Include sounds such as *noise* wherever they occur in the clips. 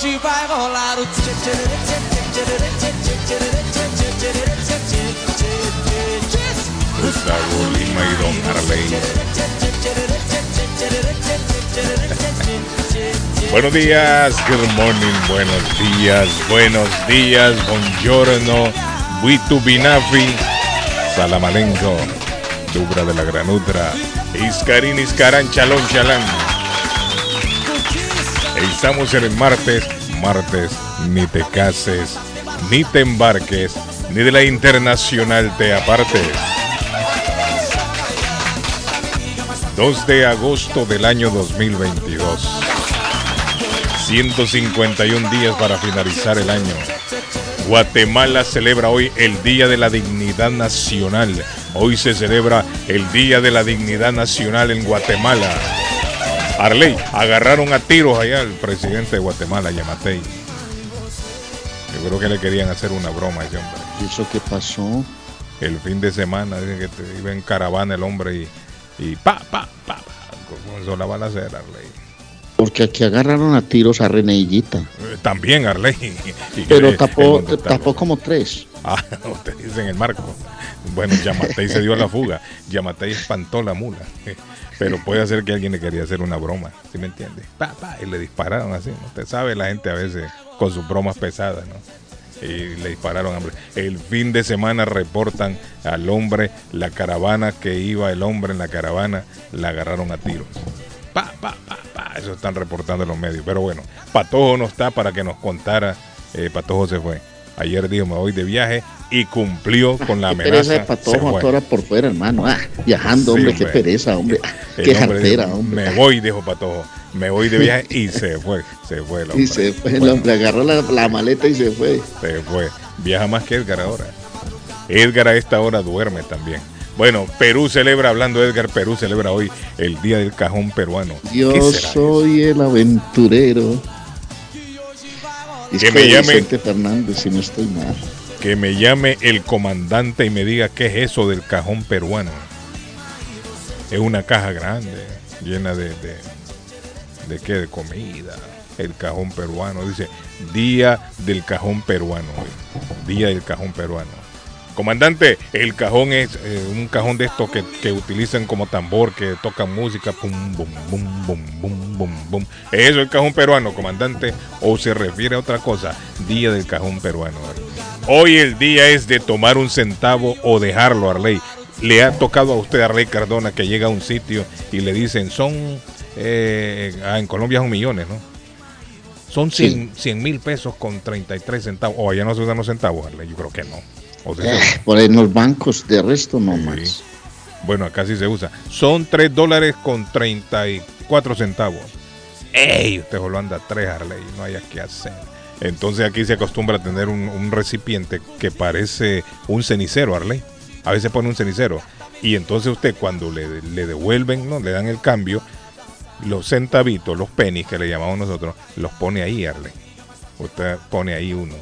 Don. Buenos días, good morning, buenos días, buenos días, buongiorno, Buitu Binafi, Salamalenco, Dubra de la Granutra, Iscarín Iscarán, Chalón Chalán. Estamos en el martes, martes, ni te cases, ni te embarques, ni de la internacional te apartes. 2 de agosto del año 2022. 151 días para finalizar el año. Guatemala celebra hoy el Día de la Dignidad Nacional. Hoy se celebra el Día de la Dignidad Nacional en Guatemala. Arley, agarraron a tiros allá al presidente de Guatemala, Yamatei. Yo creo que le querían hacer una broma a ese hombre. ¿Y eso qué pasó? El fin de semana, dicen que te- iba en caravana el hombre y, y pa, pa, pa, pa, comenzó la balacera, Arley. Porque aquí agarraron a tiros a Reneillita. Eh, También Arley. *laughs* Y- Pero tapó, tapó como tres. Ah, *laughs* usted dice en el marco. Bueno, Yamatei se dio a la fuga. Yamatei espantó la mula. Pero puede ser que alguien le quería hacer una broma, ¿sí me entiende? Pa, pa, y le dispararon así. ¿no? Usted sabe, la gente a veces con sus bromas pesadas, ¿no? Y le dispararon, hombre. El fin de semana reportan al hombre, la caravana que iba el hombre en la caravana, la agarraron a tiros. Pa, pa, pa, pa. Eso están reportando los medios. Pero bueno, Patojo no está para que nos contara. Eh, Patojo se fue. Ayer dijo, me voy de viaje y cumplió con la pereza amenaza. de se patojo fue. a toda hora por fuera, hermano. Ah, viajando, Sí, hombre, qué pereza, hombre. Ah, El Qué jartera, hombre. Me voy, dijo Patojo. Me voy de viaje y *laughs* se fue. Se fue el hombre. Y se fue, el Bueno, hombre agarró la, la maleta y se fue. Se fue. Viaja más que Edgar ahora. Edgar a esta hora duerme también. Bueno, Perú celebra, hablando de Edgar, Perú celebra hoy el Día del Cajón Peruano. ¿Qué Yo soy el aventurero. Que me llame- Vicente Fernández, si no estoy mal. que me llame el comandante y me diga qué es eso del cajón peruano. Es una caja grande, llena de, de, de qué, de comida. El cajón peruano, dice, día del cajón peruano. Día del cajón peruano. Comandante, el cajón es eh, un cajón de estos que, que utilizan como tambor, que tocan música, pum, bum, bum, bum, bum, bum, bum. ¿Es eso el cajón peruano, comandante? ¿O se refiere a otra cosa? Día del cajón peruano. Hoy el día es de tomar un centavo o dejarlo, Arley. Le ha tocado a usted, Arley Cardona, que llega a un sitio y le dicen, son, eh, ah, en Colombia son millones, ¿no? Son 100 mil pesos con 33 centavos. O allá no se usan los centavos, Arley. Yo creo que no. Eh, por ahí en los bancos, de resto no Sí. más. Bueno, acá sí se usa. Son 3 dólares con 34 centavos. ¡Ey! Usted solo anda 3, Arley. No haya que hacer. Entonces aquí se acostumbra a tener un, un recipiente que parece un cenicero, Arley. A veces pone un cenicero. Y entonces usted cuando le, le devuelven, ¿no? le dan el cambio, los centavitos, los pennies que le llamamos nosotros, los pone ahí, Arley. Usted pone ahí uno.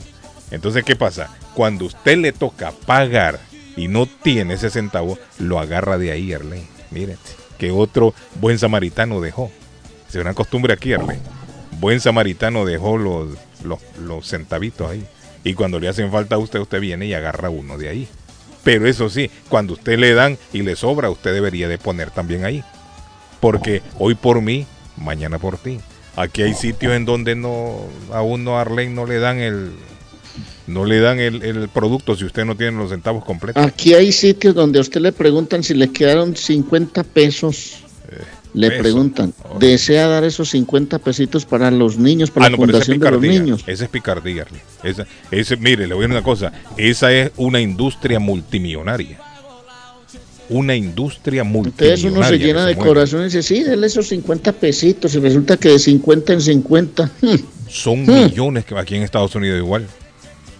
Entonces, ¿qué pasa? Cuando usted le toca pagar y no tiene ese centavo, lo agarra de ahí, Arley. Miren, que otro buen samaritano dejó. Es una costumbre aquí, Arley. Buen samaritano dejó los, los, los centavitos ahí. Y cuando le hacen falta a usted, usted viene y agarra uno de ahí. Pero eso sí, cuando usted le dan y le sobra, usted debería de poner también ahí. Porque hoy por mí, mañana por ti. Aquí hay sitios en donde no a uno Arlene no le dan el no le dan el, el producto si usted no tiene los centavos completos. Aquí hay sitios donde a usted le preguntan si le quedaron 50 pesos. Le peso. preguntan, Oh. ¿desea dar esos 50 pesitos para los niños, para Ah, la no, pero esa es fundación de los niños? Esa es picardía. Esa, ese, mire, le voy a decir una cosa. Esa es una industria multimillonaria. Una industria multimillonaria. Entonces uno se llena de corazón y dice, sí, denle esos 50 pesitos. Y resulta que de 50 en 50, *laughs* hmm, Son millones que aquí en Estados Unidos igual.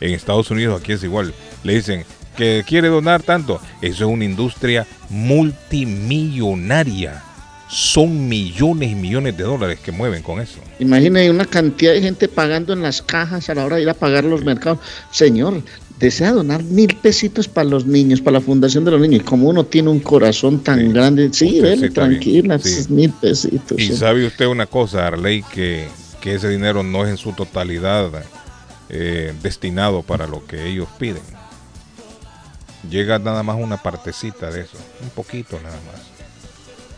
En Estados Unidos aquí es igual. Le dicen que quiere donar tanto. Eso es una industria multimillonaria. Son millones y millones de dólares que mueven con eso. imagine una cantidad de gente pagando en las cajas a la hora de ir a pagar los mercados. Señor, desea donar mil pesitos para los niños, para la fundación de los niños. Y como uno tiene un corazón tan Sí. grande, sí, tranquila, Sí. mil pesitos. Y sí. sabe usted una cosa, Arley, que, que ese dinero no es en su totalidad eh, destinado para lo que ellos piden. Llega nada más una partecita de eso, un poquito nada más.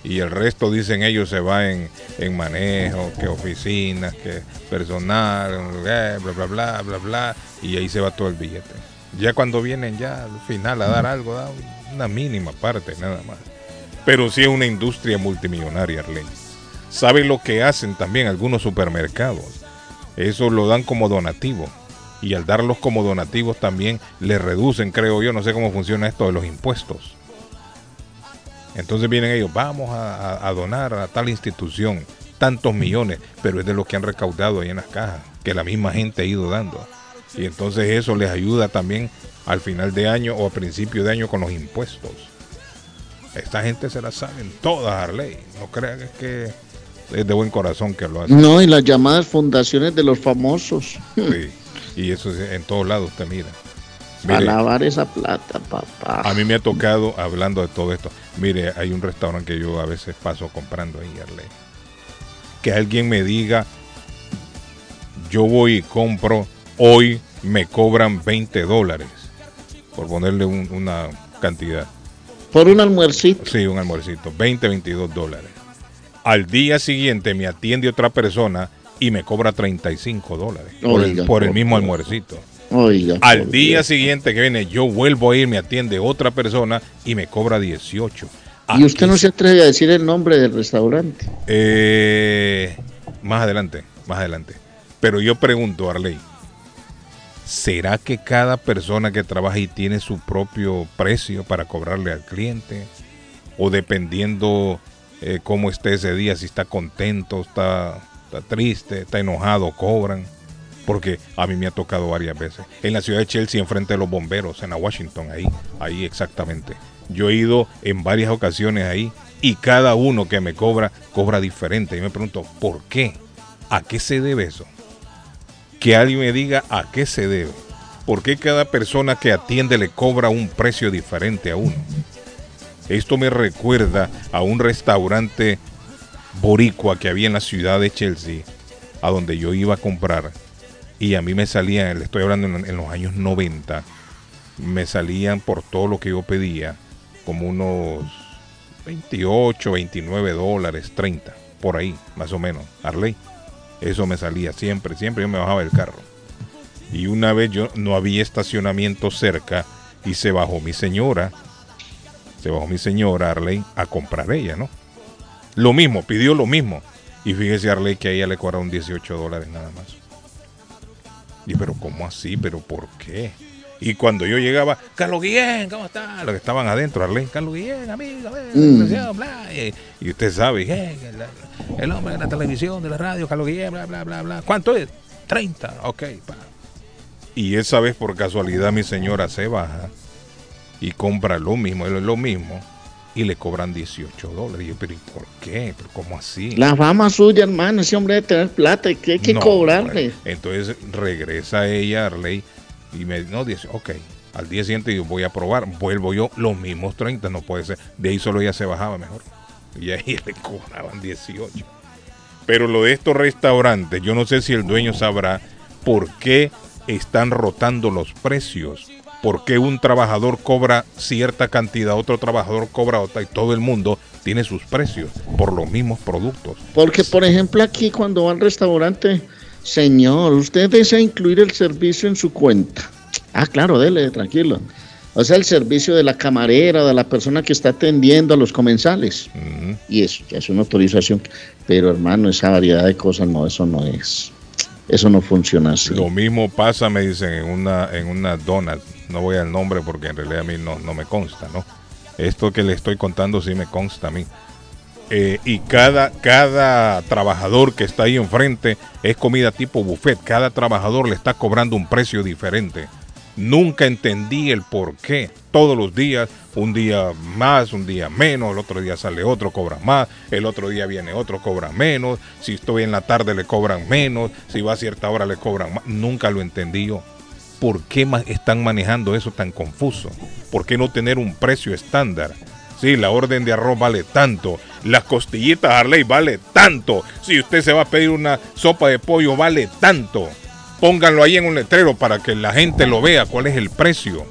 Y el resto, dicen ellos, se va en, en manejo, que oficinas, que personal, eh, bla, bla, bla, bla, bla. Y ahí se va todo el billete. Ya cuando vienen ya al final a dar algo, da una mínima parte nada más. Pero sí es una industria multimillonaria, Arlene. ¿Sabe lo que hacen también algunos supermercados? Eso lo dan como donativo. Y al darlos como donativos también le reducen, creo yo, no sé cómo funciona esto de los impuestos. Entonces vienen ellos, vamos a, donar a tal institución tantos millones, pero es de lo que han recaudado ahí en las cajas, que la misma gente ha ido dando. Y entonces eso les ayuda también al final de año o a principio de año con los impuestos. Esta gente se la saben todas, Arley. No crean que es de buen corazón que lo hacen. No, y las llamadas fundaciones de los famosos. Sí. Y eso es en todos lados usted mira. A Mire, lavar esa plata, papá. a mí me ha tocado, hablando de todo esto, mire, hay un restaurante que yo a veces paso comprando ahí, Arley. Que alguien me diga, yo voy y compro, hoy me cobran 20 dólares, por ponerle un- una cantidad. Por un almuercito. Sí, un almuercito, 20, 22 dólares. Al día siguiente me atiende otra persona y me cobra 35 dólares por el, por el mismo almuercito. Oiga. Al día Dios. siguiente que viene, yo vuelvo a ir, me atiende otra persona y me cobra 18. Y usted no se atreve a decir el nombre del restaurante. eh, más adelante, más adelante. Pero yo pregunto, Arley, ¿será que cada persona que trabaja ahí tiene su propio precio para cobrarle al cliente? O dependiendo eh, cómo esté ese día, si está contento, está, triste, está enojado, cobran. Porque a mí me ha tocado varias veces. En la ciudad de Chelsea, enfrente de los bomberos, en la Washington, ahí, ahí exactamente. Yo he ido en varias ocasiones ahí y cada uno que me cobra, cobra diferente. Y me pregunto, ¿por qué? ¿A qué se debe eso? Que alguien me diga a qué se debe. ¿Por qué cada persona que atiende le cobra un precio diferente a uno? Esto me recuerda a un restaurante boricua que había en la ciudad de Chelsea, a donde yo iba a comprar. Y a mí me salían, le estoy hablando en, los años 90, me salían por todo lo que yo pedía, como unos 28, 29 dólares, 30, por ahí, más o menos, Arley. Eso me salía siempre, siempre yo me bajaba del carro. Y una vez yo no había estacionamiento cerca y se bajó mi señora, se bajó mi señora Arley a comprar ella, ¿no? Lo mismo, pidió lo mismo. Y fíjese Arley que a ella le cobraron 18 dólares nada más. Y pero ¿cómo así? ¿Pero por qué? Y cuando yo llegaba, Carlos Guillén, ¿cómo está? Los que estaban adentro, Arley, Carlos Guillén, amigo, eh, Mm. bla. Y, y usted sabe, el, el hombre de la televisión, de la radio, Carlos Guillén, bla, bla, bla, bla. ¿Cuánto es? 30, ok, pa. Y esa vez por casualidad mi señora se baja y compra lo mismo, es lo mismo, y le cobran 18 dólares. Y yo, pero ¿y por qué? ¿Pero cómo así? La fama suya, hermano, ese hombre debe tener plata que hay que No, cobrarle. Entonces regresa ella, Arley, y me no, dice, ok, al día siguiente yo voy a probar, vuelvo yo, los mismos 30, no puede ser. De ahí solo ella se bajaba mejor. Y ahí *laughs* le cobraban 18. Pero lo de estos restaurantes, yo no sé si el dueño sabrá por qué están rotando los precios por qué un trabajador cobra cierta cantidad, otro trabajador cobra otra y todo el mundo tiene sus precios por los mismos productos. Porque, por ejemplo, aquí cuando va al restaurante, señor, usted desea incluir el servicio en su cuenta. Ah, claro, dele, tranquilo. O sea, el servicio de la camarera, de la persona que está atendiendo a los comensales. Y eso ya es una autorización. Pero hermano, esa variedad de cosas, no, eso no es. Eso no funciona así. Lo mismo pasa, me dicen, en una, en una donut. No voy al nombre porque en realidad a mí no, no me consta, ¿no? Esto que le estoy contando sí me consta a mí. Eh, y cada, cada trabajador que está ahí enfrente es comida tipo buffet. Cada trabajador le está cobrando un precio diferente. Nunca entendí el por qué. Todos los días, un día más, un día menos, el otro día sale otro, cobra más, el otro día viene otro, cobra menos. Si estoy en la tarde le cobran menos, si va a cierta hora le cobran más. Nunca lo entendí yo. ¿Por qué están manejando eso tan confuso? ¿Por qué no tener un precio estándar? Sí, la orden de arroz vale tanto. Las costillitas Harley vale tanto. Si usted se va a pedir una sopa de pollo vale tanto pónganlo ahí en un letrero para que la gente lo vea cuál es el precio.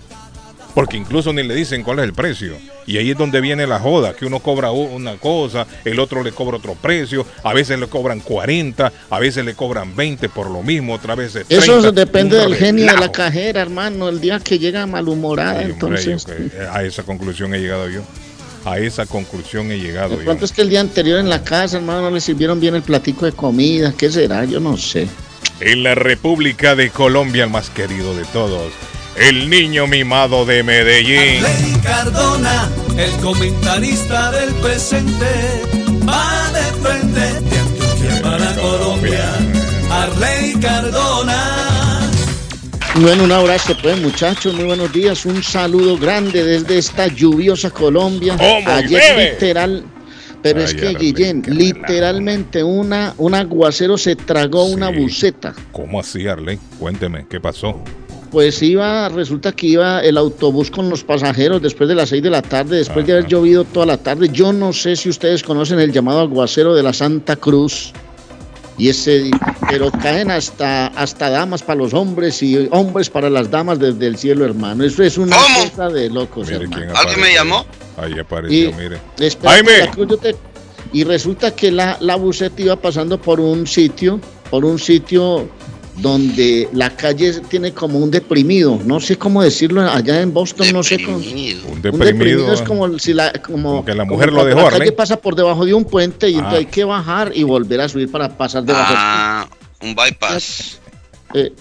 Porque incluso ni le dicen cuál es el precio. Y ahí es donde viene la joda, que uno cobra una cosa, el otro le cobra otro precio, a veces le cobran 40, a veces le cobran 20 por lo mismo, otra vez 30, Eso depende del genio de la cajera, hermano, el día que llega malhumorada, entonces... a esa conclusión he llegado yo. A esa conclusión he llegado yo. ¿Cuánto es que el día anterior en la casa, hermano, no le sirvieron bien el platico de comida? ¿Qué será? Yo no sé en la República de Colombia, el más querido de todos, el niño mimado de Medellín. Arley Cardona, el comentarista del presente, va de frente de Antioquia para Colombia. Arley Cardona. Bueno, un abrazo pues muchachos, muy buenos días, un saludo grande desde esta lluviosa Colombia. Ayer literal pero es que, Guillén, literalmente una, un aguacero se tragó una buceta. ¿Cómo así, Arley? Cuénteme, ¿qué pasó? Pues iba, resulta que iba el autobús con los pasajeros después de las 6 de la tarde, después de haber llovido toda la tarde. Yo no sé si ustedes conocen el llamado aguacero de la Santa Cruz. Y ese, pero caen hasta, hasta damas para los hombres y hombres para las damas desde el cielo, hermano. Eso es una cosa de locos, hermano. ¿Alguien me llamó? Ahí apareció, mire. Y resulta que la, la buseta iba pasando por un sitio, por un sitio donde la calle tiene como un deprimido, no sé cómo decirlo allá en Boston, no sé cómo. Un deprimido, es como si la como, que la mujer lo dejó. La calle pasa por debajo de un puente y entonces ah. hay que bajar y volver a subir para pasar debajo. Ah, un bypass. Eh,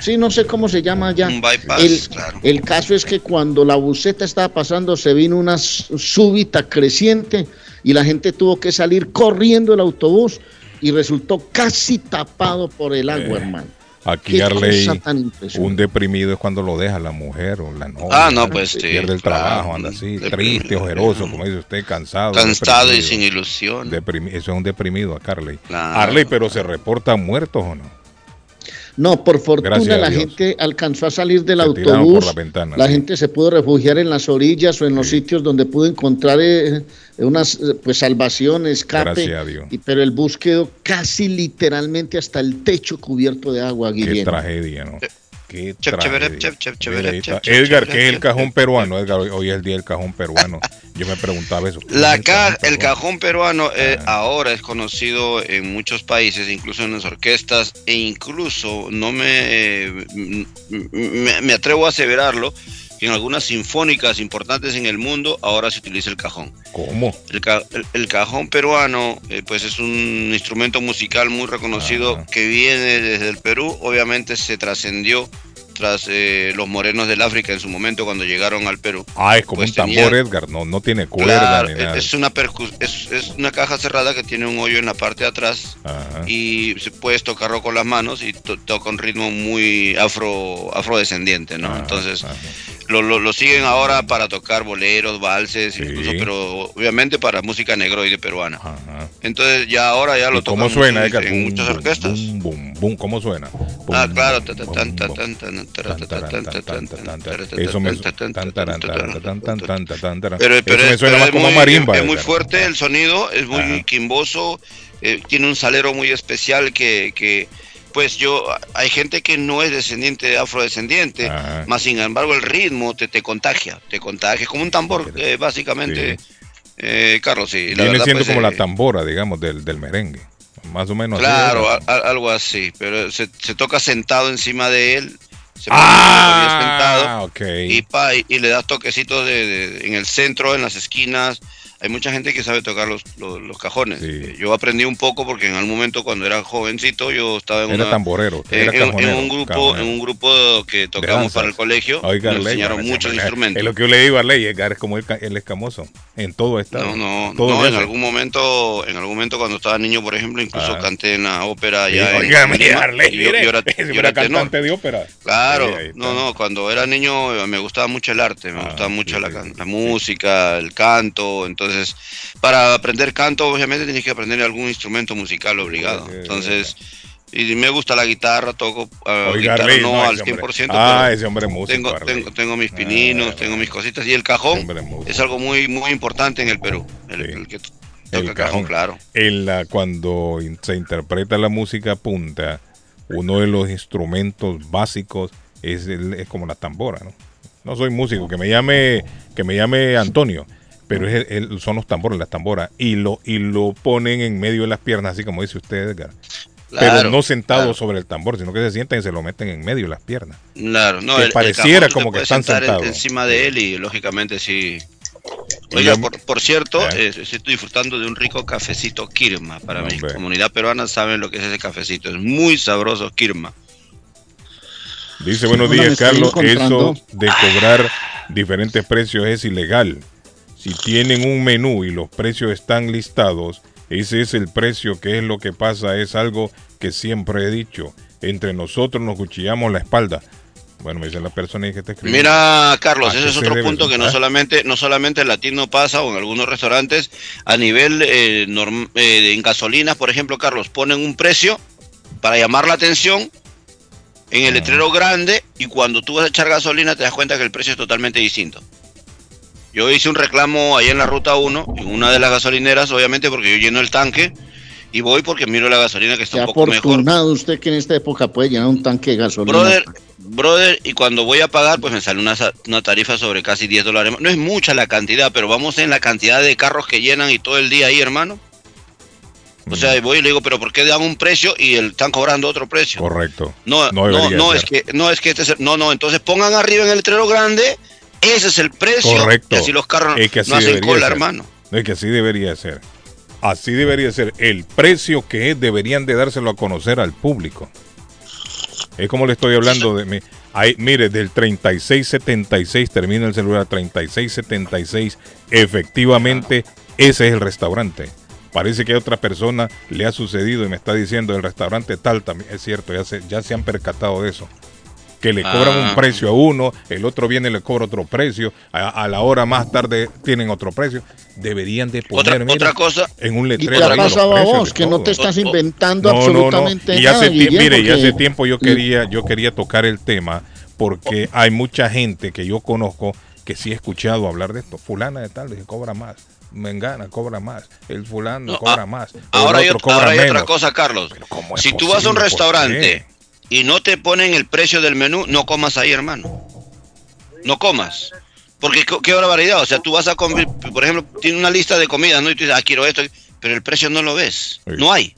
Sí, no sé cómo se llama ya. Un bypass, el, claro. el caso es que cuando la buceta estaba pasando se vino una súbita creciente y la gente tuvo que salir corriendo el autobús y resultó casi tapado por el agua, eh, hermano. Aquí Arley, un deprimido es cuando lo deja la mujer o la novia. Ah, no, pues sí, Pierde el trabajo, anda así, triste, ojeroso, como dice usted, cansado. Cansado y sin ilusión. eso es un deprimido a Carley. Arley, pero ¿se reportan muertos o no? No, por fortuna la gente alcanzó a salir del autobús. La, gente se pudo refugiar en las orillas o en los sitios donde pudo encontrar eh, unas eh, pues salvación, escape. Y, pero el bus quedó casi literalmente hasta el techo cubierto de agua. Qué tragedia, ¿no? Edgar, ¿qué es el cajón peruano? Edgar, hoy, es el día del cajón peruano. Yo me preguntaba eso. La el, cajón el, cajón peruano eh, ah. ahora es conocido en muchos países, incluso en las orquestas, e incluso no me, me, atrevo a aseverarlo, que en algunas sinfónicas importantes en el mundo ahora se utiliza el cajón. ¿Cómo? El, cajón peruano, eh, pues es un instrumento musical muy reconocido ah. que viene desde el Perú, obviamente se trascendió tras eh, los morenos del África en su momento cuando llegaron al Perú. Ah, es como pues un tambor, Edgar, no, no tiene cuerda. ni nada. Es, una es, es, una caja cerrada que tiene un hoyo en la parte de atrás y puedes tocarlo con las manos y toca un ritmo muy afro afrodescendiente, ¿no? Entonces lo, lo, siguen ahora para tocar boleros, valses, incluso, pero obviamente para música negroide peruana. Entonces ya ahora ya lo ¿Cómo suena? En, muchas orquestas. ¿Cómo suena? ah, claro. Eso me pero, pero suena más como marimba. Es muy fuerte el sonido, es muy quimboso, tiene un salero muy especial que, que pues yo, hay gente que no es descendiente de afrodescendiente, más sin embargo el ritmo te, te contagia, te contagia, es como un tambor, eh, básicamente, eh, Carlos, sí. Viene siendo como la tambora, digamos, del, del merengue, más o menos. Claro, algo así, pero se, se toca sentado encima de él se ah, sentado y, pa, y, le das toquecitos de, en el centro, en las esquinas, hay mucha gente que sabe tocar los, los, cajones. Yo aprendí un poco porque en algún momento cuando era jovencito yo estaba en, era tamborero, en, un grupo en un grupo que tocamos para el colegio. Oiga, nos enseñaron muchos instrumentos. Es lo que yo le digo a Ley, Edgar es como el, escamoso en todo esto. No, no, no en algún momento, en algún momento cuando estaba niño, por ejemplo, incluso ah. canté en la ópera allá Oiga, en Arley, yo, yo, era, yo era cantante de ópera. Claro, no, no, cuando era niño me gustaba mucho el arte, me ah, gustaba mucho la, la música, el canto, entonces entonces, para aprender canto, obviamente tienes que aprender algún instrumento musical obligado. Entonces, y me gusta la guitarra, toco uh, guitarra no, al 100%, ah, ese hombre músico, tengo, tengo, tengo, mis pininos, ah, tengo mis cositas. Y el cajón es algo muy muy importante en el Perú, el, que toca el cajón, claro. cuando se interpreta la música punta, uno de los instrumentos básicos es, es como la tambora, ¿no? No soy músico, que me llame que me llame Antonio pero es son los tambores, las tamboras, y lo, y lo ponen en medio de las piernas, así como dice usted, Edgar. pero no sentado sobre el tambor, sino que se sientan y se lo meten en medio de las piernas. Claro, no, que pareciera como que están sentados. encima de él y lógicamente sí. Oiga, por, cierto, eh. estoy disfrutando de un rico cafecito Kirma para mi comunidad peruana saben lo que es ese cafecito, es muy sabroso Kirma. Dice, buenos días, Carlos, eso de cobrar diferentes precios es ilegal si tienen un menú y los precios están listados, ese es el precio, que es lo que pasa, es algo que siempre he dicho. Entre nosotros nos cuchillamos la espalda. Bueno, me dice la persona que está escribiendo. Mira, Carlos, ese es otro punto que no solamente, no solamente en latino pasa o en algunos restaurantes, a nivel eh, eh, en gasolinas, por ejemplo, Carlos, ponen un precio para llamar la atención en el letrero grande y cuando tú vas a echar gasolina te das cuenta que el precio es totalmente distinto. Yo hice un reclamo ahí en la ruta 1, en una de las gasolineras, obviamente porque yo lleno el tanque y voy porque miro la gasolina que está un poco afortunado usted que en esta época puede llenar un tanque de gasolina. Brother, brother, y cuando voy a pagar, pues me sale una, una tarifa sobre casi 10 dólares. No es mucha la cantidad, pero vamos en la cantidad de carros que llenan y todo el día ahí, hermano. O sea, voy y le digo, pero ¿por qué dan un precio y el, están cobrando otro precio? Correcto. No, no, no, es que, no es que este, no, no, entonces pongan arriba en el letrero grande ese es el precio. Correcto. Y así los carros es que así no hacen cola, hermano. Es que así debería ser. Así debería ser. El precio que es deberían de dárselo a conocer al público. Es como le estoy hablando de mi. Ahí, mire, del 3676 termina el celular 3676. Efectivamente, ese es el restaurante. Parece que a otra persona le ha sucedido y me está diciendo el restaurante tal también. Es cierto, ya se, ya se han percatado de eso que le cobran un ah. precio a uno, el otro viene y le cobra otro precio, a, la hora más tarde tienen otro precio. Deberían de poner otra, cosa en un letrero. ¿Y qué ha pasado a vos? Que no te estás inventando absolutamente y hace mire, y hace tiempo yo quería, yo quería tocar el tema porque hay mucha gente que yo conozco que sí he escuchado hablar de esto. Fulana de tal, que cobra más. Mengana cobra más, el fulano cobra ah, más. ahora hay, otra cosa, Carlos. Si tú vas a un restaurante y no te ponen el precio del menú, no comas ahí, hermano. No comas. Porque qué barbaridad. O sea, tú vas a comer, por ejemplo, tiene una lista de comidas, ¿no? Y tú dices, ah, quiero esto, pero el precio no lo ves. No hay.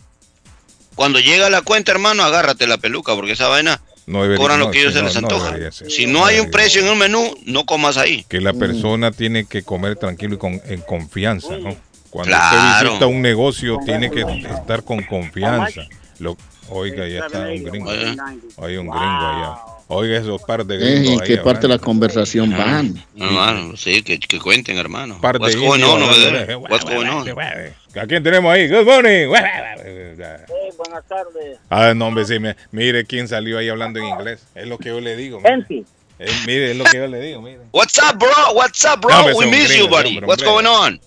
Cuando llega la cuenta, hermano, agárrate la peluca, porque esa vaina no cobran lo que ellos se les antoja. si no, hay un precio en un menú, no comas ahí. Que la persona tiene que comer tranquilo y con, en confianza, ¿no? Cuando usted visita un negocio, tiene que estar con confianza. Lo, Oiga, ya está un gringo. Hay un gringo allá. Oiga, esos par de gringos. ¿En qué parte de la conversación van? Hermano, sí, que, que cuenten, hermano. Par What's going on What's going on? ¿A quién tenemos ahí? Good morning. Sí, buenas tardes. Ah, no, hombre, sí, mire quién salió ahí hablando en inglés. Es lo que yo le digo. Mire. Eh, mire, es lo que yo le digo, mire. What's up, bro? What's up, bro? We miss you, buddy. What's going on?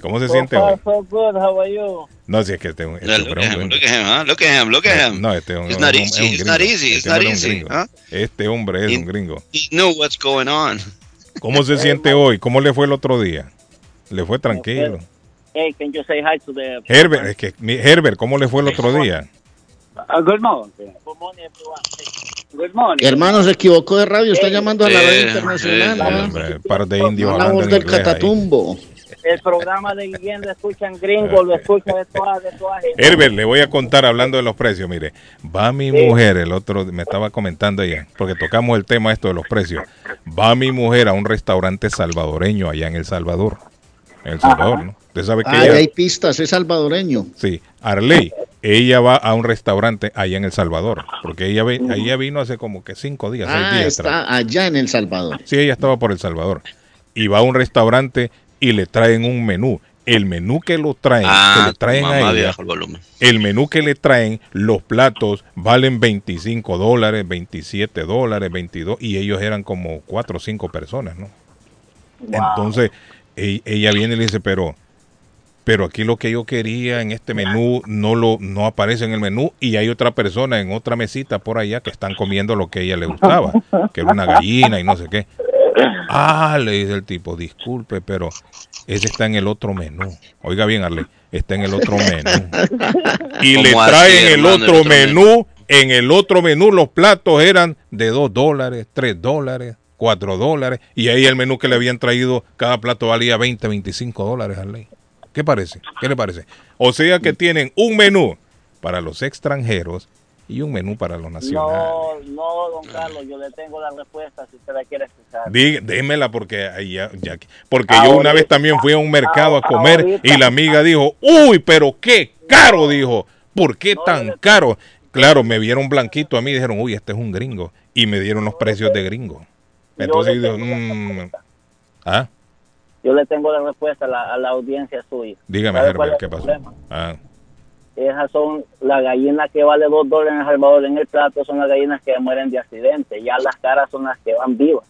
¿Cómo se siente hoy? So good. How are you? No, si es que este, este look, at him, look at him, huh? Look at him, look at him. No, este hombre it's not easy, it's not easy, it's not easy. Huh? Este hombre es un gringo. He knew what's going on. ¿Cómo se *laughs* siente hoy? ¿Cómo le fue el otro día? ¿Le fue tranquilo? Hey, can you say hi to the... Herbert, es que, Herbert, ¿cómo le fue el otro día? Uh, good morning. Good morning, everyone. Good morning. Hermano, se equivocó de radio, está llamando a la radio Eh, internacional. eh, ¿no? Hombre, par de indios hablando del inglés ahí. El programa de Guillén lo escuchan gringos, lo escuchan de todas, de todas. Herbert, le voy a contar hablando de los precios. Mire, va mi mujer, el otro me estaba comentando allá, porque tocamos el tema esto de los precios. Va mi mujer a un restaurante salvadoreño allá en El Salvador. En El Salvador, ¿no? Usted sabe que ella, hay pistas, es salvadoreño. sí, Arley, ella va a un restaurante allá en El Salvador, porque ella, ve- ella vino hace como que cinco días, seis Ah, días atrás. está allá en El Salvador. Sí, ella estaba por El Salvador. Y va a un restaurante y le traen un menú. El menú que lo traen, que Ah, le traen a ella, el menú que le traen, los platos valen 25 dólares, 27 dólares, 22, y ellos eran como 4 o 5 personas, ¿no? Entonces, e- ella viene y le dice, pero, pero aquí lo que yo quería en este menú no lo no aparece en el menú y hay otra persona en otra mesita por allá que están comiendo lo que a ella le gustaba, que era una gallina y no sé qué. Ah, le dice el tipo, disculpe, pero ese está en el otro menú. Oiga bien, Arle, está en el otro menú. Y le ¿Cómo así, traen el hermano, el otro otro menú. En el otro menú los platos eran de 2 dólares, 3 dólares, 4 dólares. Y ahí el menú que le habían traído, cada plato valía 20, 25 dólares, Arley. ¿Qué parece? ¿Qué le parece? O sea que tienen un menú para los extranjeros y un menú para los nacionales. No, no, don Carlos, yo le tengo la respuesta si usted la quiere escuchar. Dí- démela porque ya, ya- porque yo una vez también fui a un mercado a comer Ahorita. y la amiga dijo, uy, pero qué caro, dijo, ¿por qué tan caro? Claro, me vieron blanquito a mí y dijeron, uy, este es un gringo y me dieron los precios de gringo. Entonces yo digo, "Mm, ah, Yo le tengo la respuesta a la, a la audiencia suya. dígame, ¿Sabe cuál Herbert, ¿qué pasó? Ah, Esas son las gallinas que vale dos dólares en El Salvador en el plato, son las gallinas que mueren de accidente. Ya las caras son las que van vivas.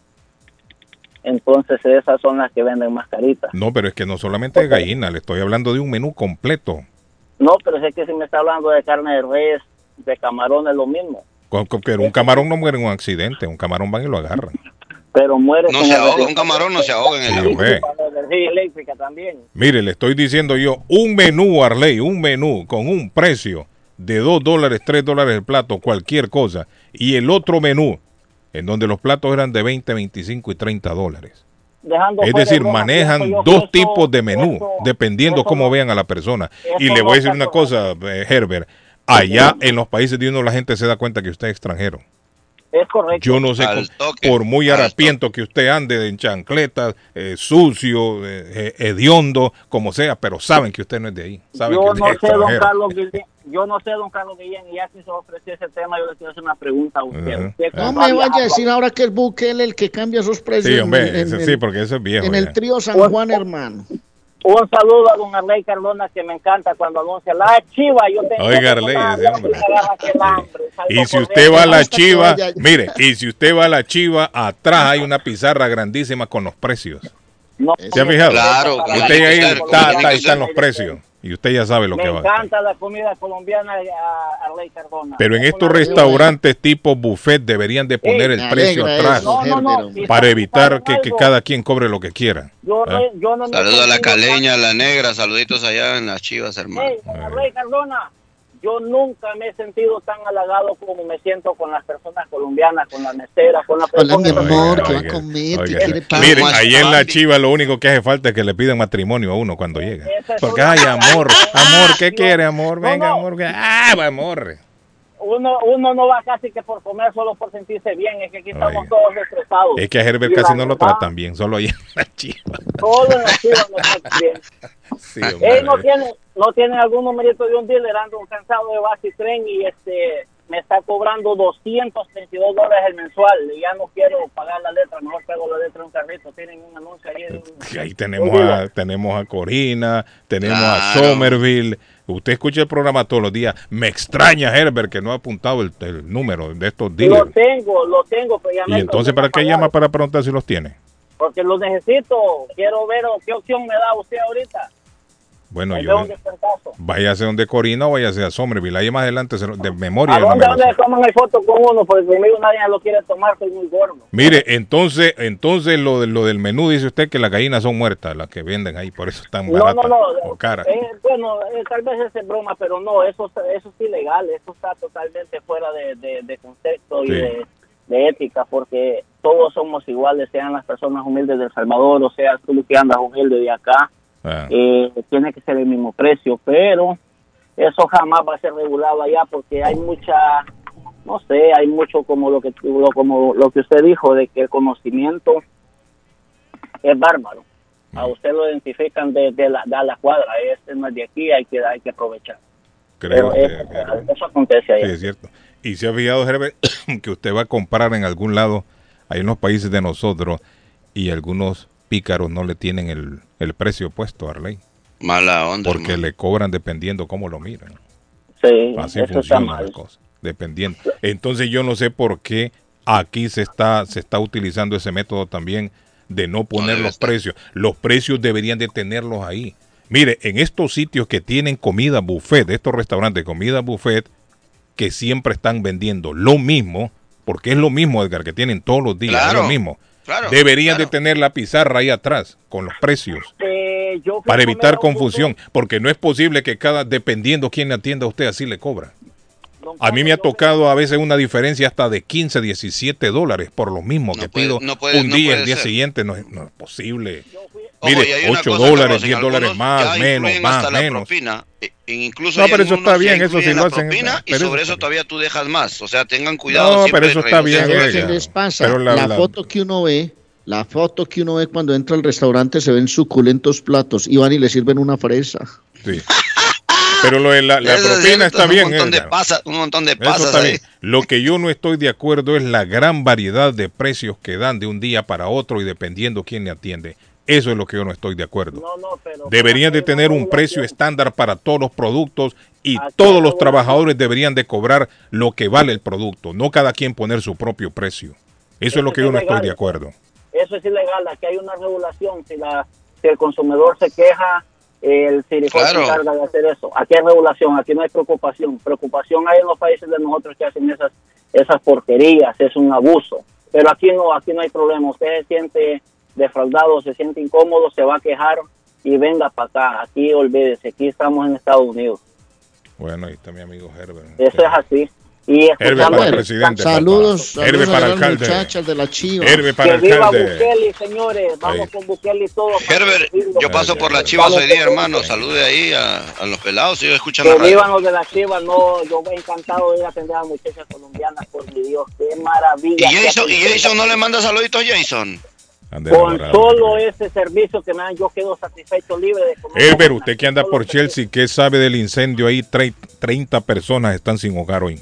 Entonces esas son las que venden más caritas. no, pero es que no solamente de gallina, le estoy hablando de un menú completo. No, pero sé que si me está hablando de carne de res, de camarón es lo mismo. Pero un camarón no muere en un accidente, un camarón van y lo agarran. Pero muere No con se el- ahoga, un camarón no se ahoga en el Sí, agua. hombre. Para la energía eléctrica también. Mire, le estoy diciendo yo, un menú, Arley, un menú con un precio de 2 dólares, 3 dólares el plato, cualquier cosa, y el otro menú, en donde los platos eran de 20, 25 y 30 dólares. Dejando Es decir, manejan dos eso- tipos de menú, eso- dependiendo eso cómo vean a la persona. Y le voy a decir una cosa, eh, Herbert, allá en los países de uno la gente se da cuenta que usted es extranjero. Es correcto. Yo no sé, por muy harapiento que usted ande en chancletas, eh, sucio, eh, eh, hediondo, como sea, pero saben que usted no es de ahí. Saben Yo no es sé, don. Carlos Guillén, yo no sé, don Carlos Guillén, y ya que se ofreció ese tema, yo le quiero hacer una pregunta a usted. No me vaya a decir ahora que el Bukele el que cambia esos precios Sí, hombre, en, sí, porque eso es viejo. en ya. el trío San Juan, hermano. Un saludo a don Arley Cardona, que me encanta cuando anuncia la chiva. Yo tengo Oiga, Arley, ese hombre. Y si usted va a la chiva, mire, y si usted va a la chiva, atrás hay una pizarra grandísima con los precios. No, ¿Se ha fijado? Claro, la Usted ahí está, ahí están los precios. Y usted ya sabe lo Me que va. encanta la comida colombiana, a Arley Cardona. Pero en Es estos restaurantes tipo buffet deberían de poner Sí, el me precio atrás. No, no, no. Para evitar que, que cada quien cobre lo que quiera. Yo, no, yo no me Saludos a la caleña, a la negra, saluditos allá en las chivas, hermano. Hey, don Arley Cardona, yo nunca me he sentido tan halagado como me siento con las personas colombianas, con las meseras, con la Hola, mi amor, Oiga, ¿qué va a comer? ¿Qué oiga. quiere para Miren, ahí en la chiva lo único que hace falta es que le pidan matrimonio a uno cuando llega. Porque, ay, amor, amor, ¿qué quiere, amor? Venga, amor. que- Ah, va, amor. Uno, uno no va casi que por comer, solo por sentirse bien. Es que aquí estamos todos estresados. Es que a Herbert casi no lo tratan bien, solo ahí en la chiva. Todo en la chiva no está bien. Sí, Él no tiene, no tiene algún numerito de un dealer, ando cansado de base y tren y este me está cobrando 232 dólares el mensual y ya no quiero pagar la letra, mejor pego la letra en un carrito. Tienen un anuncio ahí. en un- Ahí tenemos a, tenemos a Corina, tenemos a Claro. Somerville. Usted escucha el programa todos los días. Me extraña, Herbert, que no ha apuntado el, el número de estos Lo dealers. tengo, lo tengo, pero ya Y entonces, ¿para qué llama para preguntar si los tiene? Porque lo necesito, quiero ver qué opción me da usted ahorita. Bueno, yo. Váyase donde Corina o váyase a Somerville. Ahí más adelante, de memoria. ¿A dónde, dónde toman el foto con uno? Porque conmigo nadie lo quiere tomar, soy muy gordo. Mire, entonces entonces lo, de, lo del menú dice usted que las gallinas son muertas, las que venden ahí, por eso están baratas no, no, no. o caras. Eh, bueno, eh, tal vez es broma, pero no, eso, eso es ilegal, eso está totalmente fuera de, de, de contexto y de, de ética, porque todos somos iguales, sean las personas humildes de El Salvador o sea tú que andas humilde de acá Eh, tiene que ser el mismo precio, pero eso jamás va a ser regulado allá porque hay mucha, no sé, hay mucho como lo que como lo que usted dijo de que el conocimiento es bárbaro. A usted lo identifican de, la, de la cuadra, este no es de aquí, hay que hay que aprovechar. Creo que, eso, acontece allá. Sí, es cierto. Y se ha fijado, Herbert, *coughs* que usted va a comprar en algún lado, hay unos países de nosotros y algunos pícaros no le tienen el, precio puesto a Arley. Mala onda. Porque le cobran dependiendo cómo lo miran. Sí, Así funcionan las cosas. Dependiendo. Entonces yo no sé por qué aquí se está, se está utilizando ese método también de no poner los precios. Los precios deberían de tenerlos ahí. Mire, en estos sitios que tienen comida buffet, estos restaurantes comida buffet, que siempre están vendiendo lo mismo, porque es lo mismo, Edgar, que tienen todos los días, es lo mismo. Deberían de tener la pizarra ahí atrás con los precios. Eh, para evitar confusión, porque no es posible que cada, dependiendo quién le atienda a usted, así le cobra. A mí me ha tocado a veces una diferencia hasta de 15, 17 dólares por lo mismo que pido un día, el día siguiente, no es, posible. Mire, 8 dólares, 10 dólares más, menos, más, menos. E, incluso no, pero eso está bien, eso sí lo hacen. y sobre eso todavía tú dejas más. O sea, tengan cuidado. No, pero eso está bien. ¿Qué les pasa? la, foto que uno ve, la foto que uno ve cuando entra al restaurante se ven suculentos platos y van y le sirven una fresa. Sí. Pero lo de la, propina está bien. Un montón de pasas, un montón de pasas. Lo que yo no estoy de acuerdo es la gran variedad de precios que dan de un día para otro y dependiendo quién le atiende. Eso es lo que yo no estoy de acuerdo. deberían de tener un precio estándar para todos los productos y todos los trabajadores deberían de cobrar lo que vale el producto, no cada quien poner su propio precio. Eso, es lo que yo no estoy de acuerdo. Eso es ilegal, aquí hay una regulación, si, la, si el consumidor se queja, el CIRIFOR se encarga de hacer eso. Aquí hay regulación, aquí no hay preocupación. Preocupación hay en los países de nosotros que hacen esas, esas porquerías, es un abuso. Pero aquí no, aquí no hay problema, usted se siente defraudado, se siente incómodo, se va a quejar y venga para acá. Aquí olvídese, aquí estamos en Estados Unidos. Bueno, ahí está mi amigo Herbert. Eso es así. Y Herbe para el presidente. Saludos, saludos para el alcalde. muchachas de la Chiva. Herbe para que viva Bukele, señores. Vamos con Bukele y todo. Herbert, yo paso por la Chiva hoy día, hermano. Salude ahí a, a los pelados. Ellos escuchan que vivan los de la Chiva. No, yo encantado de atender a muchachas colombianas. Por mi Dios, qué maravilla. ¿Y Jason, ¿y Jason no le manda saluditos a Jason? Con solo ese servicio que me dan, yo quedo satisfecho, libre de comer. Elber, usted que anda por Chelsea, ¿qué sabe del incendio ahí? 30 personas están sin hogar hoy.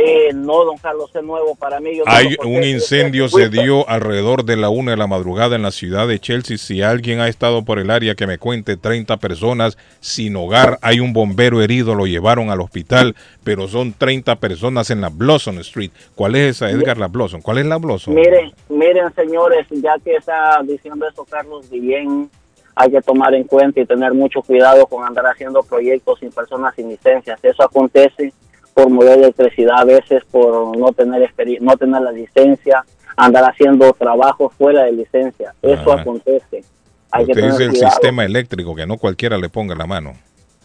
Eh, no, don Carlos, es nuevo para mí. Hay un incendio se dio alrededor de la una de la madrugada en la ciudad de Chelsea. Si alguien ha estado por el área, que me cuente 30 personas sin hogar. Hay un bombero herido, lo llevaron al hospital, pero son 30 personas en la Blossom Street. ¿Cuál es esa, Edgar, la Blossom? ¿Cuál es la Blossom? Miren, miren, señores, ya que está diciendo eso Carlos bien, hay que tomar en cuenta y tener mucho cuidado con andar haciendo proyectos sin personas sin licencias. Eso acontece por mover electricidad, a veces por no tener no tener la licencia, andar haciendo trabajo fuera de licencia. Eso acontece. Hay Usted que dice el sistema eléctrico, que no cualquiera le ponga la mano.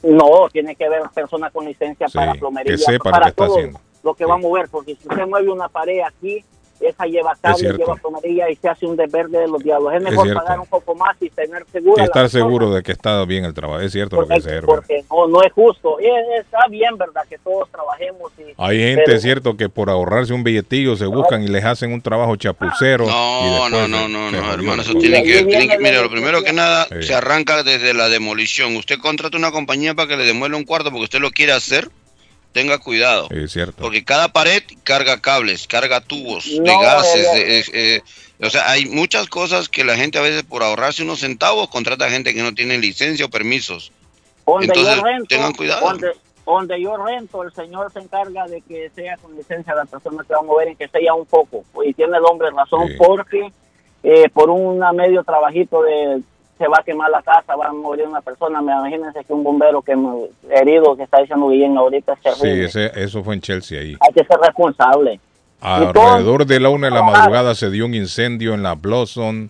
No, tiene que haber persona con licencia para plomería, para lo todo lo que va a mover, porque si usted mueve una pared aquí, esa lleva cable, lleva plomería y se hace un desverde de los diablos. Es mejor pagar un poco más y tener seguro. Y estar seguro de que está bien el trabajo. Es cierto lo que dice Porque no, no es justo. Y está bien, ¿verdad? Que todos trabajemos. Y, Hay gente, es cierto, que por ahorrarse un billetillo se buscan y les hacen un trabajo chapucero. No, no, no, no, no, hermano. Eso tiene que, tiene mira, lo primero que nada, se arranca desde la demolición. Usted contrata una compañía para que le demuele un cuarto porque usted lo quiere hacer tenga cuidado. Es cierto. Porque cada pared carga cables, carga tubos de gases. Eh, o sea, hay muchas cosas que la gente a veces por ahorrarse unos centavos contrata gente que no tiene licencia o permisos. Entonces, tengan cuidado. Donde, yo rento, el señor se encarga de que sea con licencia la persona que va a mover y que sea un poco. Y tiene el hombre razón porque eh, por un medio trabajito de se va a quemar la casa, va a morir una persona. Me imagínense que un bombero que herido que está diciendo bien ahorita se Sí, ese, eso fue en Chelsea ahí. Hay que ser responsable. Alrededor de la una de la madrugada se dio un incendio en la Blossom,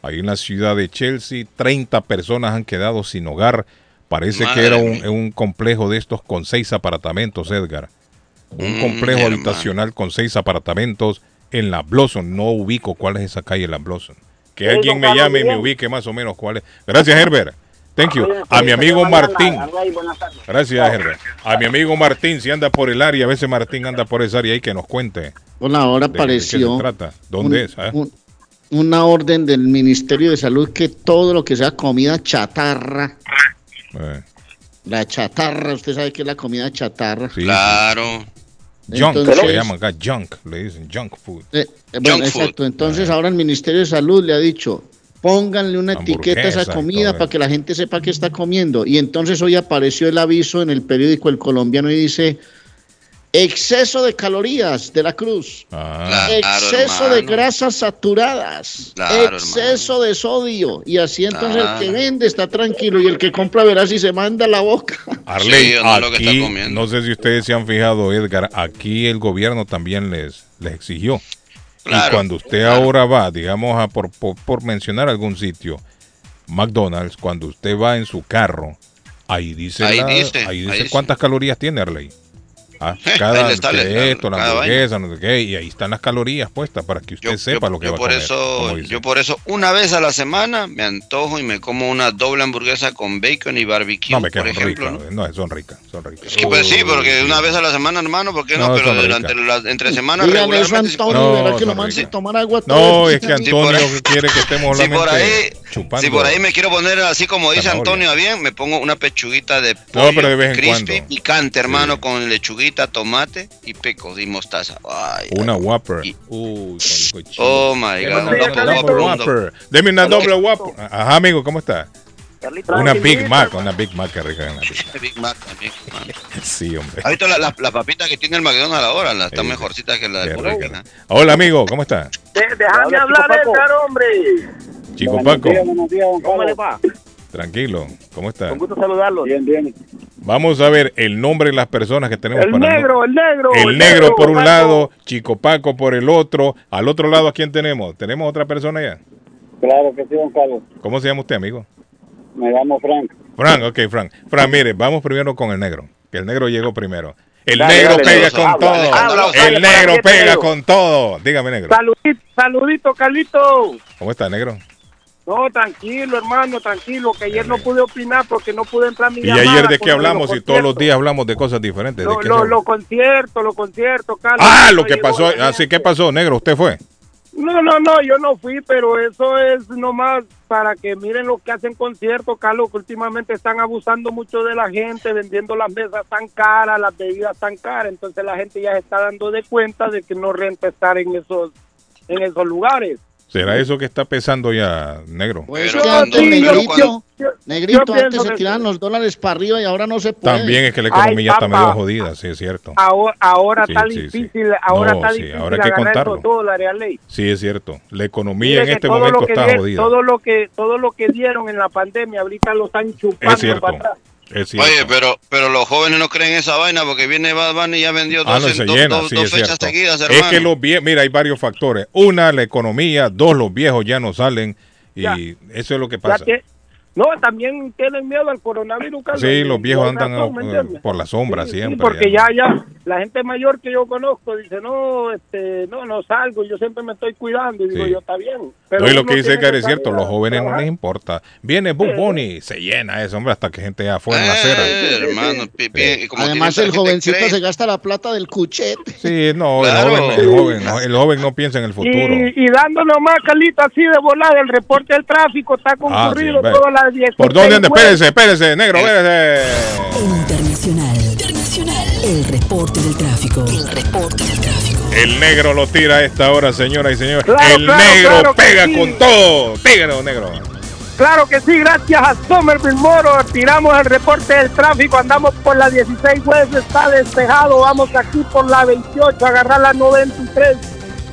ahí en la ciudad de Chelsea. 30 personas han quedado sin hogar. Parece que era un, un, complejo de estos con seis apartamentos, Edgar. Un mm, complejo habitacional con seis apartamentos en la Blossom. No ubico cuál es esa calle en la Blossom. Que alguien me llame y me ubique más o menos cuál es. Gracias, Herbert. Thank you. A mi amigo Martín. Gracias, Herbert. A mi amigo Martín, si anda por el área, a veces Martín anda por esa área y que nos cuente. Una hora apareció. trata? ¿Dónde es? Ah? una orden del Ministerio de Salud que todo lo que sea comida chatarra. Eh. La chatarra, usted sabe que es la comida chatarra. claro. Junk se llama acá, junk, le dicen junk food. Eh, eh, bueno, exacto. Entonces ahora el Ministerio de Salud le ha dicho, pónganle una etiqueta a esa comida para que la gente sepa qué está comiendo. Y entonces hoy apareció el aviso en el periódico El Colombiano y dice, exceso de calorías de la cruz, ah. exceso de grasas saturadas, exceso de sodio. Y así entonces el que vende está tranquilo y el que compra verá si se manda la boca. *laughs* Arley, aquí, no sé si ustedes se han fijado, Edgar, aquí el gobierno también les, les exigió. y cuando usted ahora va, digamos, a por, por, mencionar algún sitio, McDonald's, cuando usted va en su carro, ahí dice, ahí dice, cuántas calorías tiene Arley. Ah, cada *laughs* esto, la hamburguesa, no sé qué, y ahí están las calorías puestas para que usted sepa lo que va por a comer. Eso, yo por eso, una vez a la semana me antojo y me como una doble hamburguesa con bacon y barbecue. No, me quedan ricas, ¿no? son ricas, son ricas. Es que pues sí, porque una vez a la semana, hermano, ¿por qué no? pero durante las entre semanas regularmente. Antonio, no, que lo mande tomar agua No, es que Antonio *laughs* quiere que estemos si por ahí, chupando. Si por ahí me quiero poner así como dice Antonio, bien, me pongo una pechuguita de pollo crispy, picante, hermano, con lechuguita, tomate y pecos y mostaza. una Whopper. oh my God. Whopper. Deme una doble Whopper. Ajá, amigo, ¿cómo está? una Big Mac, una Big Mac que rica. Una Big Mac también. *laughs* sí, hombre. ¿Has visto las la, la papitas que tiene el McDonald's ahora? La, están mejorcitas que la de Hola, amigo, ¿cómo está? Déjame hablar, Edgar, hombre. Chico Paco. ¿Cómo le va? Tranquilo, ¿cómo está? Con gusto saludarlo. Bien, bien. Vamos a ver el nombre de las personas que tenemos. El negro, el negro. El, negro, por un lado, Chico Paco por el otro. Al otro lado, ¿a quién tenemos? ¿Tenemos otra persona ya? Claro que sí, don Carlos. ¿Cómo se llama usted, amigo? Me llamo Frank. Frank, ok, Frank. Frank, mire, vamos primero con el negro, que el negro llegó primero. El negro pega con todo. el negro pega con todo. Dígame, negro. Saludito, saludito, Carlito. ¿Cómo está, negro? No, tranquilo, hermano, tranquilo, que ayer no pude opinar porque no pude entrar a mi ¿Y ayer de qué hablamos? Y todos los días hablamos de cosas diferentes. Lo, lo, lo concierto, lo concierto, Carlos. Ah, lo que pasó, así, ¿qué pasó, negro? ¿Usted fue? No, no, no, yo no fui, pero eso es nomás para que miren lo que hacen conciertos, Carlos, que últimamente están abusando mucho de la gente, vendiendo las mesas tan caras, las bebidas tan caras, entonces la gente ya se está dando de cuenta de que no renta estar en esos, en esos lugares. ¿Será eso que está pesando ya, negro? Pues antes, negrito, negrito antes se tiraban los dólares para arriba y ahora no se puede. También es que la economía está medio jodida, sí, es cierto. Ahora, está difícil, ahora está difícil ahora hay que contarlo. dólares, ley. Sí, es cierto. La economía en este momento está jodida. Todo lo, que, todo lo que dieron en la pandemia ahorita lo están chupando es cierto. para atrás. Oye, pero, pero los jóvenes no creen esa vaina porque viene Bad Bunny y ya vendió ah, dos, fechas seguidas, hermano. Es que los viejos, mira, hay varios factores. Una, la economía. Dos, los viejos ya no salen. Y eso es lo que pasa. No, también tienen miedo al coronavirus. Sí, los viejos andan por la sombra siempre. porque ya. ya, la gente mayor que yo conozco dice, no, este, no, no salgo, yo siempre me estoy cuidando. Y digo, yo, está bien. Pero lo que dice que es cierto, los jóvenes no les importa. Viene Bunny, se llena eso, hombre, hasta que gente ya fue en la acera. Eh, hermano, Además, el jovencito se gasta la plata del cuchete. Sí, no, el, joven, el, joven, no, el joven no piensa en el futuro. Y, y dándonos más, Carlita, así de volada, el reporte del tráfico está ah, concurrido toda la ¿Por dónde anda? Espérese, espérese, negro, espérese. Internacional. Internacional. El reporte del tráfico. El reporte del tráfico. El negro lo tira a esta hora, señora y señores. el negro pega con todo. Pégalo, negro. Claro que sí, gracias a Somerville Moro. Tiramos el reporte del tráfico. Andamos por la 16 jueves, está despejado. Vamos aquí por la 28, agarrar la 93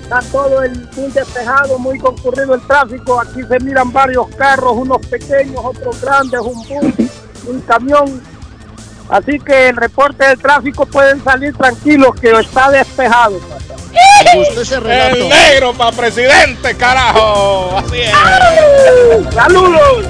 Está todo el fin despejado, muy concurrido el tráfico. Aquí se miran varios carros, unos pequeños, otros grandes, un bus, un camión. Así que el reporte del tráfico pueden salir tranquilos que está despejado. El negro para presidente, carajo. Así es. ¡Saludos!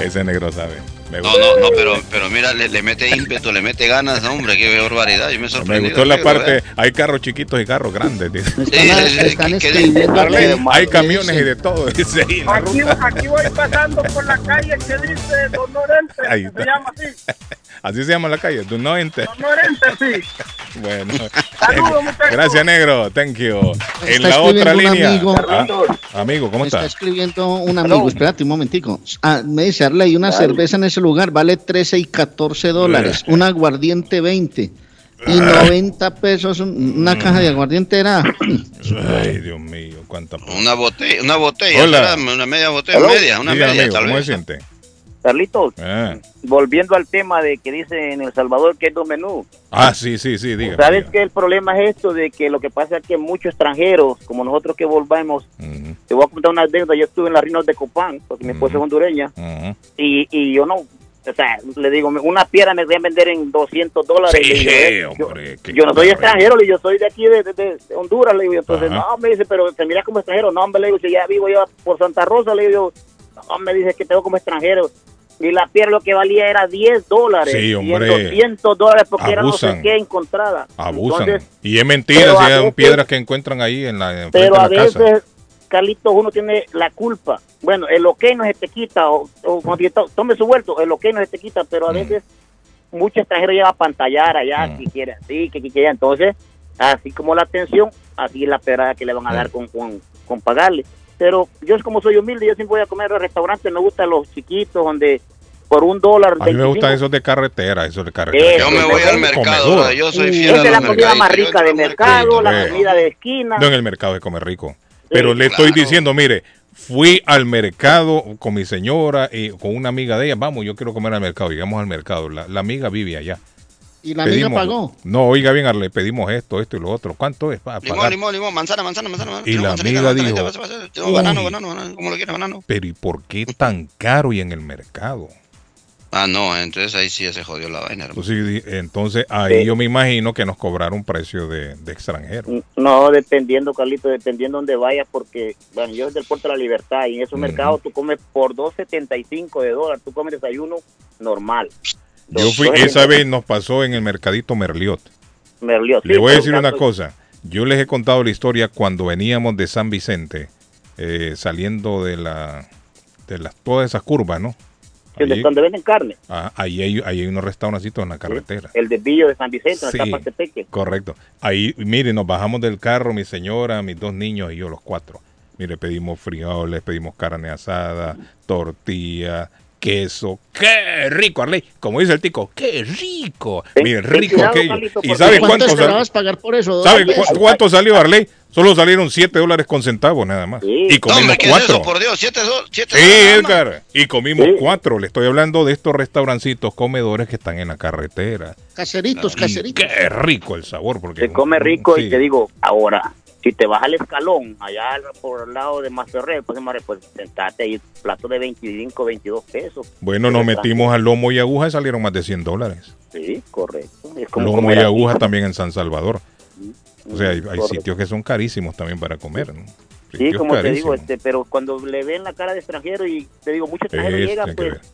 Ese negro sabe. Me No, gustó, no, no, pero, pero mira, le, le mete ímpetu, le mete ganas, hombre, qué barbaridad. Yo me me sorprendí. gustó la parte. Hay carros chiquitos y carros grandes. dice. Me están, sí, están ¿qué- qué hay camiones y de todo. Dice en Aquí, aquí voy pasando por la calle que dice Don Norente, está. se llama así. *laughs* Así se llama la calle. Do not enter. Don Norente, sí. *laughs* Bueno. Saludos, *laughs* muchachos. Gracias, negro. Thank you. En Está la otra línea. amigo. Ah, amigo, ¿cómo Me está estás? escribiendo un amigo, espérate un momentico. Ah, me dice Arley, una cerveza en ese lugar vale 13 y 14 dólares, un aguardiente 20 y 90 pesos un- una caja de aguardiente era. *clears throat* Ay, Dios mío, cuánta. Una botella, una botella, una media botella, Hello. media, una Dígame, media, amigo, tal ¿cómo se vez. siente? Carlitos, Ah, volviendo al tema de que dice en El Salvador que es dos menús. Ah, sí, sí, sí, diga. ¿Sabes que el problema es esto de que lo que pasa es que muchos extranjeros, como nosotros que volvamos, te voy a contar una deuda, yo estuve en las Rinos de Copán, porque mi esposa es hondureña, y, y yo no, o sea, le digo, una piedra me deben vender en 200 dólares. Sí, eh, yo, hombre, yo no soy extranjero, yo soy de aquí, de, de- de Honduras, le digo, entonces, Ajá. no, me dice, pero te miras como extranjero, no, hombre, le digo, si ya vivo yo por Santa Rosa, le digo, no, me dice que tengo como extranjero. Y la piedra lo que valía era 10 dólares. Sí, hombre. 200 dólares porque era no Abusan. sé qué encontrada. Abusan. Entonces, y es mentira, si veces- piedras que encuentran ahí en la, pero de a la casa. veces, Carlitos, uno tiene la culpa. Bueno, el ok no se te quita, o, o tome su vuelto, el ok no se te quita, pero a Mm. veces muchos extranjeros a pantallar allá, que quiere así, que, que. Entonces, así como la atención, así es la pedrada que le van a Mm. dar con, con, con pagarle. Pero yo como soy humilde, yo siempre voy a comer a restaurantes, me gustan los chiquitos, donde por un dólar... A mí me 25, gustan esos de carretera, esos de carretera. Yo me voy al mercado, Comedor. yo soy fiel Esa a es la comida más rica de mercado, la Eh. comida de esquina. No, en el mercado de comer rico. Pero le estoy diciendo, mire, fui al mercado con mi señora y con una amiga de ella. Vamos, yo quiero comer al mercado. Llegamos al mercado. La, la amiga vive allá. Y la amiga Pedimos- pagó. No, oiga bien, le pedimos esto, esto y lo otro. ¿Cuánto es para Limón, pagar? limón, limón, manzana, manzana, manzana. manzana. Y la amiga dijo, banano, banano, banano, como lo quieras, banano. Pero ¿y por qué tan caro y en el mercado? Ah, no, entonces ahí sí ya se jodió la vaina, hermano. Entonces, ahí Sí. yo me imagino que nos cobraron precio de, de extranjero. No, dependiendo, Carlito, dependiendo donde vayas, porque, bueno, yo soy del Puerto de la Libertad y en esos mercados tú comes por 2.75 de dólar, tú comes desayuno normal. Yo fui, esa vez nos pasó en el mercadito Merliot. Merliot, sí, Le voy a decir una cosa. Yo les he contado la historia cuando veníamos de San Vicente, eh, saliendo de la de las todas esas curvas, ¿no? Ahí, donde venden carne, ah, ahí hay, ahí hay unos restaurancitos en la carretera. el desvío de San Vicente, Sí. donde está Patepeque. Correcto. Ahí, mire, nos bajamos del carro, mi señora, mis dos niños y yo, los cuatro. Mire, pedimos frijoles, pedimos carne asada, tortilla, queso. ¡Qué rico, Arley! Como dice el tico, ¡qué rico! Mire, ten rico aquello. ¿Y porque sabe ¿cuánto salió? pagar por eso? ¿Sabe cu- cuánto salió, Arley? Solo salieron 7 dólares con centavos nada más. Y No, comimos hombre, ¿qué es cuatro. eso? Por Dios, siete, do- siete Sí, dólares, nada más. Edgar. Y comimos cuatro. Le estoy hablando de estos restaurancitos comedores que están en la carretera. Caseritos, caseritos. Qué rico el sabor. Porque Se come rico Sí. y te digo, ahora, si te vas al escalón, allá por el lado de Macerré, pues, pues sentate ahí, plato de 25, 22 pesos. Bueno, nos metimos al lomo y aguja y salieron más de 100 dólares. Sí, correcto. Es como Lomo y aquí. aguja también en San Salvador. O sea, hay, sitios que son carísimos también para comer. ¿no? Sí, como te digo, este, pero cuando le ven la cara de extranjero y te digo, mucho extranjero Eso llega, tiene que pues,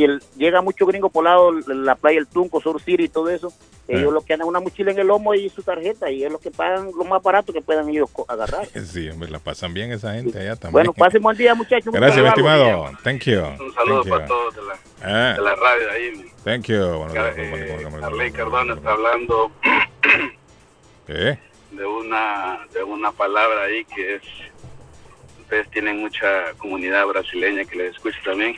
si el- llega mucho gringo por lado, la playa El Tunco, Sur City y todo eso, ellos lo que andan una mochila en el lomo y su tarjeta y es lo que pagan lo más barato que puedan ellos agarrar. *laughs* Sí, hombre, la pasan bien esa gente allá también. Bueno, pasen buen día, muchachos. Gracias, estimado. Thank you. Un saludo Thank you. para todos de la, Ah, de la radio ahí. Thank you. Bueno, Eh, Cardona está hablando ¿Qué? *coughs* de una de una palabra ahí que es ustedes tienen mucha comunidad brasileña que les escucha también.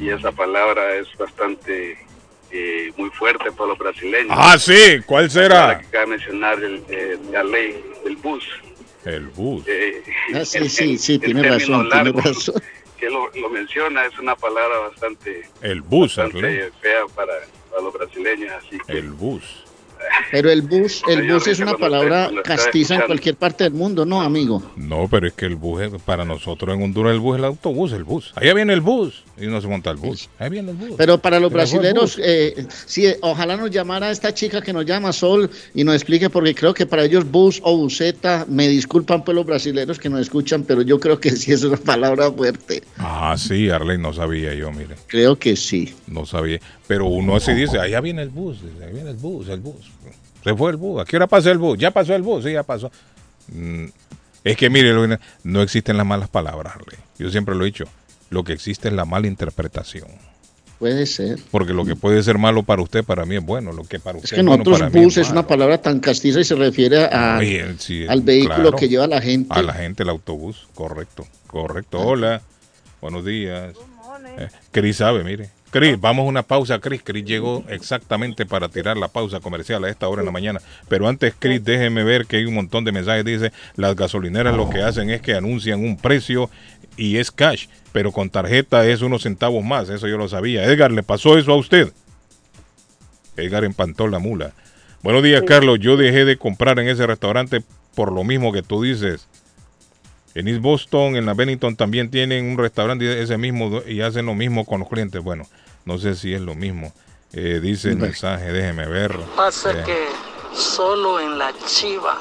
Y esa palabra es bastante eh, muy fuerte para los brasileños. Ah, sí. ¿Cuál será? de mencionar el, eh, la ley del bus. El bus. Eh, Ah, sí, el- sí, sí, el tiene razón, tiene razón. Que lo, lo menciona es una palabra bastante, El bus, bastante fea para, para los brasileños, así que El bus. Pero el bus, el bus es una palabra castiza en cualquier parte del mundo, ¿no, amigo? No, pero es que el bus, es, para nosotros en Honduras el bus es el autobús, el bus. Allá viene el bus y no se monta el bus. Ahí viene el bus. Pero para los brasileños, eh, sí, ojalá nos llamara esta chica que nos llama Sol y nos explique, porque creo que para ellos bus o buseta, me disculpan pues los brasileños que nos escuchan, pero yo creo que *laughs* sí es una palabra fuerte. Ah, sí, Arley, no sabía yo, mire. Creo que sí. No sabía. Pero uno así dice, allá viene el bus, ahí viene el bus, el bus. Se fue el bus. ¿A qué hora pasó el bus? Ya pasó el bus, sí, ya pasó. Mm, es que mire, no existen las malas palabras, Arley. Yo siempre lo he dicho. Lo que existe es la mala interpretación. Puede ser. Porque lo que puede ser malo para usted, para mí es bueno. Lo que para usted es que nosotros bus es, una palabra tan castiza y se refiere a, al vehículo que lleva a la gente. A la gente, el autobús. Correcto, correcto. Hola, buenos días. Eh, Cris sabe, mire. Cris, vamos a una pausa, Cris. Cris llegó exactamente para tirar la pausa comercial a esta hora en la mañana. Pero antes, Cris, déjeme ver que hay un montón de mensajes. Dice, las gasolineras lo que hacen es que anuncian un precio y es cash, pero con tarjeta es unos centavos más, eso yo lo sabía. Edgar, ¿le pasó eso a usted? Edgar empantó la mula. Buenos días, Carlos. Yo dejé de comprar en ese restaurante por lo mismo que tú dices. En East Boston, en la Bennington, también tienen un restaurante ese mismo y hacen lo mismo con los clientes. Bueno, no sé si es lo mismo. Eh, dice el mensaje, déjeme ver. Pasa eh. que solo en la chiva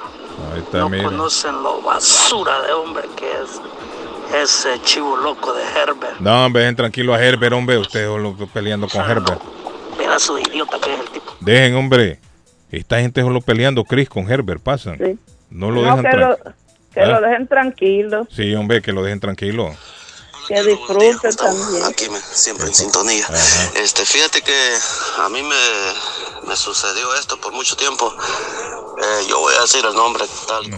no conocen lo basura de hombre que es ese chivo loco de Herbert. No, hombre, dejen tranquilo a Herbert, hombre. Usted lo peleando con Herbert. Pedazo de idiota que es el tipo. Dejen, hombre. Esta gente solo peleando, Chris, con Herbert. Pasan. Sí. No lo dejan tranquilo. Que lo ¿Ah? dejen tranquilo. Sí, hombre, que lo dejen tranquilo. Que disfruten también. Aquí siempre en sintonía. Este, fíjate que a mí me, me sucedió esto por mucho tiempo. Eh, yo voy a decir el nombre tal. No.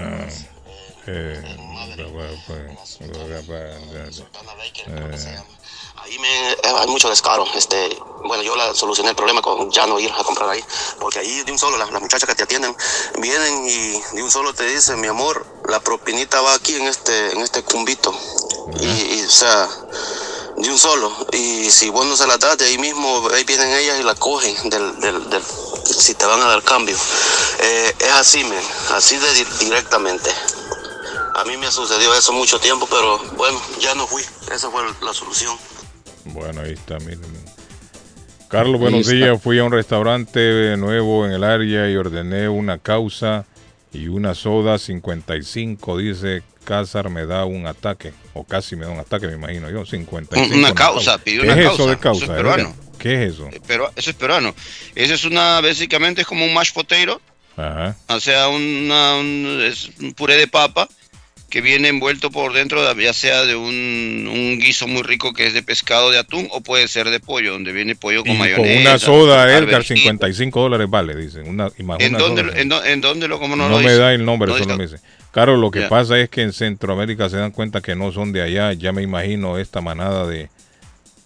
Eh, Ahí me, eh, hay mucho descaro. Este, bueno, yo la solucioné el problema con ya no ir a comprar ahí, porque ahí de un solo las, muchachas que te atienden vienen y de un solo te dicen, mi amor, la propinita va aquí en este, en este cumbito. y, o sea, de un solo. Y si vos no se la das, de ahí mismo, ahí vienen ellas y la cogen del, del, del si te van a dar cambio. Eh, es así, men, así de directamente. A mí me sucedió eso mucho tiempo, pero bueno, ya no fui. Esa fue la solución. Bueno, ahí está, miren. Carlos, buenos días. Fui a un restaurante nuevo en el área y ordené una causa y una soda 55. Dice, Cázar me da un ataque. O casi me da un ataque, me imagino yo. 55. Una causa, pidió una ¿Qué es eso de causa? Eso es peruano. ¿Qué es eso? Eh, pero, eso es peruano. Eso es una, básicamente es como un mashed potato. Ajá. O sea, una, un, es un puré de papa que viene envuelto por dentro, ya sea de un, guiso muy rico que es de pescado de atún o puede ser de pollo, donde viene pollo con mayonesa. Con una soda, Edgar, 55 dólares vale, dicen. Una, ¿En, dónde, en, dónde lo como no, no me da el nombre, solo me dice. Claro, lo que pasa es que en Centroamérica se dan cuenta que no son de allá. Ya me imagino esta manada de,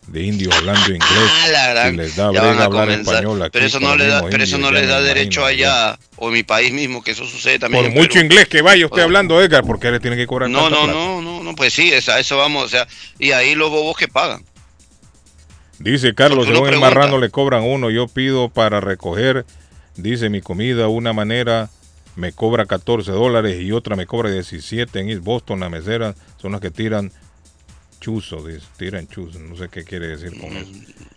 de indios hablando inglés ah, y les da brega hablar español aquí pero eso no le da pero eso no les da derecho allá o en mi país mismo que eso sucede también por mucho inglés que vaya usted hablando Edgar porque le tienen que cobrar no no no no no pues sí a eso vamos o sea y ahí los bobos que pagan. Dice Carlos según el marrano le cobran uno yo pido para recoger dice mi comida una manera me cobra 14 dólares y otra me cobra 17 en East Boston la mesera son las que tiran chuzo, dice, tiran chuzo, no sé qué quiere decir con eso.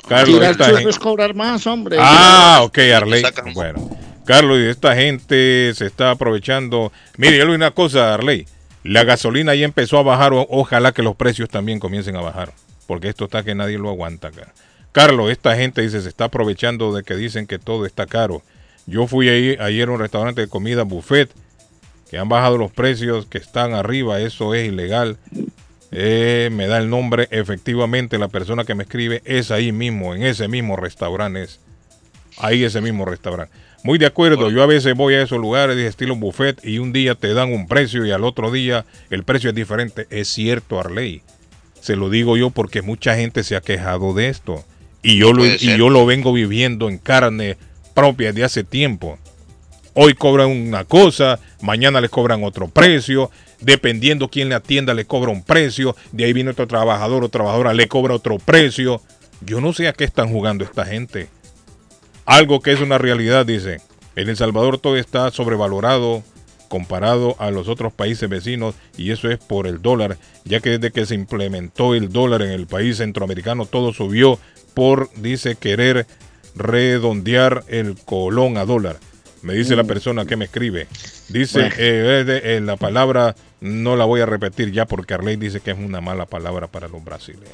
Carlos, Tirar chuzo es cobrar más, hombre. Ah, ok, Arley. Bueno, Carlos, y esta gente se está aprovechando. Mire, yo le una cosa, Arley. La gasolina ya empezó a bajar, ojalá que los precios también comiencen a bajar, porque esto está que nadie lo aguanta acá. Carlos, esta gente dice, se está aprovechando de que dicen que todo está caro. Yo fui ahí, ayer a un restaurante de comida buffet, que han bajado los precios, que están arriba, eso es ilegal. Eh, me da el nombre, efectivamente la persona que me escribe es ahí mismo, en ese mismo restaurante. Es. Ahí ese mismo restaurante. Muy de acuerdo, yo a veces voy a esos lugares de estilo buffet y un día te dan un precio y al otro día el precio es diferente. Es cierto, Arley. Se lo digo yo porque mucha gente se ha quejado de esto. Y yo, lo, y yo lo vengo viviendo en carne propia de hace tiempo. Hoy cobran una cosa, mañana les cobran otro precio, dependiendo quién le atienda le cobra un precio, de ahí viene otro trabajador o trabajadora le cobra otro precio. Yo no sé a qué están jugando esta gente. Algo que es una realidad, dice. En El Salvador todo está sobrevalorado comparado a los otros países vecinos y eso es por el dólar, ya que desde que se implementó el dólar en el país centroamericano todo subió por, dice, querer redondear el colón a dólar. Me dice la mm. persona que me escribe. Dice, eh, eh, la palabra no la voy a repetir ya porque Arley dice que es una mala palabra para los brasileños.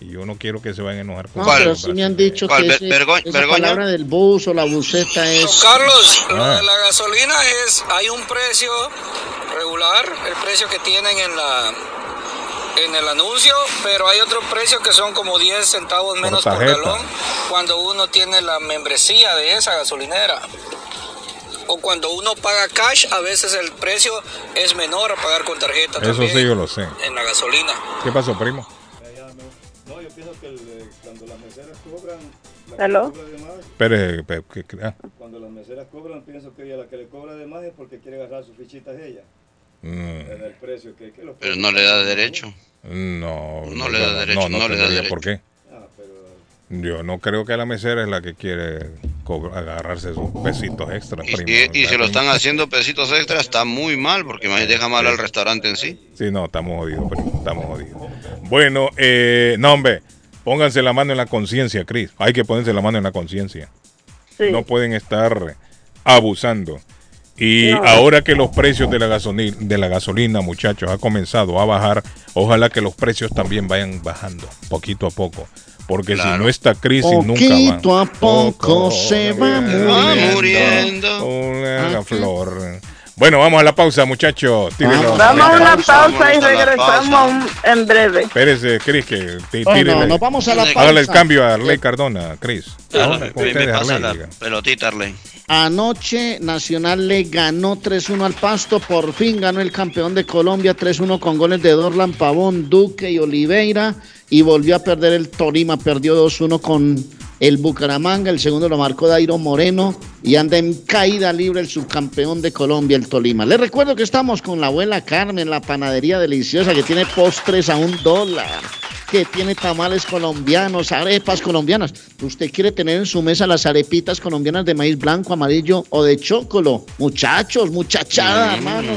Y yo no quiero que se vayan a enojar con no, pero sí me han dicho que esa palabra del bus o la buseta es... Carlos, ah. la gasolina es, hay un precio regular, el precio que tienen en la en el anuncio, pero hay otros precios que son como 10 centavos menos por galón cuando uno tiene la membresía de esa gasolinera. O cuando uno paga cash, a veces el precio es menor a pagar con tarjeta. Eso sí, yo lo sé. En la gasolina. ¿Qué pasó, primo? No, yo pienso que cuando las meseras cobran. ¿Aló? Pero, ah. Cuando las meseras cobran, pienso que ella la que le cobra de más es porque quiere agarrar sus fichitas ella. Mm. pero no le da derecho. No, no, le da derecho. No, le da derecho. ¿Por qué? Yo no creo que la mesera es la que quiere agarrarse sus pesitos extras. Y, y, si lo están haciendo pesitos extras, está muy mal porque me deja mal al restaurante en sí. Sí, no, estamos jodidos, estamos jodidos. Bueno, eh, no, hombre, pónganse la mano en la conciencia, Cris. Hay que ponerse la mano en la conciencia. No pueden estar abusando. Y ahora que los precios de la, gasolina, de la gasolina, muchachos, ha comenzado a bajar, ojalá que los precios también vayan bajando poquito a poco. Porque si no esta crisis nunca va. Poquito a poco, se va muriendo. Una flor. Bueno, vamos a la pausa, muchachos. Vamos a una pausa y regresamos en breve. Espérese, Cris, que tire. no, vamos a la pausa. Hágale el cambio a Arley Cardona, Cris. pelotita, Arley. Anoche Nacional le ganó 3-1 al Pasto, por fin ganó el campeón de Colombia 3-1 con goles de Dorlan Pavón, Duque y Oliveira y volvió a perder el Torima, perdió 2-1 con el Bucaramanga, el segundo lo marcó Dairo Moreno y anda en caída libre el subcampeón de Colombia, el Tolima. Les recuerdo que estamos con la abuela Carmen, la panadería deliciosa que tiene postres a un dólar que tiene tamales colombianos, arepas colombianas. ¿Usted quiere tener en su mesa las arepitas colombianas de maíz blanco, amarillo o de chocolo? Muchachos, muchachada, hermano.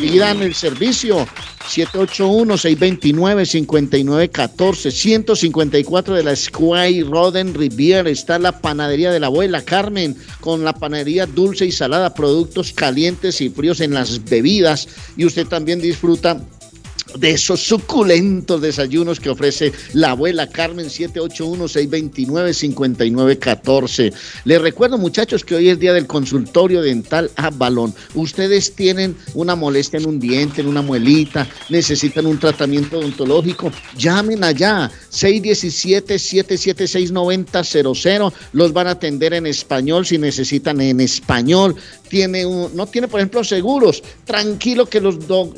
Pidan el servicio 781-629-5914, 154 de la Squire Roden Riviera. Está la panadería de la abuela Carmen con la panadería dulce y salada, productos calientes y fríos en las bebidas. Y usted también disfruta de esos suculentos desayunos que ofrece la abuela Carmen 781-629-5914. Les recuerdo muchachos que hoy es día del consultorio dental Avalon. Ustedes tienen una molestia en un diente, en una muelita, necesitan un tratamiento odontológico, llamen allá 617-776-9000. Los van a atender en español si necesitan en español. Tiene un, no tiene, por ejemplo, seguros. Tranquilo que, los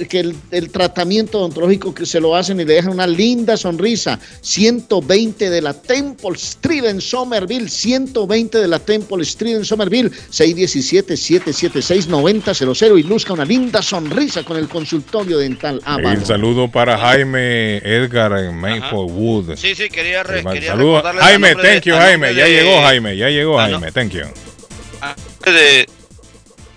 que el, el tratamiento odontológico que se lo hacen y le dejan una linda sonrisa. 120 de la Temple Street en Somerville, 120 de la Temple Street en Somerville, 617-776-9000 y luzca una linda sonrisa con el consultorio dental. Un saludo para Jaime Edgar en Maplewood. Sí, sí, quería, re, quería Jaime, thank you, Jaime. Ya llegó Jaime, ya llegó Jaime, thank you. De,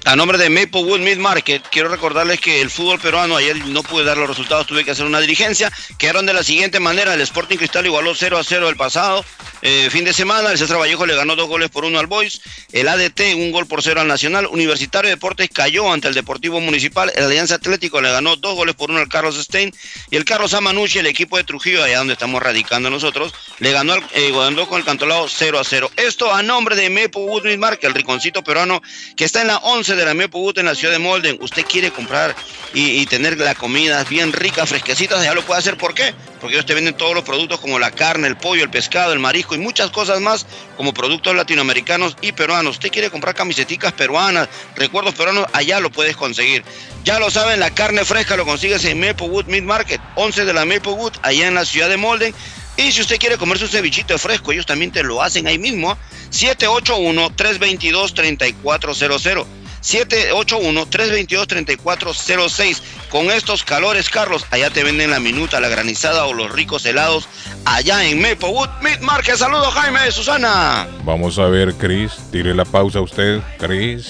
a nombre de Maplewood Mid Market, quiero recordarles que el fútbol peruano ayer no pude dar los resultados, tuve que hacer una dirigencia. Quedaron de la siguiente manera: el Sporting Cristal igualó 0 a 0 el pasado eh, fin de semana. El César Vallejo le ganó dos goles por uno al Boys. El ADT, un gol por cero al Nacional. Universitario de Deportes cayó ante el Deportivo Municipal. El Alianza Atlético le ganó dos goles por uno al Carlos Stein. Y el Carlos Amanucci, el equipo de Trujillo, allá donde estamos radicando nosotros, le ganó, al, eh, con el Cantolao 0 a 0. Esto a nombre de Maplewood Mid Market, el riconcito peruano que está en la 11 de la Maplewood en la ciudad de Molden. Usted quiere comprar y, tener la comida bien rica, fresquecita, ya lo puede hacer. ¿Por qué? Porque ellos te venden todos los productos como la carne, el pollo, el pescado, el marisco y muchas cosas más como productos latinoamericanos y peruanos. Usted quiere comprar camisetas peruanas, recuerdos peruanos, allá lo puedes conseguir. Ya lo saben, la carne fresca lo consigues en Maplewood Meat Market, 11 de la Maplewood, allá en la ciudad de Molden. Y si usted quiere comerse un cevichito fresco, ellos también te lo hacen ahí mismo. 781-322-3400. 781-322-3406. Con estos calores, Carlos, allá te venden la minuta, la granizada o los ricos helados allá en Maplewood. Meat Market. Saludos, Jaime, Susana. Vamos a ver, Chris. Tire la pausa usted, Chris.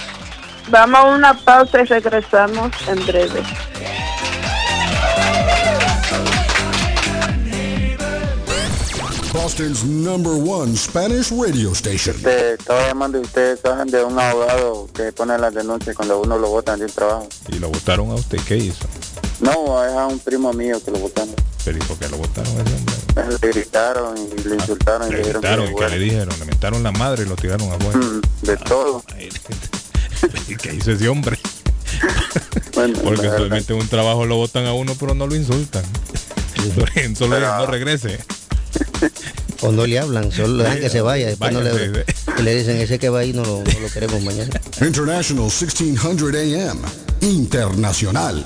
Vamos a una pausa y regresamos en breve. Boston's number one Spanish radio station. Te estaba llamando y ustedes saben de un abogado que pone las denuncias cuando uno lo votan de un trabajo. ¿Y lo votaron a usted? ¿Qué hizo? No, es a un primo mío que lo votaron. ¿Pero y por qué lo votaron a ese hombre? Le gritaron y le insultaron y Le gritaron, que ¿y qué le dijeron? Le mentaron la madre y lo tiraron afuera. Mm, de todo. *laughs* ¿Y ¿Qué hizo ese hombre? *laughs* Bueno, Porque en un trabajo lo votan a uno, pero no lo insultan. *laughs* Solo no regrese. O no le hablan, solo le dejan que se vaya. Después no le, y le dicen, ese que va ahí no lo, no lo queremos mañana. International 1600 AM. Internacional.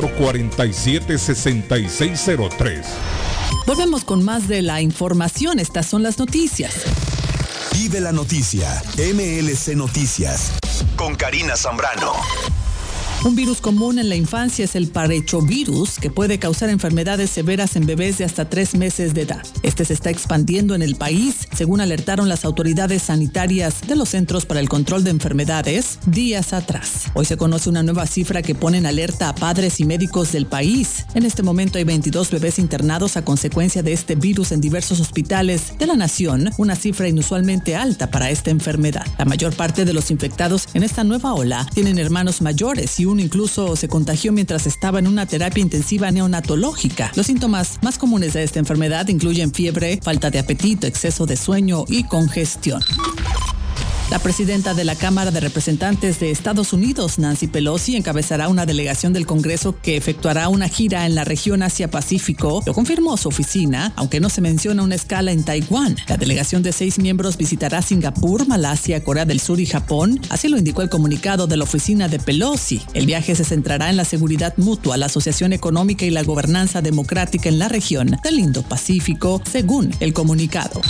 617-447-6603. Volvemos con más de la información. Estas son las noticias. Vive la noticia. MLC Noticias. Con Karina Zambrano. Un virus común en la infancia es el parechovirus, que puede causar enfermedades severas en bebés de hasta tres meses de edad. Este se está expandiendo en el país, según alertaron las autoridades sanitarias de los Centros para el Control de Enfermedades días atrás. Hoy se conoce una nueva cifra que pone en alerta a padres y médicos del país. En este momento hay 22 bebés internados a consecuencia de este virus en diversos hospitales de la nación, una cifra inusualmente alta para esta enfermedad. La mayor parte de los infectados en esta nueva ola tienen hermanos mayores y uno incluso se contagió mientras estaba en una terapia intensiva neonatológica. Los síntomas más comunes de esta enfermedad incluyen fiebre, falta de apetito, exceso de sueño y congestión. La presidenta de la Cámara de Representantes de Estados Unidos, Nancy Pelosi, encabezará una delegación del Congreso que efectuará una gira en la región Asia-Pacífico. Lo confirmó su oficina, aunque no se menciona una escala en Taiwán. La delegación de seis miembros visitará Singapur, Malasia, Corea del Sur y Japón. Así lo indicó el comunicado de la oficina de Pelosi. El viaje se centrará en la seguridad mutua, la asociación económica y la gobernanza democrática en la región del Indo-Pacífico, según el comunicado.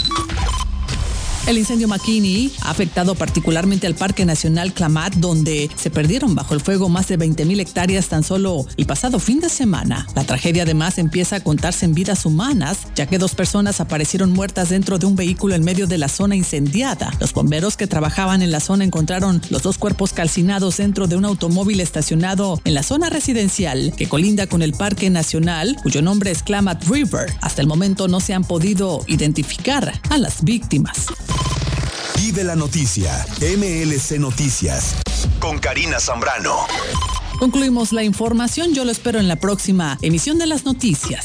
El incendio McKinney ha afectado particularmente al Parque Nacional Klamath, donde se perdieron bajo el fuego más de 20.000 hectáreas tan solo el pasado fin de semana. La tragedia además empieza a contarse en vidas humanas, ya que dos personas aparecieron muertas dentro de un vehículo en medio de la zona incendiada. Los bomberos que trabajaban en la zona encontraron los dos cuerpos calcinados dentro de un automóvil estacionado en la zona residencial que colinda con el Parque Nacional, cuyo nombre es Klamath River. Hasta el momento no se han podido identificar a las víctimas. Vive la noticia. MLC Noticias. Con Karina Zambrano. Concluimos la información. Yo lo espero en la próxima emisión de las noticias.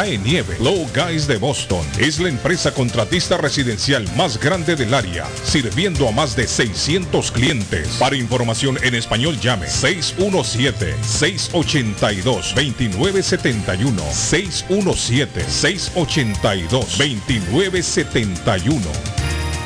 cae nieve. Low Guys de Boston es la empresa contratista residencial más grande del área, sirviendo a más de 600 clientes. Para información en español llame 617-682-2971. 617-682-2971.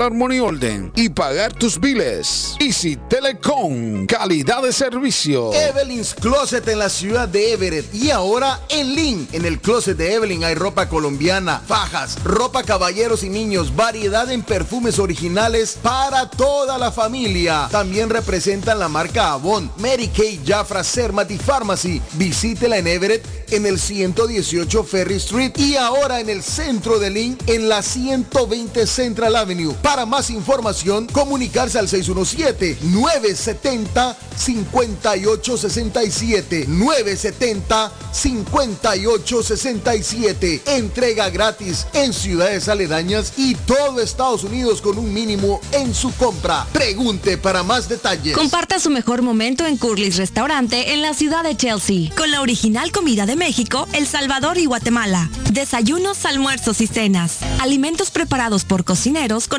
money order y pagar tus biles. Easy Telecom, calidad de servicio. Evelyn's Closet en la ciudad de Everett y ahora en Lynn. En el closet de Evelyn hay ropa colombiana, fajas, ropa caballeros y niños, variedad en perfumes originales para toda la familia. También representan la marca Avon, Mary Kay, Jafra, Sermat y Pharmacy. Visítela en Everett en el 118 Ferry Street y ahora en el centro de Lynn en la 120 Central Avenue. Para más información, comunicarse al 617-970-5867. 970-5867. Entrega gratis en ciudades aledañas y todo Estados Unidos con un mínimo en su compra. Pregunte para más detalles. Comparta su mejor momento en Curly's Restaurante en la ciudad de Chelsea, con la original comida de México, El Salvador y Guatemala. Desayunos, almuerzos y cenas. Alimentos preparados por cocineros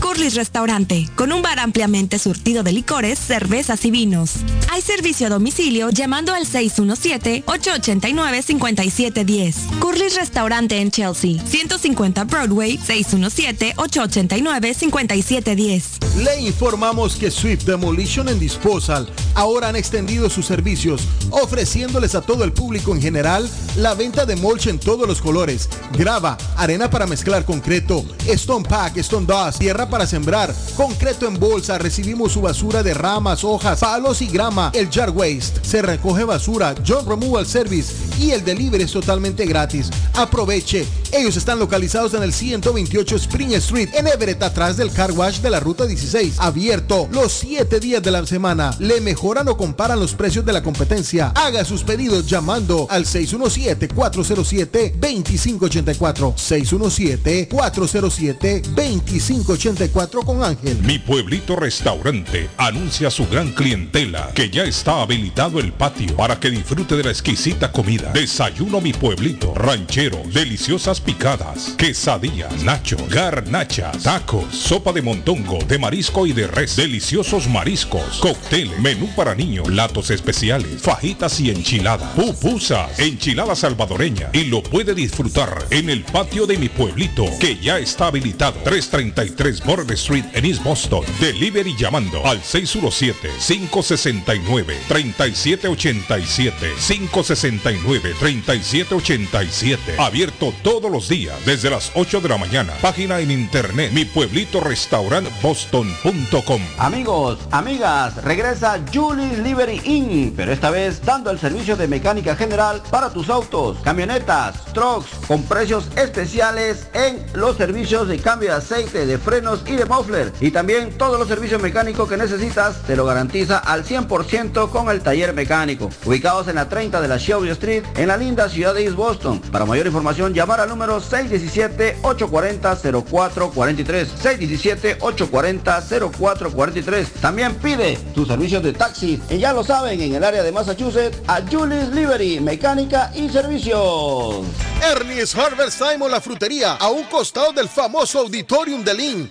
Curly's Restaurante, con un bar ampliamente surtido de licores, cervezas y vinos. Hay servicio a domicilio llamando al 617-889-5710. Curly's Restaurante en Chelsea, 150 Broadway, 617-889-5710. Le informamos que Swift Demolition and Disposal ahora han extendido sus servicios, ofreciéndoles a todo el público en general la venta de mulch en todos los colores, grava, arena para mezclar concreto, stone pack, stone dust, tierra para sembrar, concreto en bolsa, recibimos su basura de ramas, hojas, palos y grama, el jar waste, se recoge basura, John Removal Service y el delivery es totalmente gratis. Aproveche, ellos están localizados en el 128 Spring Street, en Everett, atrás del car wash de la ruta 16, abierto los 7 días de la semana. Le mejoran o comparan los precios de la competencia. Haga sus pedidos llamando al 617-407-2584. 617-407-2584 con Ángel. Mi pueblito restaurante anuncia a su gran clientela que ya está habilitado el patio para que disfrute de la exquisita comida. Desayuno mi pueblito. Ranchero, deliciosas picadas, quesadillas, nacho, garnacha, tacos, sopa de montongo, de marisco y de res, deliciosos mariscos, cóctel, menú para niños, platos especiales, fajitas y enchiladas, pupusas, enchilada salvadoreña y lo puede disfrutar en el patio de mi pueblito que ya está habilitado 333 Border Street en East Boston. Delivery llamando al 617-569-3787. 569-3787. Abierto todos los días desde las 8 de la mañana. Página en internet mi pueblito boston.com. Amigos, amigas, regresa Julie's Liberty Inn, pero esta vez dando el servicio de mecánica general para tus autos, camionetas, trucks, con precios especiales en los servicios de cambio de aceite, de frenos y de muffler. Y también todos los servicios mecánicos que necesitas te lo garantiza al 100% con el taller mecánico. Ubicados en la 30 de la Shelby Street, en la linda ciudad de East Boston. Para mayor información, llamar al número 617-840-0443. 617-840-0443. También pide tus servicios de taxi. Y ya lo saben, en el área de Massachusetts, a Julie's Liberty, mecánica y servicios. Ernie's Harvest Time o la frutería, a un costado del famoso Auditorium de Lynn.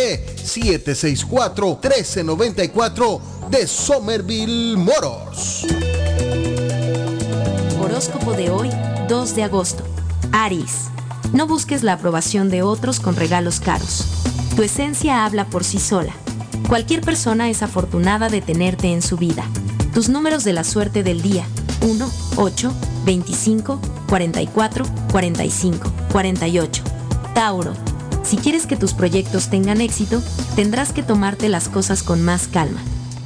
764-1394 de Somerville Motors. Horóscopo de hoy, 2 de agosto. Aries. No busques la aprobación de otros con regalos caros. Tu esencia habla por sí sola. Cualquier persona es afortunada de tenerte en su vida. Tus números de la suerte del día. 1, 8, 25, 44, 45, 48. Tauro si quieres que tus proyectos tengan éxito, tendrás que tomarte las cosas con más calma.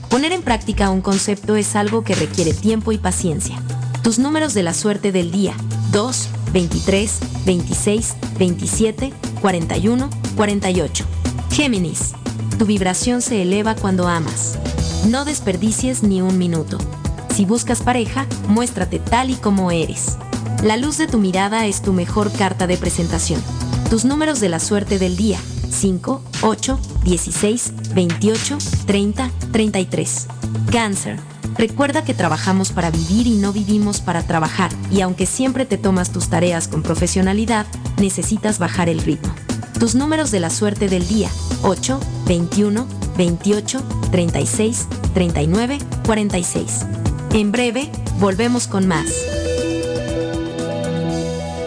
Poner en práctica un concepto es algo que requiere tiempo y paciencia. Tus números de la suerte del día. 2, 23, 26, 27, 41, 48. Géminis. Tu vibración se eleva cuando amas. No desperdicies ni un minuto. Si buscas pareja, muéstrate tal y como eres. La luz de tu mirada es tu mejor carta de presentación. Tus números de la suerte del día. 5, 8, 16, 28, 30, 33. Cáncer. Recuerda que trabajamos para vivir y no vivimos para trabajar, y aunque siempre te tomas tus tareas con profesionalidad, necesitas bajar el ritmo. Tus números de la suerte del día. 8, 21, 28, 36, 39, 46. En breve, volvemos con más.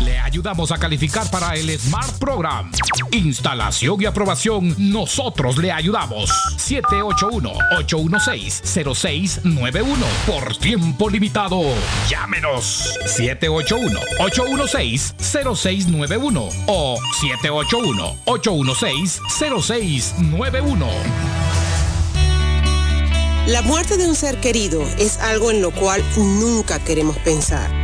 Le ayudamos a calificar para el Smart Program. Instalación y aprobación, nosotros le ayudamos. 781-816-0691. Por tiempo limitado. Llámenos. 781-816-0691 o 781-816-0691. La muerte de un ser querido es algo en lo cual nunca queremos pensar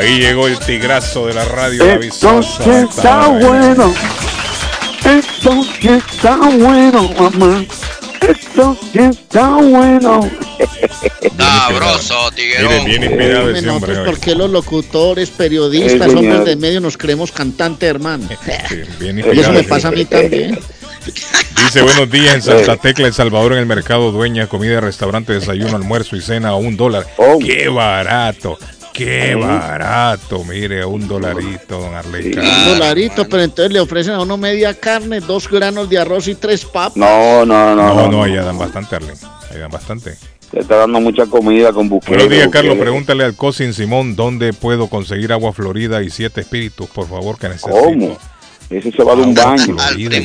Ahí llegó el tigrazo de la radio, sí está bueno. Esto sí está bueno, mamá. Esto sí está bueno. Sabroso, Mire, bien inspirado ese hombre. Nosotros, hoy. ¿por qué los locutores, periodistas, hombres de medio nos creemos cantantes, hermano? *laughs* Sí, bien Y eso inspirado me pasa a mí también. Dice buenos días en Santa Tecla, El Salvador, en el mercado dueña, comida, restaurante, desayuno, almuerzo y cena a un dólar. ¡Qué barato! ¡Qué barato! Mire, un dolarito, don Arleca. Un dolarito, pero entonces le ofrecen a uno media carne, dos granos de arroz y tres papas. No, no, no. No, no, allá dan bastante, Arlen. Ahí dan bastante. Se está dando mucha comida con buqueros. Buenos días, Carlos. Pregúntale al Cosin Simón dónde puedo conseguir agua florida y siete espíritus, por favor, que necesito. ¿Cómo? Ese se va a dar un baño. siete,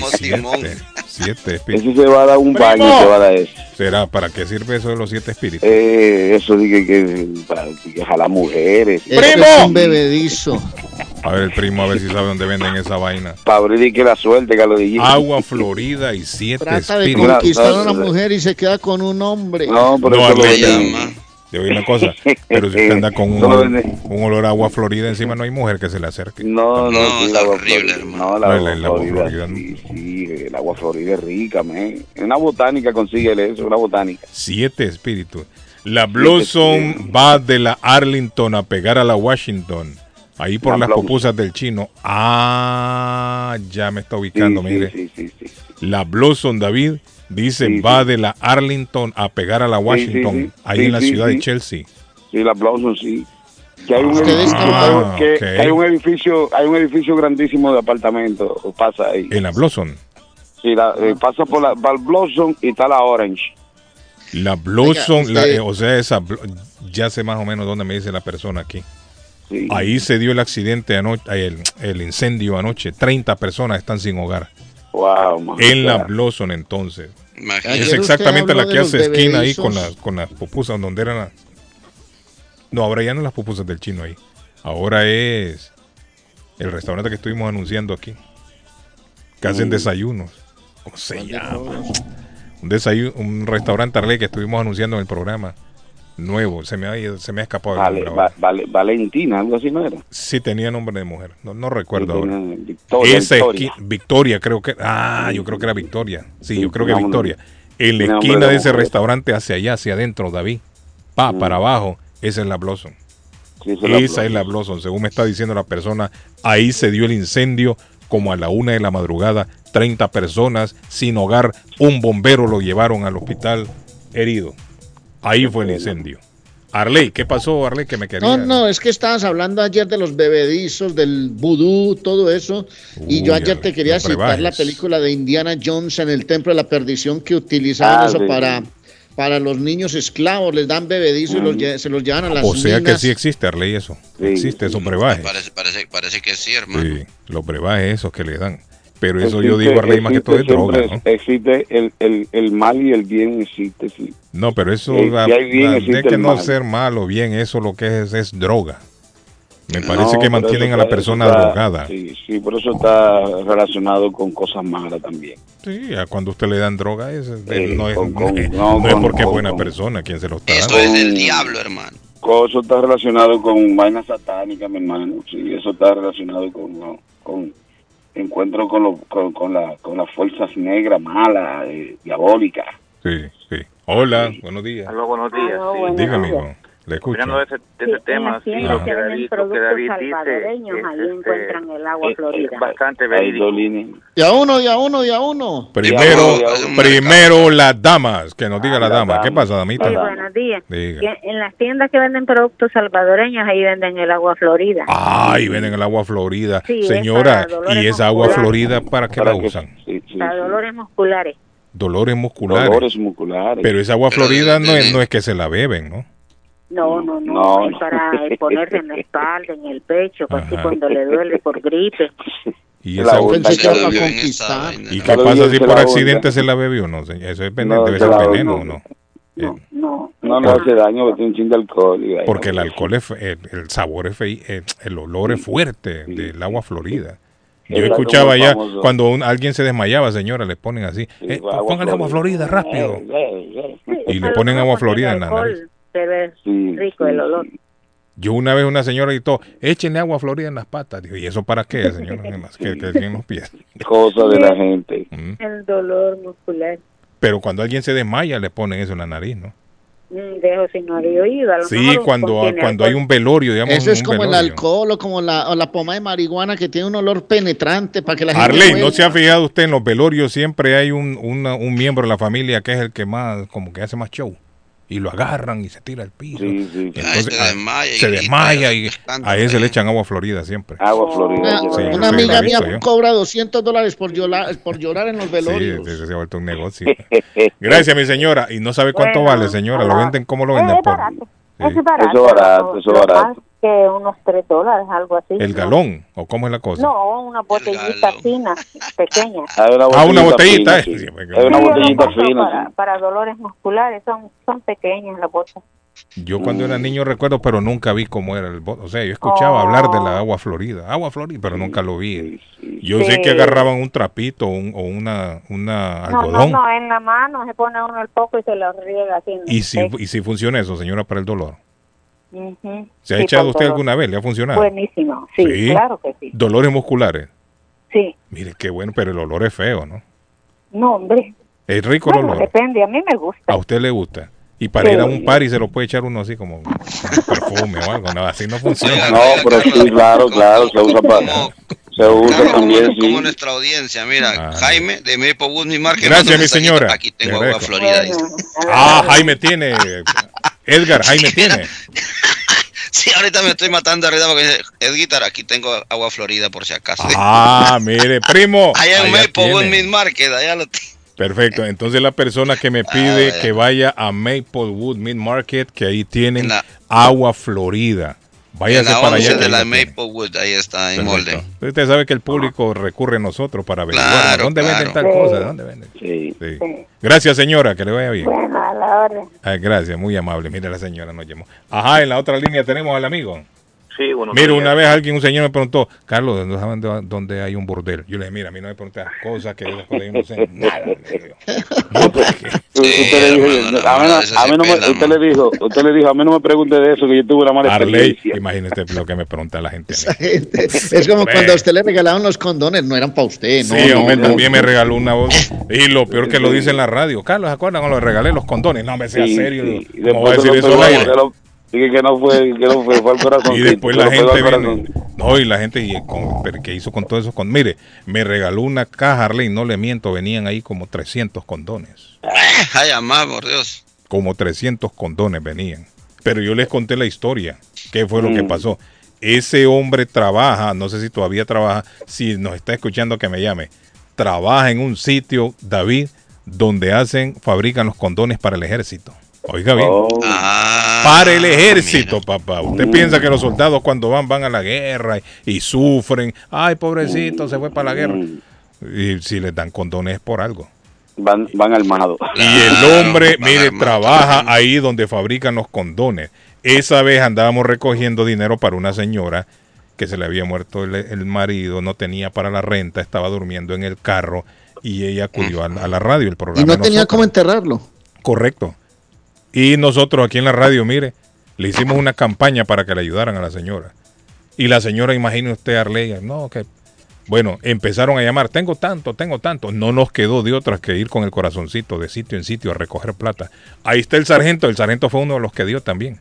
siete espíritus. Ese se va a dar un baño, se va a dar eso. ¿Será para qué sirve eso de los siete espíritus? Eh, eso dije que, para que jalar mujeres. Eso es un bebedizo. A ver el primo, a ver si sabe dónde venden esa vaina. Para abrir que la suerte, DJ. Agua florida y siete Trata de espíritus. conquistar a una mujer y se queda con un hombre. No, pero No, eso lo. Te oí una cosa, pero si usted anda con un, *laughs* olor- vende- un olor a agua florida encima, no hay mujer que se le acerque. No, no, sí, el agua florida. No, la No, el- agua florida, florida, ¿no? sí, sí, el agua florida es rica, man. Una botánica consíguele eso, una botánica. Siete espíritus. La Blossom va de la Arlington a pegar a la Washington. Ahí por La las Blossom. pupusas del chino. Ah, ya me está ubicando, Sí, mire. sí, sí, sí, La Blossom, David, dice Sí, va de la Arlington a pegar a la Washington. sí. Ahí Sí, en la sí, ciudad sí. de Chelsea. Sí, la Blossom, sí. Que hay un Ustedes edificio, que, hay un edificio, hay un edificio grandísimo de apartamentos, pasa ahí. En la Blossom. Sí, la- eh, pasa por la, el Blossom y está la Orange. La Blossom, Oiga, la- usted- eh, o sea, esa, ya sé más o menos dónde me dice la persona aquí. Ahí se dio el accidente anoche, el, el incendio anoche. 30 personas están sin hogar. Wow, man. En la Blossom entonces. Es exactamente la que hace esquina ahí con las, con las pupusas donde eran las... No, ahora ya no las pupusas del chino ahí. Ahora es el restaurante que estuvimos anunciando aquí. Que hacen Mm. desayunos. ¿Cómo se llama? Un, desayuno, un restaurante Arley que estuvimos anunciando en el programa. Nuevo. Se me ha, se me ha escapado el Vale, nombre ahora. va- vale, Valentina, algo así no era. Sí, tenía nombre de mujer. No, no recuerdo Sí, ahora. Victoria, Esa Victoria. Victoria, creo que. Ah, yo creo que era Victoria. Sí, yo creo que Victoria. En la esquina de ese mujer. restaurante, hacia allá, hacia adentro, David. Pa, Mm. para abajo, esa es la Blossom. Sí, esa es la esa es la Blossom. Según me está diciendo la persona, ahí se dio el incendio como a la una de la madrugada. 30 personas sin hogar. Un bombero lo llevaron al hospital herido. Ahí fue el incendio. Arley, ¿qué pasó, Arley? Que me quería. No, no, es que estabas hablando ayer de los bebedizos, del vudú, todo eso. y yo ayer te quería citar la película de Indiana Jones en el Templo de la Perdición que utilizaban Ah, eso sí, para, sí. para los niños esclavos. Les dan bebedizos y los lle- se los llevan a las O sea que sí existe, Arley, eso. existe esos brebajes. Parece, parece, parece que sí, hermano. Sí, los brebajes esos que le dan. Pero eso yo Existe- digo, Arley, más que todo es existe droga, ¿no? Existe el, el, el mal y el bien, existe, sí. No, pero eso, Sí, va- y hay bien, existe de que no mal. ser malo, bien, eso lo que es es droga. Me No, parece que pero mantienen a la persona está- drogada. Sí, sí, por eso está relacionado con cosas malas también. Sí, a cuando usted le dan droga, es, es- Sí, no, es, con- con- no es- no, no es con- porque es con- buena con- persona quien se lo está Esto dando. es del diablo, hermano. Eso está relacionado con vainas satánicas, mi hermano. Sí, eso está relacionado con, no, con encuentro con, lo- con, con, la, con las fuerzas negras, malas, eh, diabólicas. Sí, sí. Hola, buenos días. Aló, buenos días. sí. Dígame, hijo, le escucho. Opinando de ese, de ese tema, sí, lo que David, lo que productos David dice salvadoreños, es, ahí este, encuentran el agua es- florida. es bastante verídico. Y a uno, y a uno, y a uno. Primero, primero las damas, que nos diga la dama. ¿Qué pasa, damita? Sí, buenos días. Diga. Que En las tiendas que venden productos salvadoreños, ahí venden el agua florida. Ay, venden el agua florida. Sí, es Señora, para dolores ¿y esa agua florida para qué la usan? Para dolores musculares. Dolores musculares. Dolores musculares. Pero esa agua florida no es, no es que se la beben, ¿no? No, no, no, No, es no. para ponerse en la espalda, en el pecho, así Ajá. cuando le duele por gripe. Y esa era Se la para beben conquistar. ¿Y qué la pasa si por accidente se la bebió? No, señor? eso es veneno, No, debe se ser veneno. ¿o ¿no? No, No le hace daño, porque tiene un chin de alcohol. y. Porque el alcohol, es, fe- el, el sabor es fei- el, el olor es fuerte del agua florida. Yo El escuchaba ya famoso. cuando un- alguien se desmayaba, señora, le ponen así, eh, agua póngale agua florida rápido. Eh, Y le ponen agua florida en la nariz. Alcohol, pero es rico el olor. Yo una vez una señora gritó, échenle agua florida en las patas. Digo, ¿y eso para qué, señora? *laughs* Que, que en los pies. *laughs* Cosa de la gente. *laughs* Mm. El dolor muscular. Pero cuando alguien se desmaya, le ponen eso en la nariz, ¿no? Dejo sin haber oído. a lo Sí, mejor cuando, cuando hay un velorio, digamos. Eso es un como el velorio. alcohol o como la, o la poma de marihuana que tiene un olor penetrante para que la gente Arley, huela. ¿no se ha fijado usted en los velorios? Siempre hay un, una- un miembro de la familia que es el que más, como que hace más show. Y lo agarran y se tira al piso. Y entonces, se ah, desmaya y se desmaya y a ese le echan agua florida siempre. Agua florida. Una, Sí, una sí, amiga mía yo. cobra 200 dólares por llorar, por llorar en los Sí, velorios. ese se ha vuelto un negocio. Gracias, mi señora. Y no sabe cuánto Bueno, vale, señora. Lo venden, ¿cómo lo venden? Es Por barato. Sí. Es barato. Eso es barato, eso barato. Que unos 3 dólares, algo así. el ¿no? galón, ¿o cómo es la cosa? No, una botellita fina, pequeña. *laughs* Una Ah, una botellita, fina, eh. sí. Sí, porque- Hay una botellita fina. Para, sí. para dolores musculares, son, son pequeñas las botas. Yo cuando era niño recuerdo, pero nunca vi cómo era el bote. O sea, yo escuchaba hablar de la agua florida, agua florida, pero nunca lo vi. Yo sé que agarraban un trapito un- o una, una No, no, algodón. no, en la mano se pone uno el poco y se lo riega así. Y si, y si funciona eso, señora, para el dolor. ¿Se ha Sí, echado usted todo. alguna vez? ¿Le ha funcionado? Buenísimo, sí, Sí. claro que sí. Dolores musculares. Sí, Mire, qué bueno, pero el olor es feo, ¿no? no, hombre. Es rico el Bueno, olor. depende, a mí me gusta. A usted le gusta. Y para Sí. ir a un par y se lo puede echar uno así como perfume o algo. No, así no funciona. *laughs* No, pero sí, claro, claro, se usa para. Se usa también, Como sí. nuestra audiencia, mira, Jaime de Maplewood, mi marca. Gracias, mi señora. Aquí tengo agua florida. dice. Ah, Jaime tiene. Edgar, Jaime *laughs* tiene. *laughs* Sí, ahorita me estoy matando arriba porque dice, Edguitar, aquí tengo agua florida por si acaso. Ah, *laughs* mire, primo. allá en Maplewood, tiene. Mid Market, allá lo tengo. Perfecto. Entonces la persona que me pide que vaya a Maplewood Mid Market, que ahí tienen agua florida. Váyase la para 11 allá. de la. Maplewood, ahí está, en Perfecto. molde. Usted sabe que el público recurre a nosotros para averiguar Claro, dónde venden tal claro. cosa, Sí. dónde venden. Sí. Gracias, señora, que le vaya bien. Bueno, a la orden. Ah, gracias, muy amable. Mire, la señora nos llamó. Ajá, en la otra línea tenemos al amigo. Sí, bueno. Mira, una vez alguien, un señor me preguntó, Carlos, ¿dónde saben dó- dónde hay un bordel? Yo le dije, mira, a mí no me preguntas cosas que yo no sé *laughs* nada. *laughs* usted le dijo, a mí no, a mí no me, usted le dijo, usted le dijo, a mí no me pregunte de eso, que yo tuve una mala Arley, experiencia. imagínate lo que me pregunta la gente. Es como cuando a usted le regalaban los condones, no eran para usted, ¿no? Sí, no, hombre, no. también me regaló una voz. Y lo peor que lo dice en la radio. Carlos, ¿se acuerdan cuando le regalé los condones? No, me sea Sí, serio. sí. ¿Cómo voy a decir eso al aire? Dije que no fue, que no fue, fue al corazón. Y después la gente viene. No, y la gente, y con, ¿qué hizo con todo eso? Con, mire, me regaló una caja, Arley, no le miento, venían ahí como 300 condones. Ay, amá, por Dios. Como 300 condones venían. Pero yo les conté la historia. ¿Qué fue lo que Mm. pasó? Ese hombre trabaja, no sé si todavía trabaja, si nos está escuchando que me llame. Trabaja en un sitio, David, donde hacen, fabrican los condones para el ejército. Oiga bien. Oh. para el ejército, papá. Usted piensa que los soldados cuando van van a la guerra y, y sufren. Ay, pobrecito, se fue para la guerra. Y si les dan condones es por algo. Van, van armados. Y el hombre, mire, trabaja ahí donde fabrican los condones. Esa vez andábamos recogiendo dinero para una señora que se le había muerto el, el marido, no tenía para la renta, estaba durmiendo en el carro y ella acudió a, a la radio, el programa. Y no tenía nosotros. cómo enterrarlo. Correcto. Y nosotros aquí en la radio, mire, le hicimos una campaña para que le ayudaran a la señora. Y la señora, imagine usted, Arleya, no, que... Bueno, empezaron a llamar, tengo tanto, tengo tanto. No nos quedó de otra que ir con el corazoncito de sitio en sitio a recoger plata. Ahí está el sargento, el sargento fue uno de los que dio también.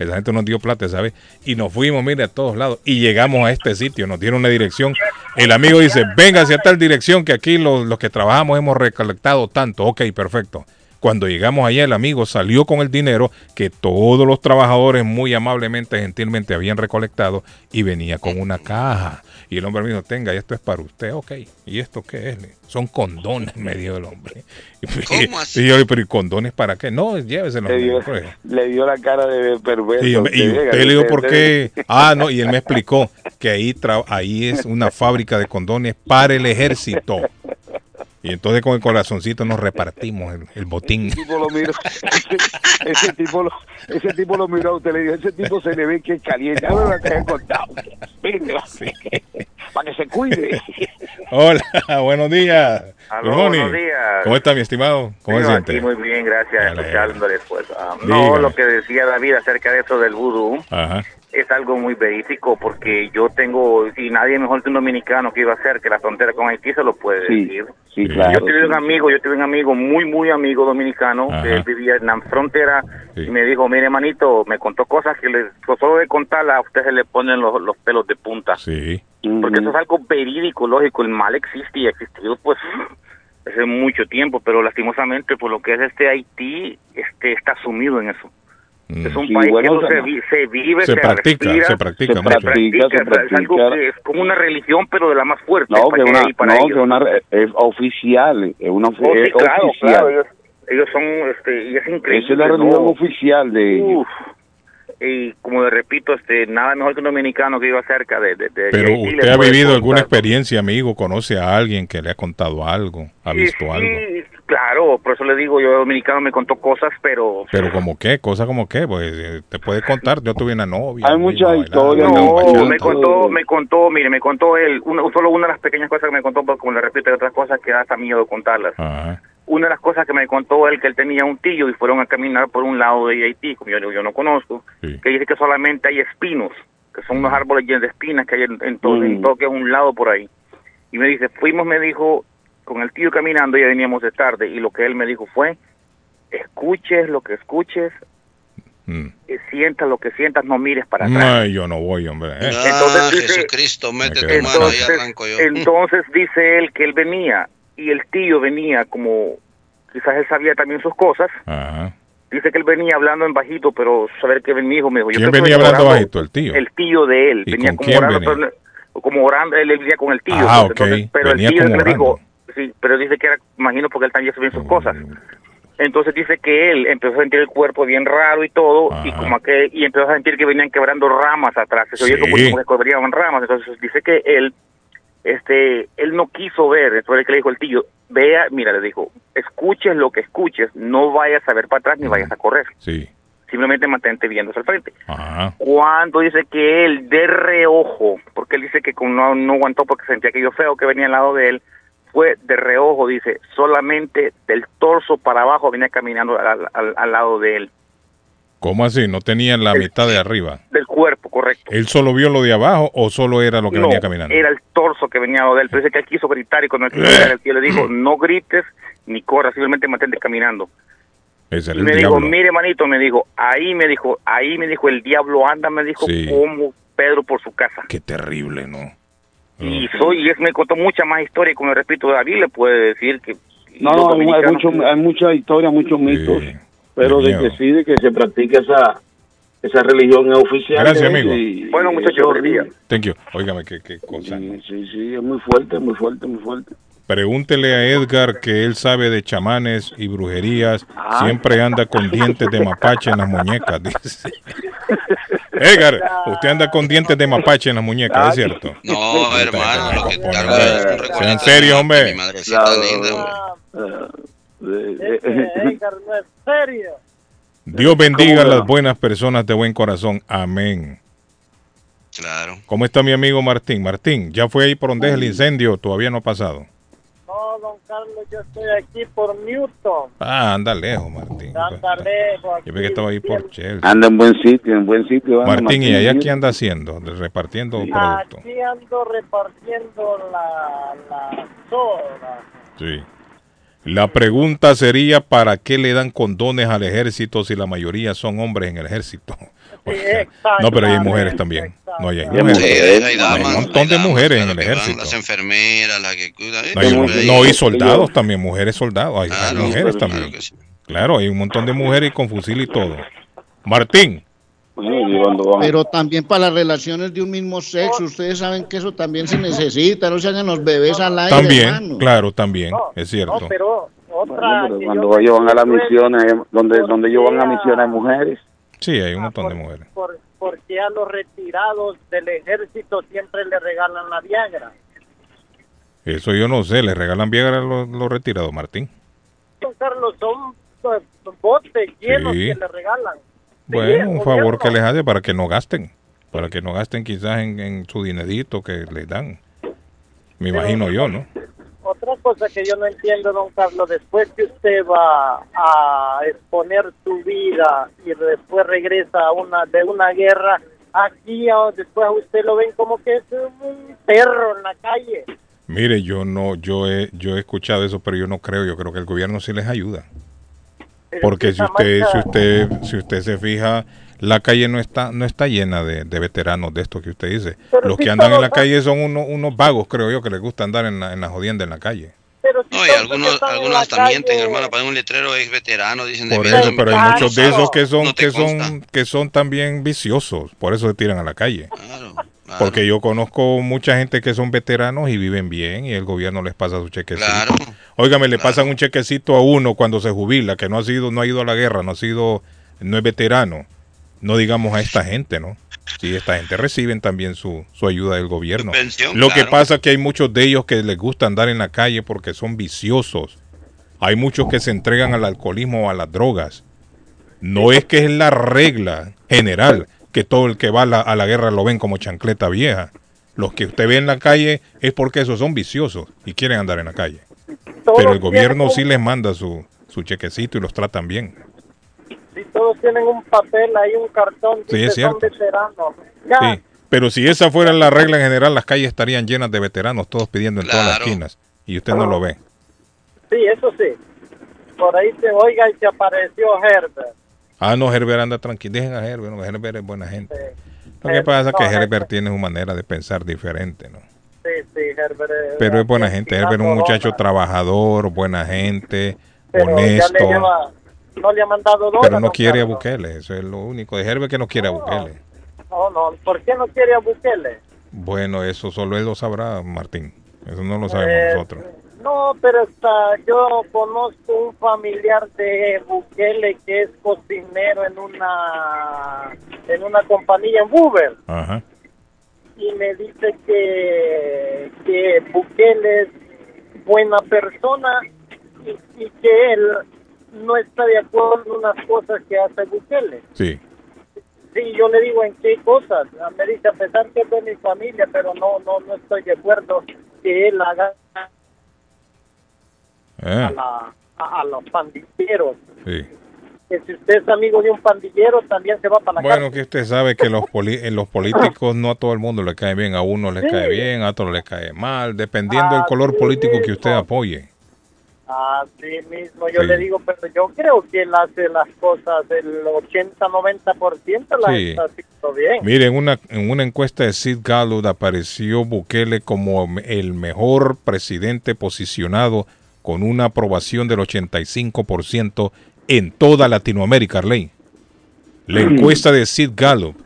El sargento nos dio plata, ¿sabes? Y nos fuimos, mire, a todos lados. Y llegamos a este sitio, nos dieron una dirección. El amigo dice, venga hacia tal dirección que aquí los, los que trabajamos hemos recolectado tanto. Ok, perfecto. Cuando llegamos allá, el amigo salió con el dinero que todos los trabajadores muy amablemente, gentilmente habían recolectado y venía con una caja. Y el hombre me dijo, tenga, esto es para usted, ok. ¿Y esto qué es? Son condones, *laughs* me dijo el hombre. ¿Cómo así? Y yo, pero ¿y condones para qué? No, lléveselos. Le dio, pues. le dio la cara de perverso. Y, yo- y Que llega, usted le dijo por qué. Ah, no, y él me explicó que ahí, tra- ahí es una fábrica de condones para el ejército. Y entonces con el corazoncito nos repartimos el, el botín. Ese tipo lo miró, ese, *laughs* ese tipo lo, ese tipo lo miró a usted, le dijo, ese tipo se le ve que es caliente, ahora lo que he contado, Venga, para que se cuide. Hola, *laughs* buenos días. Aló, buenos días. ¿Cómo está mi estimado? ¿Cómo se siente? muy bien, gracias, Dale. escuchándoles. Pues, Dígame. no, lo que decía David acerca de eso del vudú Ajá. Es algo muy verídico porque yo tengo, y nadie mejor que un dominicano que iba a hacer que la frontera con Haití se lo puede Sí, decir. sí, claro. yo tuve un sí. amigo, yo tuve un amigo muy, muy amigo dominicano Ajá. que él vivía en la frontera Sí. y me dijo, mire, manito, me contó cosas que le, solo de contarla a usted se le ponen los, los pelos de punta. Sí. Porque eso es algo verídico, lógico. El mal existe y ha existido, pues, *laughs* hace mucho tiempo, pero lastimosamente, por lo que es este Haití, este está sumido en eso. Es un Sí, país bueno, que se, vi- se vive, Se se, practica, respira, se practica se mucho. practica, se es algo que es como una religión, pero de la más fuerte. No, que una, y para no, ellos. que una es oficial, es una Oh, sí, es claro, oficial. claro, ellos, ellos son, este, y es increíble. Esa es la religión ¿no? oficial de ellos. Uf. Y como le repito, este, nada mejor que un dominicano que iba cerca de, de, de Pero usted ha vivido alguna experiencia, amigo, conoce a alguien que le ha contado algo, ha Sí, visto algo. sí, claro, Claro, por eso le digo, yo dominicano me contó cosas, pero Pero como qué, cosa como qué, pues eh, te puede contar, yo tuve una novia. Hay muchas historias, No, me contó, me contó, mire, me contó él, una- solo una de las pequeñas cosas que me contó, porque como le repito, hay otras cosas que da hasta miedo contarlas. Ajá. Una de las cosas que me contó él, que él tenía un tío y fueron a caminar por un lado de Haití, como yo, yo no conozco, que dice que solamente hay espinos, que son unos árboles llenos de espinas que hay en, en todo, en Mm. todo que es un lado por ahí. Y me dice, fuimos, me dijo, con el tío caminando, ya veníamos de tarde, y lo que él me dijo fue, escuches lo que escuches, Mm. eh, sientas lo que sientas, no mires para atrás. Ay, yo no voy, hombre. eh. Ah, dice- Jesucristo, mete tu mano, ahí arranco yo. entonces dice él que él venía y el tío venía como quizás él sabía también sus cosas. Ajá. Dice que él venía hablando en bajito, pero saber que mi hijo me dijo. yo ¿Quién venía hablando orando- bajito? ¿El tío? El tío de él. ¿Y venía con como quién orando, venía? pero- como orando, él, él venía con el tío. Ah, entonces, ok. pero Venía el tío le dijo, sí, pero dice que era, imagino porque él también sabía sus cosas. Entonces dice que él empezó a sentir el cuerpo bien raro y todo, y como que y empezó a sentir que venían quebrando ramas atrás, se oía como, Sí. como que ramas, entonces dice que él este él no quiso ver, entonces el que le dijo el tío, vea, mira, le dijo, escuches lo que escuches, no vayas a ver para atrás ni vayas a correr, Sí. simplemente mantente viendo hacia el frente. Ajá. Cuando dice que él de reojo, porque él dice que no, no aguantó porque sentía aquello feo que venía al lado de él, fue de reojo, dice, solamente del torso para abajo venía caminando al, al- al lado de él, ¿Cómo así? ¿No tenía la mitad de arriba? del cuerpo, correcto. ¿Él solo vio lo de abajo o solo era lo que no, venía caminando? era el torso que venía de él, pero dice que él quiso gritar y cuando él quiso gritar, el tío le dijo, *clears throat* no grites ni corras, simplemente mantente caminando. Ese era Y el me dijo, diablo. mire manito, me dijo, ahí me dijo, ahí me dijo, el diablo anda, me dijo, Sí. como Pedro por su casa. Qué terrible, ¿no? Y soy, y él me contó mucha más historia, y como le repito, David le puede decir que... No, no, hay, mucho, hay mucha historia, muchos mitos, pero de que sí, de que se practica esa esa religión es oficial. Gracias, ¿eh? amigo. Y- Bueno, muchachos, buen día. Thank you. Óigame, qué, qué cosa. ¿no? Sí, sí, es muy fuerte, muy fuerte, muy fuerte. Pregúntele a Edgar que él sabe de chamanes y brujerías. Ah. Siempre anda con dientes de mapache en las muñecas, *laughs* dice. Edgar, usted anda con dientes de mapache en las muñecas, ¿es cierto? *laughs* No, hermano, lo que Sean serios, hombre. Mi madrecita linda, hombre. *laughs* Dios bendiga a las buenas personas de buen corazón. Amén. Claro. ¿Cómo está mi amigo Martín? Martín, ¿ya fue ahí por donde es el incendio? Todavía no ha pasado. No, don Carlos, yo estoy aquí por Newton. Ah, anda lejos, Martín. Anda lejos. Yo vi que estaba ahí por Chelsea. Anda en buen sitio, en buen sitio. anda Martín, ¿y allá qué anda haciendo? Repartiendo producto. Aquí ando repartiendo la, la soda. Sí. La pregunta sería, ¿para qué le dan condones al ejército si la mayoría son hombres en el ejército? *laughs* O sea, no, pero hay mujeres también. No, hay, mujeres. hay, un montón hay de mujeres en el ejército. Las enfermeras, las que cuidan. No, no, y soldados también, mujeres soldados. Hay, hay Claro, mujeres también. Claro, hay un montón de mujeres y con fusil y todo. Martín, Pero también para las relaciones de un mismo sexo, ustedes saben que eso también se necesita, no se hagan los bebés al aire, también, hermano. claro, también, es cierto. Pero otra Bueno, pero que cuando yo ellos van a las misiones, donde, donde ellos van a misiones mujeres. Sí, hay un montón de mujeres. por, porque a los retirados del ejército siempre le regalan la Viagra. Eso yo no sé, le regalan Viagra a los, los retirados, Martín. Carlos, son pues, botes llenos Sí. que le regalan. Bueno, un favor que les hace para que no gasten, para que no gasten quizás en, en su dinerito que les dan. Me imagino yo, ¿no? Otra cosa que yo no entiendo, don Carlos, después que usted va a exponer su vida y después regresa a una de una guerra, aquí a- después a usted lo ven como que es un perro en la calle. Mire, yo no, yo he, yo he escuchado eso, pero yo no creo. Yo creo que el gobierno sí les ayuda. Porque si usted, si usted, si usted se fija, la calle no está, no está llena de, de veteranos de esto que usted dice. Pero Los que andan en la calle son unos, unos vagos, creo yo, que les gusta andar en la, en la jodienda en la calle. No, y algunos, algunos hasta mienten, hermano, ponen un letrero ex veterano, dicen de Por eso, pero hay muchos de esos que son, no que son, que son también viciosos, por eso se tiran a la calle. Porque yo conozco mucha gente que son veteranos y viven bien y el gobierno les pasa su chequecito. Claro, Óigame, le pasan un chequecito a uno cuando se jubila, que no ha sido, no ha ido a la guerra, no ha sido, no es veterano. No digamos a esta gente, ¿no? Sí, esta gente reciben también su, su ayuda del gobierno. pensión, Lo que pasa es que hay muchos de ellos que les gusta andar en la calle porque son viciosos. Hay muchos que se entregan al alcoholismo o a las drogas. No es que es la regla general que todo el que va a la, a la guerra lo ven como chancleta vieja. Los que usted ve en la calle es porque esos son viciosos y quieren andar en la calle. Pero el gobierno sí les manda su, su chequecito y los tratan bien. Si todos tienen un papel, hay un cartón, Sí, dice es son cierto. veteranos. Ya, Sí, pero si esa fuera la regla en general, las calles estarían llenas de veteranos, todos pidiendo en todas las esquinas. Y usted no lo ve. sí, eso sí. Por ahí se oiga y se apareció Herbert. Ah, no, Herbert anda tranquilo. Dejen a Herbert, no, Herbert es buena gente. Lo que pasa es que no, Herbert tiene su manera de pensar diferente, ¿no? Sí, sí, Herbert. eh, Pero es buena gente. Herbert es un muchacho trabajador, buena gente, Pero honesto. le lleva- no le ha mandado dólares. Pero no quiere a. Bukele. Eso es lo único de Herbert que no quiere a Bukele. No, no, ¿por qué no quiere a Bukele? Bueno, eso solo él lo sabrá, Martín. Eso no lo sabemos Eh, nosotros. No, pero está, yo conozco un familiar de Bukele que es cocinero en una en una compañía en Uber Ajá. y me dice que, que Bukele es buena persona y, y que él no está de acuerdo en unas cosas que hace Bukele. Sí. Sí, yo le digo en qué cosas. Me dice, a pesar que es de mi familia, pero no, no, no estoy de acuerdo que él haga a, Ah, la- a- a los pandilleros. sí. Que si usted es amigo de un pandillero, también se va para la Bueno, cárcel. que usted sabe que los, poli- eh, los políticos no a todo el mundo le cae bien. A uno le Sí. cae bien, a otro le cae mal, dependiendo del color político que usted apoye. Así mismo, yo Sí. le digo, pero yo creo que él hace las cosas del 80-90% las Sí. está haciendo bien. Mire, en una, en una encuesta de Sid Gallup apareció Bukele como el mejor presidente posicionado con una aprobación del 85% en toda Latinoamérica, Arley. La encuesta de Sid Gallup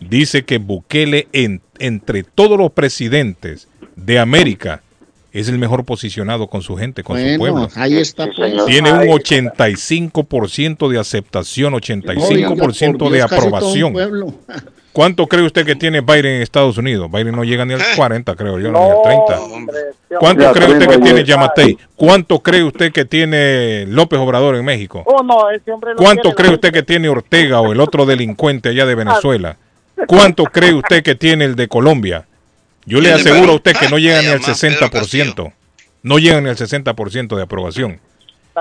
dice que Bukele en- entre todos los presidentes de América es el mejor posicionado con su gente, con su Bueno, pueblo. ahí está pues. Tiene un Ahí- 85% de aceptación, 85% Oiga, por de aprobación. *laughs* ¿Cuánto cree usted que tiene Biden en Estados Unidos? Biden no llega ni al 40, creo yo, ni al 30. ¿Cuánto Ya, cree usted que tiene. Yamatei? ¿Cuánto cree usted que tiene López Obrador en México? Oh, no, ese hombre lo ¿Cuánto cree usted que tiene Ortega o el otro delincuente allá de Venezuela? ¿Cuánto cree usted que tiene el de Colombia? Yo le aseguro a usted que no llega ni al 60%. No llega ni al 60% de aprobación.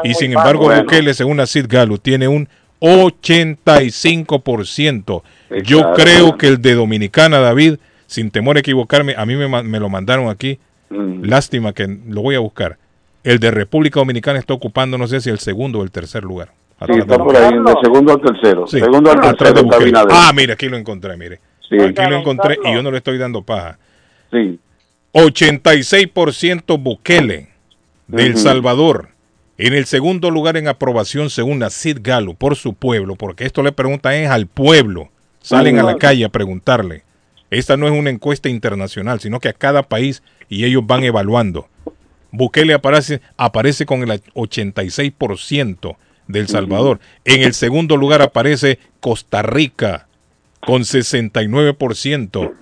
Y sin embargo. Bukele, según la Sid Gallup, tiene un 85%. Yo creo que el de Dominicana, David, sin temor a equivocarme, a mí me, lo mandaron aquí. Mm. Lástima que lo voy a buscar. El de República Dominicana está ocupando, no sé si el segundo o el tercer lugar. Sí, está de- por ahí, de segundo al tercero. Sí, segundo al atrás de tercero. Ah, mire, aquí lo encontré, mire. Sí. Aquí lo encontré y yo no le estoy dando paja. Sí. 86% Bukele de El. Salvador. En el segundo lugar en aprobación según la Sid Galo por su pueblo, porque esto le preguntan es al pueblo. Salen a la calle a preguntarle. Esta no es una encuesta internacional, sino que a cada país y ellos van evaluando. Bukele aparece, aparece con el 86% de El Salvador. En el segundo lugar aparece Costa Rica con 69%.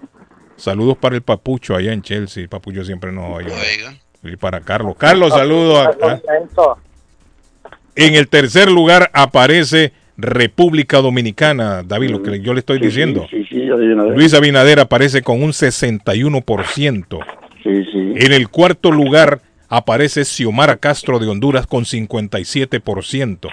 Saludos para el Papucho allá en Chelsea. Papucho siempre nos oye. Y para Carlos. Carlos, saludos. a- a- en el tercer lugar aparece República Dominicana. David, lo que yo le estoy diciendo. Sí, sí, Abinader. Luis Abinader aparece con un 61%. Sí, sí. En el cuarto lugar aparece Xiomara Castro de Honduras con 57%.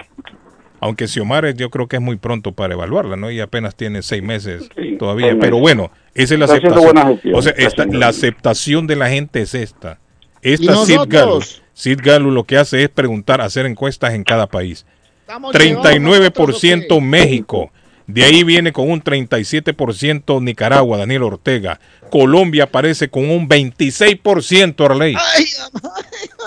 Aunque Xiomara yo creo que es muy pronto para evaluarla, ¿no? Y apenas tiene seis meses todavía. seis Pero bueno, esa es la Está aceptación. O sea, esta- la aceptación de la gente es esta. ¿Y Esta Sid? Gallup, Sid Gallup lo que hace es preguntar, hacer encuestas en cada país. Estamos 39% México. De ahí viene con un 37% Nicaragua, Daniel Ortega. Colombia aparece con un 26% Arley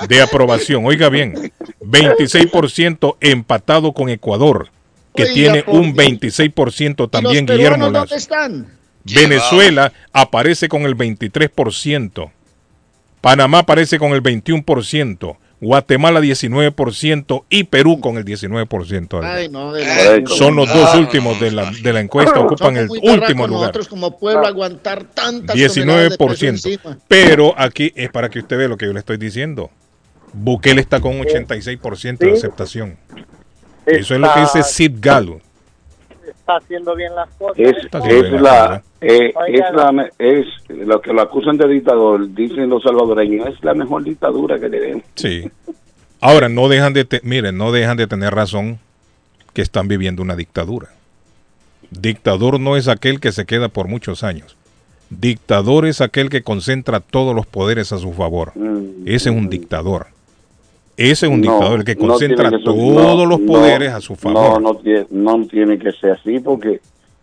de aprobación. Oiga bien, 26% empatado con Ecuador, que Oiga, tiene un 26% también ¿Y los Guillermo Lazo. dónde están? Venezuela aparece con el 23%. Panamá aparece con el 21%. Guatemala 19% y Perú con el 19%. Ay, no, de verdad. Son los dos últimos de la, de la encuesta, ocupan el último lugar. Nosotros como pueblo aguantar tantas toneladas de peso 19%. encima. Pero aquí es para que usted vea lo que yo le estoy diciendo. Bukele está con 86% de aceptación. Eso es lo que dice Sid Gallo. Está haciendo bien las cosas. Es, bien, es la, eh, es la, es lo que lo acusan de dictador, dicen los salvadoreños, es la mejor dictadura que tenemos. Sí. Ahora, no dejan de, te- miren, no dejan de tener razón que están viviendo una dictadura. Dictador no es aquel que se queda por muchos años. Dictador es aquel que concentra todos los poderes a su favor. Ese es un dictador. Ese es un. No, dictador, el que concentra tiene que ser- todos no, los poderes a su favor. No, no tiene, no tiene que ser así porque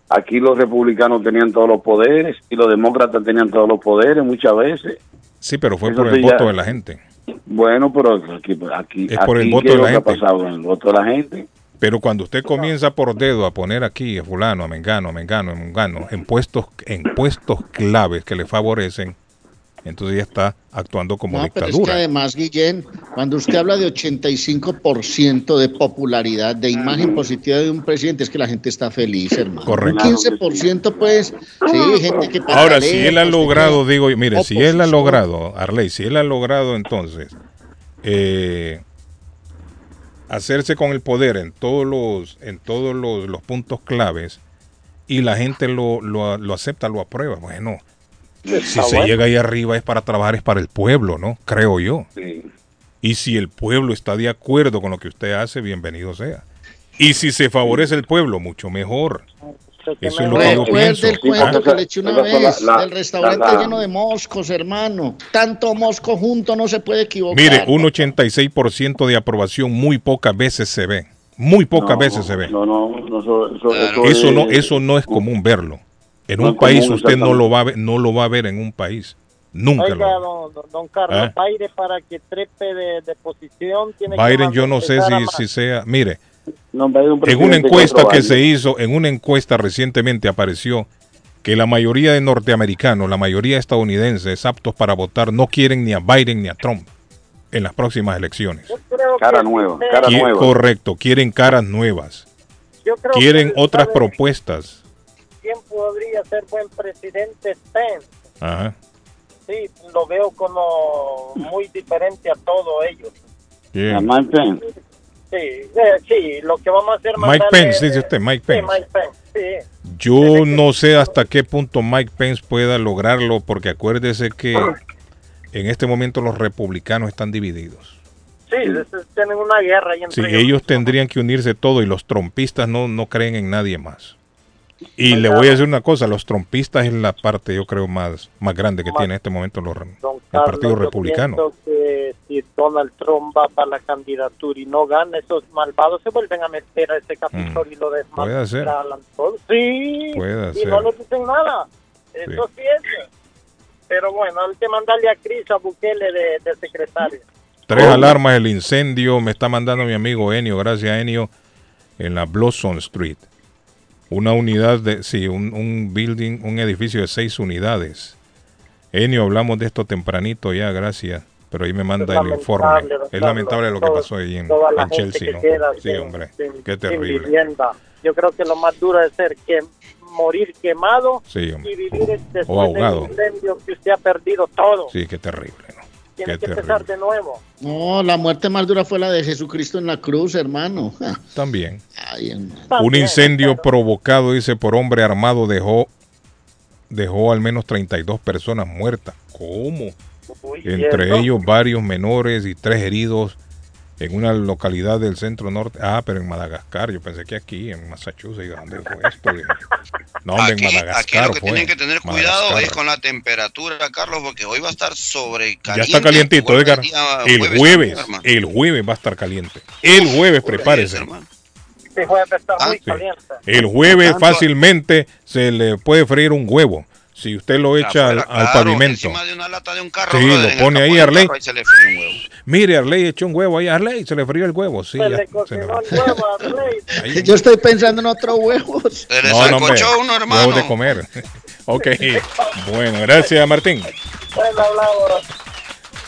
aquí los republicanos tenían todos los poderes y los demócratas tenían todos los poderes muchas veces. Sí, pero fue Eso por el ya- voto de la gente. Bueno, pero aquí, aquí, Es por el voto ¿qué de la gente. pasado? El voto de la gente. Pero cuando usted comienza por dedo a poner aquí a fulano, a mengano, a mengano, a mengano, en puestos, en puestos claves que le favorecen, entonces ya está actuando como No, pero es que dictadura. además, Guillén, cuando usted habla de 85% de popularidad, de imagen positiva de un presidente, es que la gente está feliz, hermano. Correcto. Un 15%, pues, sí, gente que Ahora, si él ha logrado, digo, mire, si él ha logrado, Arley, si él ha logrado entonces eh, hacerse con el poder en todos los, en todos los, los puntos claves y la gente lo, lo, lo acepta, lo aprueba, bueno, si se bueno. llega ahí arriba es para trabajar, es para el pueblo, ¿no? Creo yo. Sí. Y si el pueblo está de acuerdo con lo que usted hace, bienvenido sea. Y si se favorece el pueblo, mucho mejor. Eso es lo que yo pienso. Recuerde el cuento que le eché una la- vez la- del restaurante la- la- lleno de moscos, hermano. Tanto mosco junto no se puede equivocar. Mire, un 86% de aprobación muy pocas veces se ve. Muy pocas No, veces se ve. No, no, no, eso, eso, eso Eso es- no, eso no es común verlo. En un país común, usted no lo va a ver, no lo va a ver en un país. Nunca Oiga, don, Carlos, ¿Eh? Biden para que trepe de, de posición tiene que Biden yo no sé si, sea, mire, No, un en una encuesta que se hizo, en una encuesta recientemente apareció que la mayoría de norteamericanos, la mayoría de estadounidenses aptos para votar no quieren ni a Biden ni a Trump en las próximas elecciones. Cara nueva, cara nueva. Correcto, quieren caras nuevas, Yo creo quieren que otras sabe propuestas. ¿Quién podría ser buen presidente? Pence. Ajá. Sí, lo veo como muy diferente a todos ellos. A Mike Pence. Sí, eh, sí, lo que vamos a hacer Mike Pence, dice usted, Mike Sí, Pence. Mike Pence, sí. Yo no sé hasta qué punto Mike Pence pueda lograrlo, porque acuérdese que en este momento los republicanos están divididos. Sí, tienen una guerra ahí Sí, entre ellos tendrían que unirse todo y los trompistas no, no creen en nadie más. Y le voy a decir una cosa, los trompistas es la parte, yo creo, más, más grande que tiene en este momento los, Don el Carlos, Partido Republicano. que si Donald Trump va para la candidatura y no gana, esos malvados se vuelven a meter a ese Capitolio y lo Mm. Desmantelan. Sí, Puede y ser. no les dicen nada. Eso sí es. Pero bueno, hay que mandarle a Cris a Bukele de, de secretario. Tres alarmas, el incendio, me está mandando mi amigo Enio, gracias Enio, en la Blossom Street. Una unidad de, sí, un, un building, un edificio de seis unidades. Enio, hablamos de esto tempranito ya, gracias. Pero ahí me manda el informe. Es lamentable lo que todo- pasó ahí en, toda la en gente Chelsea, que ¿no? queda Sí, sin- hombre, sin- qué sin terrible. vivienda. Yo creo que lo más duro es ser que morir quemado Sí, y vivir después O ahogado. del incendio que usted ha perdido todo. Sí, qué terrible, ¿no? Tiene qué que terrible. empezar de nuevo. No, la muerte más dura fue la de Jesucristo en la cruz, hermano. También. Un incendio provocado, dice, por hombre armado dejó, dejó al menos 32 personas muertas. ¿Cómo? Uy, Entre ¿cierto? ellos varios menores y tres heridos en una localidad del centro norte. Ah, pero en Madagascar. Yo pensé que aquí, en Massachusetts. ¿Dónde fue esto? Dije, No, hombre, Aquí, en aquí Madagascar lo que fue. tienen que tener cuidado Madagascar. es con la temperatura, Carlos, porque hoy va a estar sobre Ya está calientito, Edgar. El jueves, el jueves va a estar caliente. El jueves, prepárese. Este jueves está muy sí. caliente. El jueves fácilmente se le puede freír un huevo. Si usted lo echa al, al pavimento. Sí, lo pone ahí, Arley. Mire, Arley echó un huevo ahí. Arley, se le frío el huevo. Sí, Se ya, le se cocinó le- el huevo a Rey. *laughs* Yo estoy pensando en otros huevos. No, no, hombre, huevos de comer. *laughs* ok. Bueno, gracias, Martín.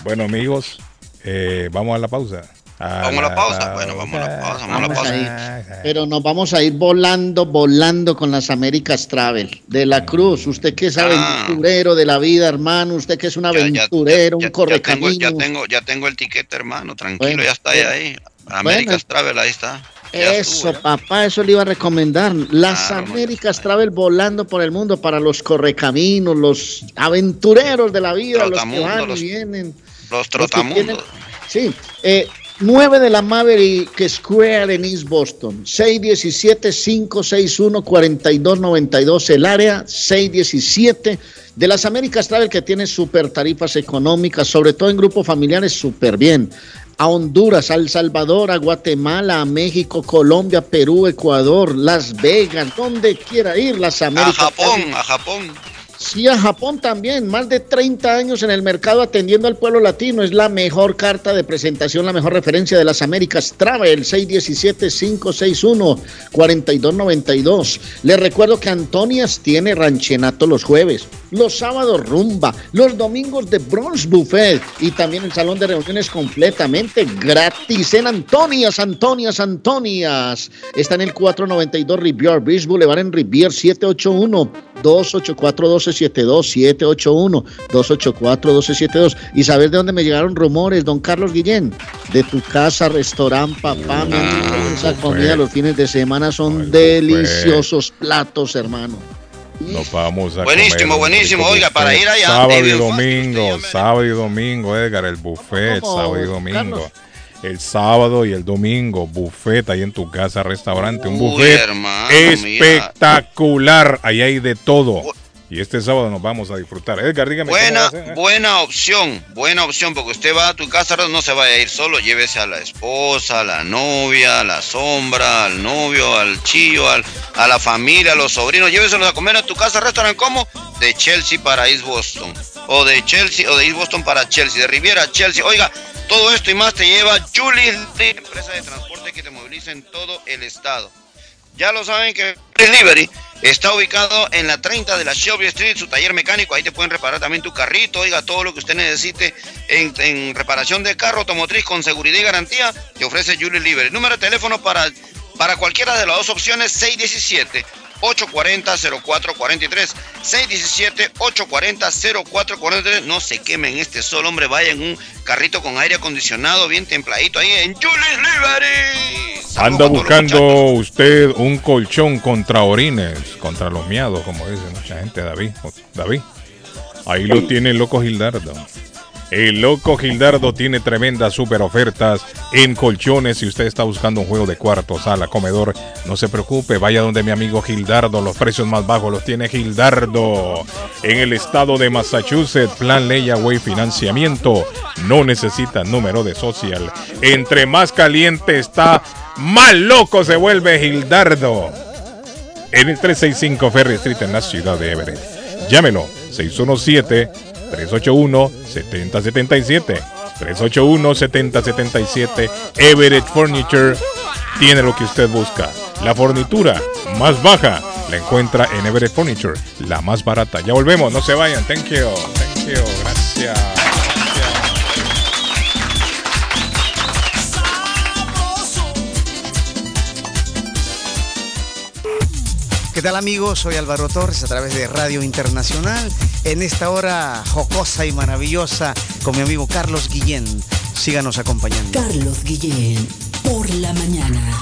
Bueno, amigos, eh, vamos a la pausa. Vamos a la pausa. Bueno, vamos a la pausa. Vamos a la pausa. Pero nos vamos a ir volando, volando con las Américas Travel. De la Cruz, usted que es Ah. aventurero de la vida, hermano, usted que es un aventurero, un Ya correcamino. ya tengo, ya tengo el tiquete, hermano. Tranquilo, Bueno, ya está ahí. ahí. Américas Travel, ahí está. Eso, papá, eso le iba a recomendar. Las Américas Travel volando por el mundo para los correcaminos, los aventureros de la vida, los que van los- y vienen. Los que trotamundos. tienen- Sí, eh, 9 de la Maverick Square en East Boston, 617-561-4292 el área, 617 de las Américas Travel que tiene super tarifas económicas, sobre todo en grupos familiares, súper bien. A Honduras, a El Salvador, a Guatemala, a México, Colombia, Perú, Ecuador, Las Vegas, donde quiera ir, las A Américas. Japón, Travel. a Japón. Sí, a Japón también, más de 30 años en el mercado atendiendo al pueblo latino. Es la mejor carta de presentación, la mejor referencia de las Américas. Travel 617-561-4292. Les recuerdo que Antonias tiene ranchenato los jueves, los sábados rumba, los domingos de Bronx Buffet y también el salón de reuniones completamente gratis en Antonias, Antonias, Antonias. Está en el 492 Rivier Beach Boulevard en Rivier 781 284 1272 781-284-1272. ¿Y sabes de dónde me llegaron rumores, don Carlos Guillén? De tu casa, restaurante, papá, mi amigo, esa comida los fines de semana son deliciosos platos, hermano. Nos vamos a Buenísimo, comer buenísimo. Oiga, para ir allá, Sábado y domingo, sábado y domingo, Edgar, el buffet, ¿Cómo, sábado y domingo. Carlos? El sábado y el domingo, buffet ahí en tu casa, restaurante, un buffet hermano, espectacular. Ahí hay de todo. Y este sábado nos vamos a disfrutar. Edgar, dígame. ¿cómo va Buena, a ser, eh? buena opción, buena opción, porque usted va a tu casa, no se vaya a ir solo, llévese a la esposa, a la novia, a la sombra, al novio, al chillo, al- a la familia, a los sobrinos, lléveselos a comer a tu casa, restaurante como de Chelsea para East Boston, o de Chelsea, o de East Boston para Chelsea, de Riviera a Chelsea. Oiga, todo esto y más te lleva Julie, empresa de transporte que te moviliza en todo el estado. Ya lo saben que Delivery está ubicado en la 30 de la Shelby Street, su taller mecánico. Ahí te pueden reparar también tu carrito, oiga, todo lo que usted necesite en, reparación de carro automotriz con seguridad y garantía. Te ofrece Julie Delivery. Número de teléfono para, para cualquiera de las dos opciones: 617. 840-0443 617-840-0443 No se quemen este sol, hombre. Vaya en un carrito con aire acondicionado bien templadito ahí en Julie's Delivery. Anda buscando usted un colchón contra orines, contra los miados, como dice mucha gente, David. David. Ahí lo tiene el loco Gildardo. El loco Gildardo tiene tremendas super ofertas en colchones. Si usted está buscando un juego de cuarto, sala, comedor, no se preocupe, vaya donde mi amigo Gildardo. Los precios más bajos los tiene Gildardo. En el estado de Massachusetts, plan Layaway financiamiento. No necesita número de social. Entre más caliente está, más loco se vuelve Gildardo. En el 365 Ferry Street en la ciudad de Everett. Llámelo 617-381-7077. 381-7077. Everett Furniture tiene lo que usted busca. La fornitura más baja la encuentra en Everett Furniture, la más barata. Ya volvemos, no se vayan. Thank you. Thank you. Gracias. ¿Qué tal amigos? Soy Álvaro Torres a través de Radio Internacional en esta hora jocosa y maravillosa con mi amigo Carlos Guillén. Síganos acompañando. Carlos Guillén, por la mañana.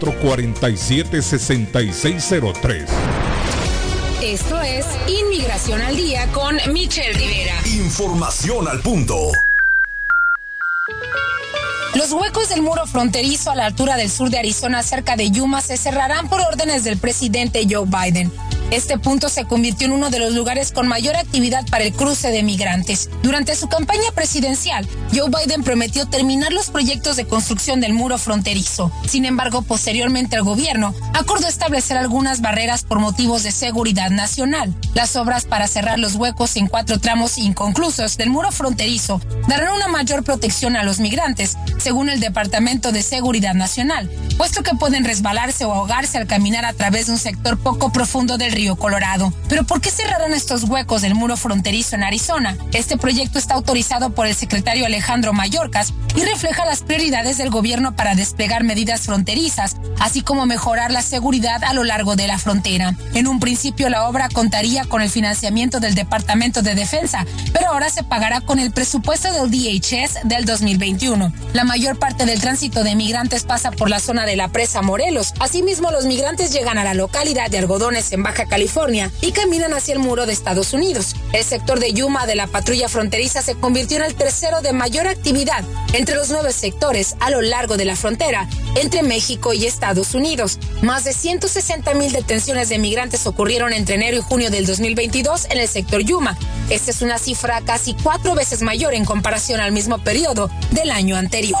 447-6603. Esto es Inmigración al Día con Michelle Rivera. Información al punto. Los huecos del muro fronterizo a la altura del sur de Arizona cerca de Yuma se cerrarán por órdenes del presidente Joe Biden. Este punto se convirtió en uno de los lugares con mayor actividad para el cruce de migrantes. Durante su campaña presidencial, Joe Biden prometió terminar los proyectos de construcción del muro fronterizo. Sin embargo, posteriormente el gobierno acordó establecer algunas barreras por motivos de seguridad nacional. Las obras para cerrar los huecos en cuatro tramos inconclusos del muro fronterizo darán una mayor protección a los migrantes, según el Departamento de Seguridad Nacional, puesto que pueden resbalarse o ahogarse al caminar a través de un sector poco profundo del río Colorado. Pero ¿por qué cerraron estos huecos del muro fronterizo en Arizona? Este proyecto está autorizado por el secretario Alejandro Mayorkas y refleja las prioridades del gobierno para desplegar medidas fronterizas, así como mejorar la seguridad a lo largo de la frontera. En un principio la obra contaría con el financiamiento del Departamento de Defensa, pero ahora se pagará con el presupuesto del DHS del 2021. La mayor parte del tránsito de migrantes pasa por la zona de la presa Morelos. Asimismo, los migrantes llegan a la localidad de Algodones en Baja California y caminan hacia el muro de Estados Unidos. El sector de Yuma de la patrulla fronteriza se convirtió en el tercero de mayor actividad entre los nueve sectores a lo largo de la frontera entre México y Estados Unidos. Más de 160 mil detenciones de migrantes ocurrieron entre enero y junio del 2022 en el sector Yuma. Esta es una cifra casi cuatro veces mayor en comparación al mismo periodo del año anterior.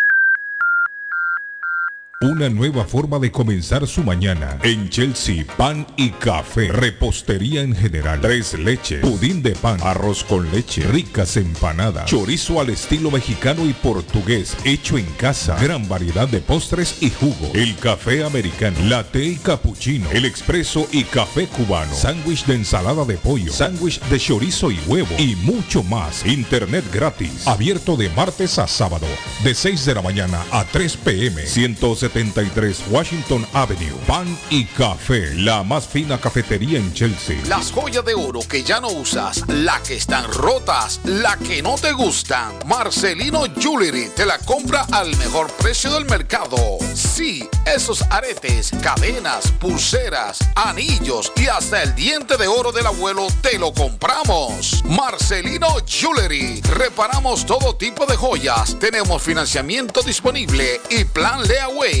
Una nueva forma de comenzar su mañana. En Chelsea, pan y café. Repostería en general. Tres leches. Pudín de pan. Arroz con leche. Ricas empanadas. Chorizo al estilo mexicano y portugués. Hecho en casa. Gran variedad de postres y jugo. El café americano. Latte y cappuccino. El expreso y café cubano. Sándwich de ensalada de pollo. Sándwich de chorizo y huevo. Y mucho más. Internet gratis. Abierto de martes a sábado. De 6 de la mañana a 3 pm. 173 Washington Avenue. Pan y café. La más fina cafetería en Chelsea. Las joyas de oro que ya no usas, la que están rotas, la que no te gustan. Marcelino Jewelry te la compra al mejor precio del mercado. Sí, esos aretes, cadenas, pulseras, anillos y hasta el diente de oro del abuelo te lo compramos. Marcelino Jewelry. Reparamos todo tipo de joyas. Tenemos financiamiento disponible y plan Leaway.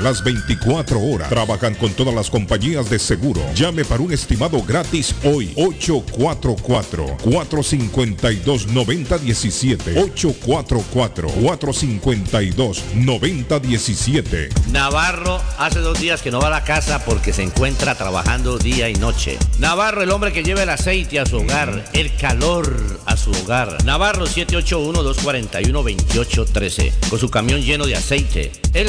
las 24 horas. Trabajan con todas las compañías de seguro. Llame para un estimado gratis hoy. 844-452-9017. 844-452-9017. Navarro hace dos días que no va a la casa porque se encuentra trabajando día y noche. Navarro, el hombre que lleva el aceite a su hogar, el calor a su hogar. Navarro 781-241-2813. Con su camión lleno de aceite. Él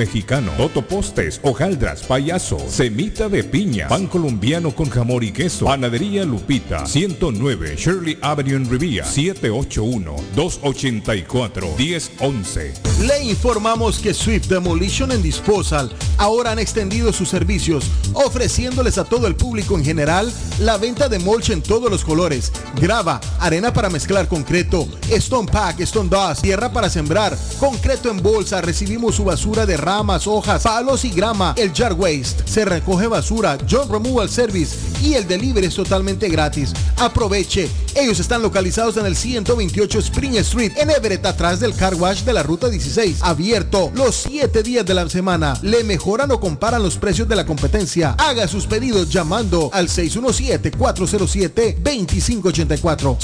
mexicano, totopostes, hojaldras, payaso, semita de piña, pan colombiano con jamón y queso. Panadería Lupita. 109 Shirley Avenue en Rivia. 781-284-1011. Le informamos que Swift Demolition and Disposal ahora han extendido sus servicios, ofreciéndoles a todo el público en general la venta de mulch en todos los colores, grava, arena para mezclar concreto, stone pack, stone dust, tierra para sembrar, concreto en bolsa, recibimos su basura de ramas, hojas, palos y grama, el jar waste, se recoge basura, John Removal Service y el delivery es totalmente gratis. Aproveche, ellos están localizados en el 128 Spring Street, en Everett, atrás del car wash de la ruta 16, abierto los 7 días de la semana. Le mejoran o comparan los precios de la competencia. Haga sus pedidos llamando al 617-407-2584.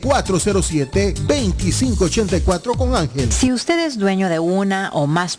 617-407-2584 con Ángel. Si usted es dueño de una o más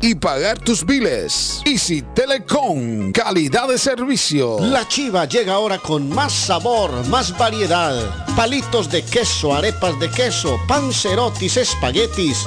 y pagar tus biles. Easy Telecom. Calidad de servicio. La chiva llega ahora con más sabor, más variedad. Palitos de queso, arepas de queso, pancerotis, espaguetis,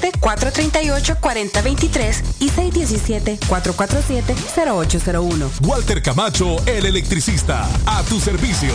617-438-4023 y 617-447-0801. Walter Camacho, el electricista. A tu servicio.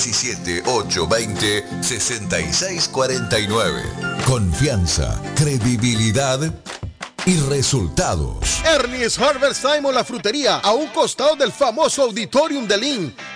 617-820-6649. Confianza, credibilidad y resultados. Ernie's Harvest Time la frutería, a un costado del famoso Auditorium de Lynn.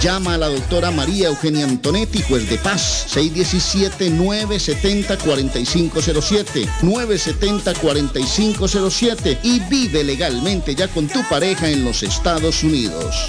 Llama a la doctora María Eugenia Antonetti, juez de paz. 617-970-4507. 970-4507. Y vive legalmente ya con tu pareja en los Estados Unidos.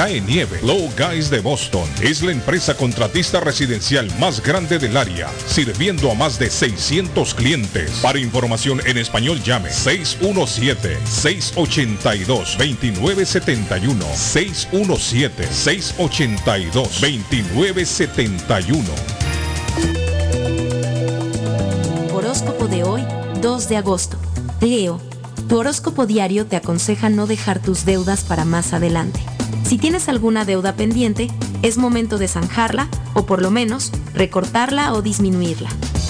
cae nieve. Low Guys de Boston es la empresa contratista residencial más grande del área, sirviendo a más de 600 clientes. Para información en español llame 617-682-2971. 617-682-2971. Horóscopo de hoy, 2 de agosto. Leo, tu horóscopo diario te aconseja no dejar tus deudas para más adelante. Si tienes alguna deuda pendiente, es momento de zanjarla o por lo menos recortarla o disminuirla.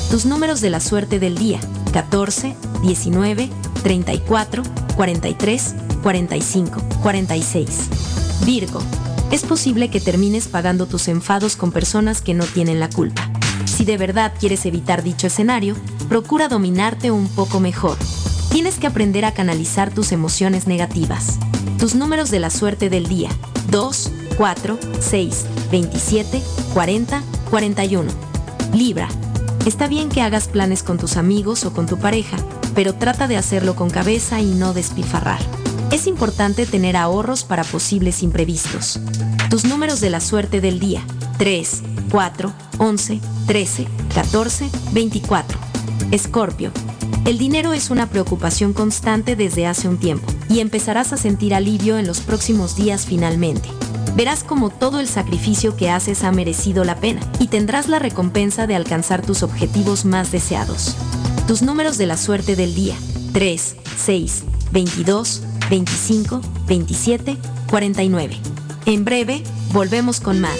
Tus números de la suerte del día: 14, 19, 34, 43, 45, 46. Virgo. Es posible que termines pagando tus enfados con personas que no tienen la culpa. Si de verdad quieres evitar dicho escenario, procura dominarte un poco mejor. Tienes que aprender a canalizar tus emociones negativas. Tus números de la suerte del día. 2, 4, 6, 27, 40, 41. Libra. Está bien que hagas planes con tus amigos o con tu pareja, pero trata de hacerlo con cabeza y no despifarrar. Es importante tener ahorros para posibles imprevistos. Tus números de la suerte del día. 3, 4, 11, 13, 14, 24. Escorpio. El dinero es una preocupación constante desde hace un tiempo y empezarás a sentir alivio en los próximos días finalmente. Verás como todo el sacrificio que haces ha merecido la pena y tendrás la recompensa de alcanzar tus objetivos más deseados. Tus números de la suerte del día. 3, 6, 22, 25, 27, 49. En breve, volvemos con más.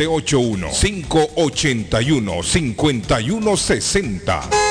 781-581-5160.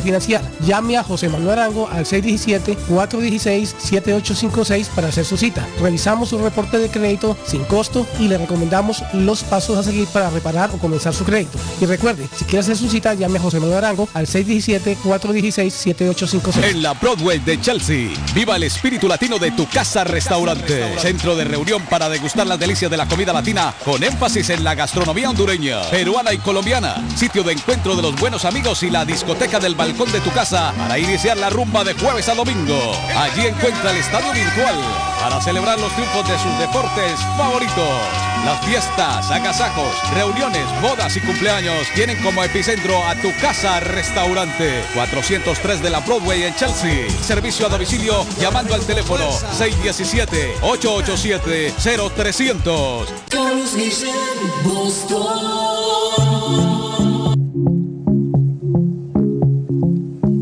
financiar. Llame a José Manuel Arango al 617-416-7856 para hacer su cita. Revisamos su reporte de crédito sin costo y le recomendamos los pasos a seguir para reparar o comenzar su crédito. Y recuerde, si quiere hacer su cita, llame a José Manuel Arango al 617-416-7856. En la Broadway de Chelsea, viva el espíritu latino de tu casa restaurante. Centro de reunión para degustar las delicias de la comida latina con énfasis en la gastronomía hondureña, peruana y colombiana. Sitio de encuentro de los buenos amigos y la discoteca del balcón de tu casa para iniciar la rumba de jueves a domingo. Allí encuentra el estadio virtual para celebrar los triunfos de sus deportes favoritos. Las fiestas, agasajos, reuniones, bodas y cumpleaños tienen como epicentro a tu casa restaurante 403 de la Broadway en Chelsea. Servicio a domicilio llamando al teléfono 617-887-0300. Carlos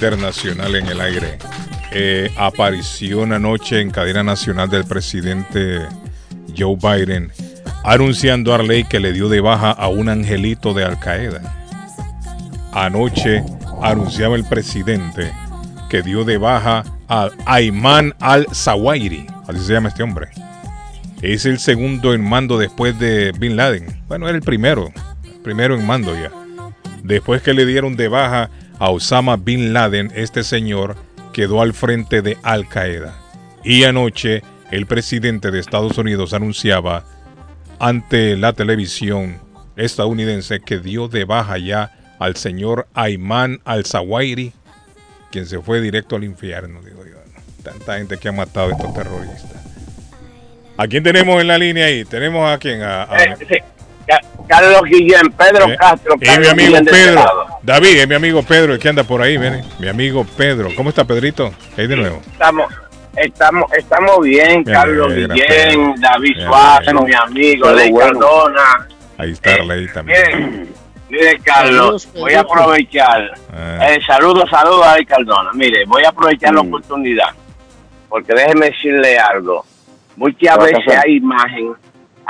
Internacional en el aire. Eh, aparición anoche en cadena nacional del presidente Joe Biden anunciando a ley que le dio de baja a un angelito de Al Qaeda. Anoche anunciaba el presidente que dio de baja a Ayman al-Zawahiri, así se llama este hombre. Es el segundo en mando después de Bin Laden. Bueno, era el primero, primero en mando ya. Después que le dieron de baja a Osama Bin Laden, este señor quedó al frente de Al Qaeda. Y anoche el presidente de Estados Unidos anunciaba ante la televisión estadounidense que dio de baja ya al señor Ayman al-Zawahiri, quien se fue directo al infierno, digo yo. Tanta gente que ha matado a estos terroristas. ¿A quién tenemos en la línea ahí? Tenemos a quién? A, eh, Carlos Guillén, Pedro eh, Castro. Y mi amigo Pedro. David, es mi amigo Pedro, el que anda por ahí, viene. Mi amigo Pedro. ¿Cómo está, Pedrito? ¿Qué hay de nuevo? Estamos, estamos, estamos bien, Carlos Guillén, David Suárez, mi amigo, Ley Cardona. Ahí está eh, Ley también. Mire, Carlos, voy a aprovechar. Ah. Eh, saludos, saludos a Ley Cardona. Mire, voy a aprovechar la mm. oportunidad. Porque déjeme decirle algo. Muchas veces hay imágenes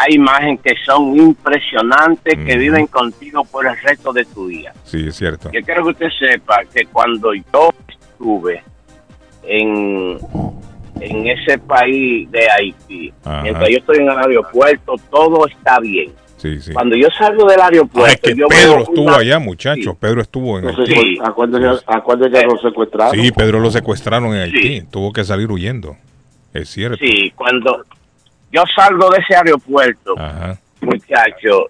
hay imágenes que son impresionantes, que viven contigo por el resto de tu día. Sí, es cierto. Yo quiero que usted sepa que cuando yo estuve en, ese país de Haití, mientras yo estoy en el aeropuerto, todo está bien. Cuando yo salgo del aeropuerto. que Pedro estuvo allá, muchachos. Pedro estuvo en Haití. Acuérdense que lo secuestraron. Sí, Pedro lo secuestraron en Haití. Tuvo que salir huyendo. Es cierto. Sí, cuando yo salgo de ese aeropuerto, muchacho,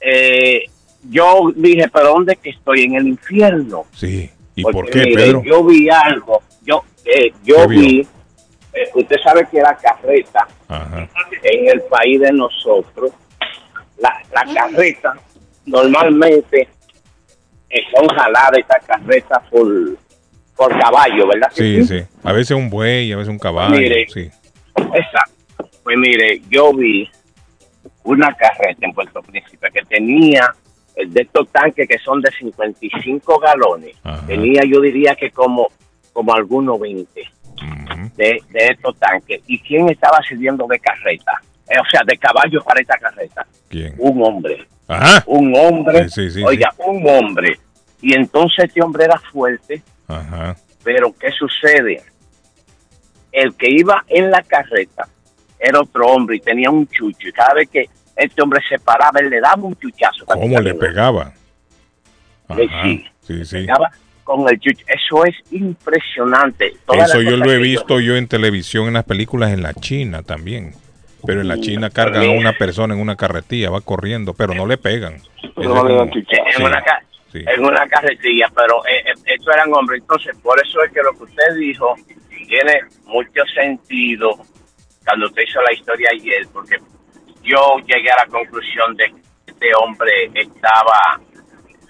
eh, yo dije, pero ¿dónde que estoy? En el infierno. Sí. ¿Y por qué, Pedro? Yo vi algo. Yo, eh, yo vi, eh, usted sabe que la carreta en el país de nosotros, la, la carreta normalmente son jaladas estas carretas por, por caballo, ¿verdad? Sí, sí, A veces un buey, a veces un caballo. sí. Exacto. Pues mire, yo vi una carreta en Puerto Príncipe que tenía de estos tanques que son de 55 galones, tenía yo diría que como, como algunos 20 de, de, estos tanques. ¿Y quién estaba sirviendo de carreta? Eh, o sea, de caballo para esta carreta. ¿Quién? Un hombre. Un hombre. oiga, un hombre. Y entonces este hombre era fuerte. Pero ¿qué sucede? El que iba en la carreta era otro hombre y tenía un chucho. Y cada vez que este hombre se paraba, él le daba un chuchazo. ¿Cómo le pegaba? sí, sí, sí. Pegaba con el chucho. Eso es impresionante. Eso yo lo he visto yo en televisión, en las películas en la China también. Pero en la China cargan a una persona en una carretilla, va corriendo, pero no le pegan. en, una, carretilla, pero eh, eh, estos eran hombres. Entonces, por eso es que lo que usted dijo tiene mucho sentido cuando hizo la historia ayer, porque yo llegué a la conclusión de que este hombre estaba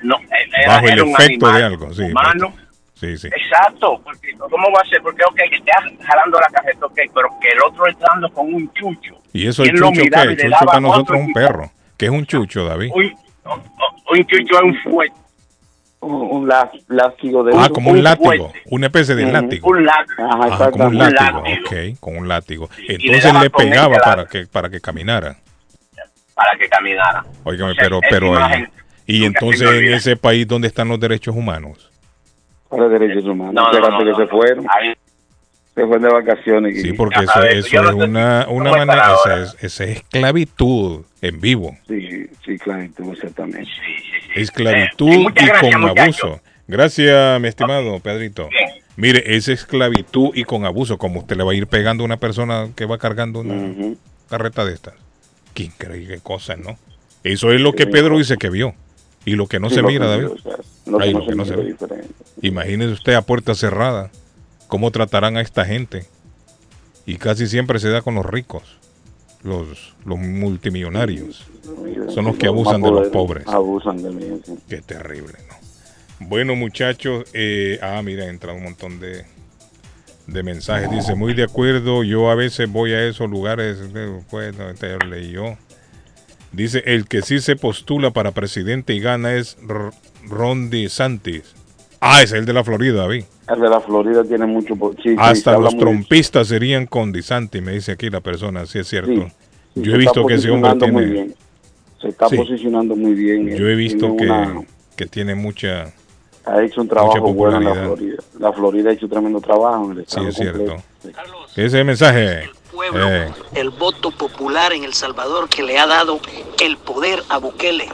no, era, bajo el efecto de algo, sí. Humano. Sí, sí. Exacto, porque ¿cómo va a ser? Porque, ok, que esté jalando la cajeta, ok, pero que el otro entrando con un chucho. ¿Y eso el chucho qué? El chucho para nosotros es un perro. ¿Qué es un chucho, David? Un, un chucho es un fuerte. Un, látigo de Ah, como un, látigo, una especie de látigo. Un látigo. Ajá, como un látigo, ok, con un látigo. Entonces le, pegaba para que, para que caminara para que caminara. Oigan, pero, pero, y entonces en ese país, ¿dónde están los derechos humanos? Los derechos humanos? No, no, no, que se fueron. Se fueron de vacaciones. Sí, porque eso, eso es una, una manera, esa es, esa es, esclavitud en vivo. Sí, sí, esclavitud, exactamente. Esclavitud y con abuso. Gracias, mi estimado Pedrito. Mire, es esclavitud y con abuso, como usted le va a ir pegando a una persona que va cargando una carreta de estas. Qué increíble cosa, ¿no? Eso es lo que Pedro dice que vio. Y lo que no se mira, David. lo que no se ve. Imagínese usted a puerta cerrada cómo tratarán a esta gente. Y casi siempre se da con los ricos, los, los multimillonarios. Son los que abusan de los pobres. Abusan de mí. Qué terrible, ¿no? Bueno, muchachos, eh, ah, mira, entra un montón de, de mensajes. Dice, muy de acuerdo, yo a veces voy a esos lugares, pues, no, este leí yo. Dice, el que sí se postula para presidente y gana es Ron DeSantis. Ah, es el de la Florida, David. El de la Florida tiene mucho... Hasta los trompistas serían con DeSantis, me dice aquí la persona, sí es cierto. yo he visto que ese hombre tiene... Se está posicionando muy bien. Yo he visto que, que tiene mucha ha hecho un trabajo bueno en la Florida. La Florida ha hecho un tremendo trabajo en el estado. Sí, es cierto. Ese es el mensaje. El pueblo, eh. el voto popular en El Salvador que le ha dado el poder a Bukele.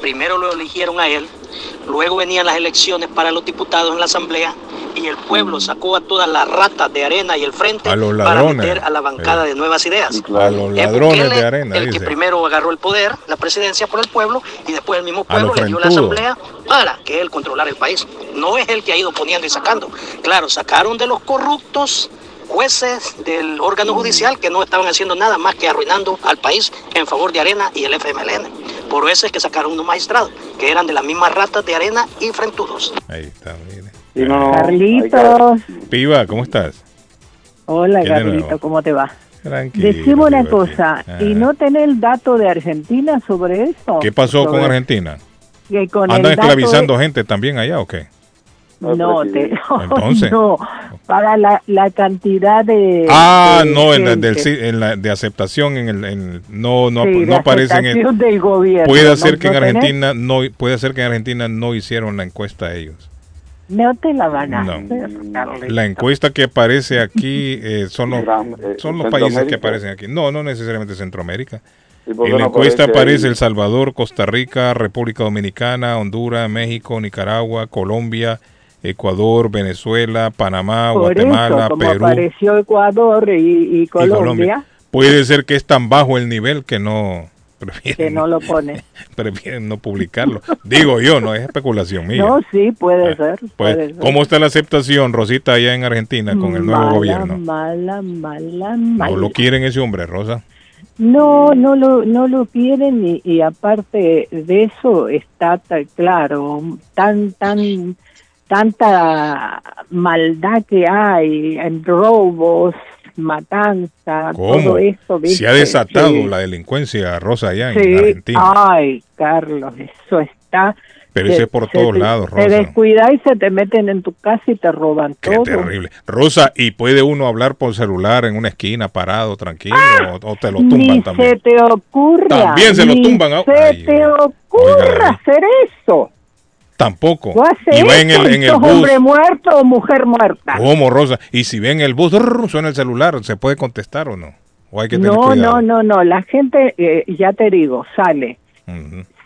Primero lo eligieron a él, luego venían las elecciones para los diputados en la Asamblea y el pueblo sacó a todas las ratas de arena y el frente para meter a la bancada de nuevas ideas. A los ladrones de arena. El que primero agarró el poder, la presidencia por el pueblo y después el mismo pueblo le dio la asamblea para que él controlara el país. No es el que ha ido poniendo y sacando. Claro, sacaron de los corruptos jueces del órgano judicial que no estaban haciendo nada más que arruinando al país en favor de Arena y el FMLN. Por eso es que sacaron unos magistrados que eran de las mismas ratas de Arena y frentudos. Ahí está, mire. Carlitos. Piva, ¿cómo estás? Hola, Carlitos, ¿cómo te va? Tranquilo. Decime una cosa, ¿y no tenés el dato de Argentina sobre esto? ¿Qué pasó con Argentina? ¿Andan esclavizando gente también allá o qué? No, te, Entonces. *laughs* no, para la, la cantidad de. Ah, no, en la, en la, de aceptación en el, en, no no no aparecen en del gobierno. Puede ser que en Argentina no puede ser que en Argentina no hicieron la encuesta ellos. No te la van a La encuesta que aparece aquí eh, son los, eh, son los países que aparecen aquí. No, no necesariamente Centroamérica. en la encuesta aparece El Salvador, Costa Rica, República Dominicana, Honduras, México, Nicaragua, Colombia, Ecuador, Venezuela, Panamá, Guatemala, Perú. apareció Ecuador y, Colombia. Puede ser que es tan bajo el nivel que no que no lo pone. *laughs* Prefieren no publicarlo. Digo yo, no es especulación mía. No, sí, puede, ah, pues, ser, ¿Cómo está la aceptación, Rosita, allá en Argentina con el nuevo gobierno? Mala, mala, mala. ¿No lo quieren ese hombre, Rosa? No, no lo, no lo quieren y, y aparte de eso está tan claro, tan, tan, tanta maldad que hay en robos, matanza, todo eso. Se ha desatado la delincuencia rosa allá en Argentina. Ay, Carlos, eso está. Pero ese por todos lados, Rosa. Te descuida y se te meten en tu casa y te roban Qué todo. terrible. Rosa, ¿y puede uno hablar por celular en una esquina parado, tranquilo? Ah, o, te lo tumban ni también? se te ocurra. También se lo tumban. Se te ocurra hacer eso. Tampoco. Y ven en el, en el bus. hombre muerto o mujer muerta? ¿Cómo, Rosa? Y si ven el bus, suena el celular, ¿se puede contestar o no? ¿O hay que tener no, no, no, no. La gente, eh, ya te digo, sale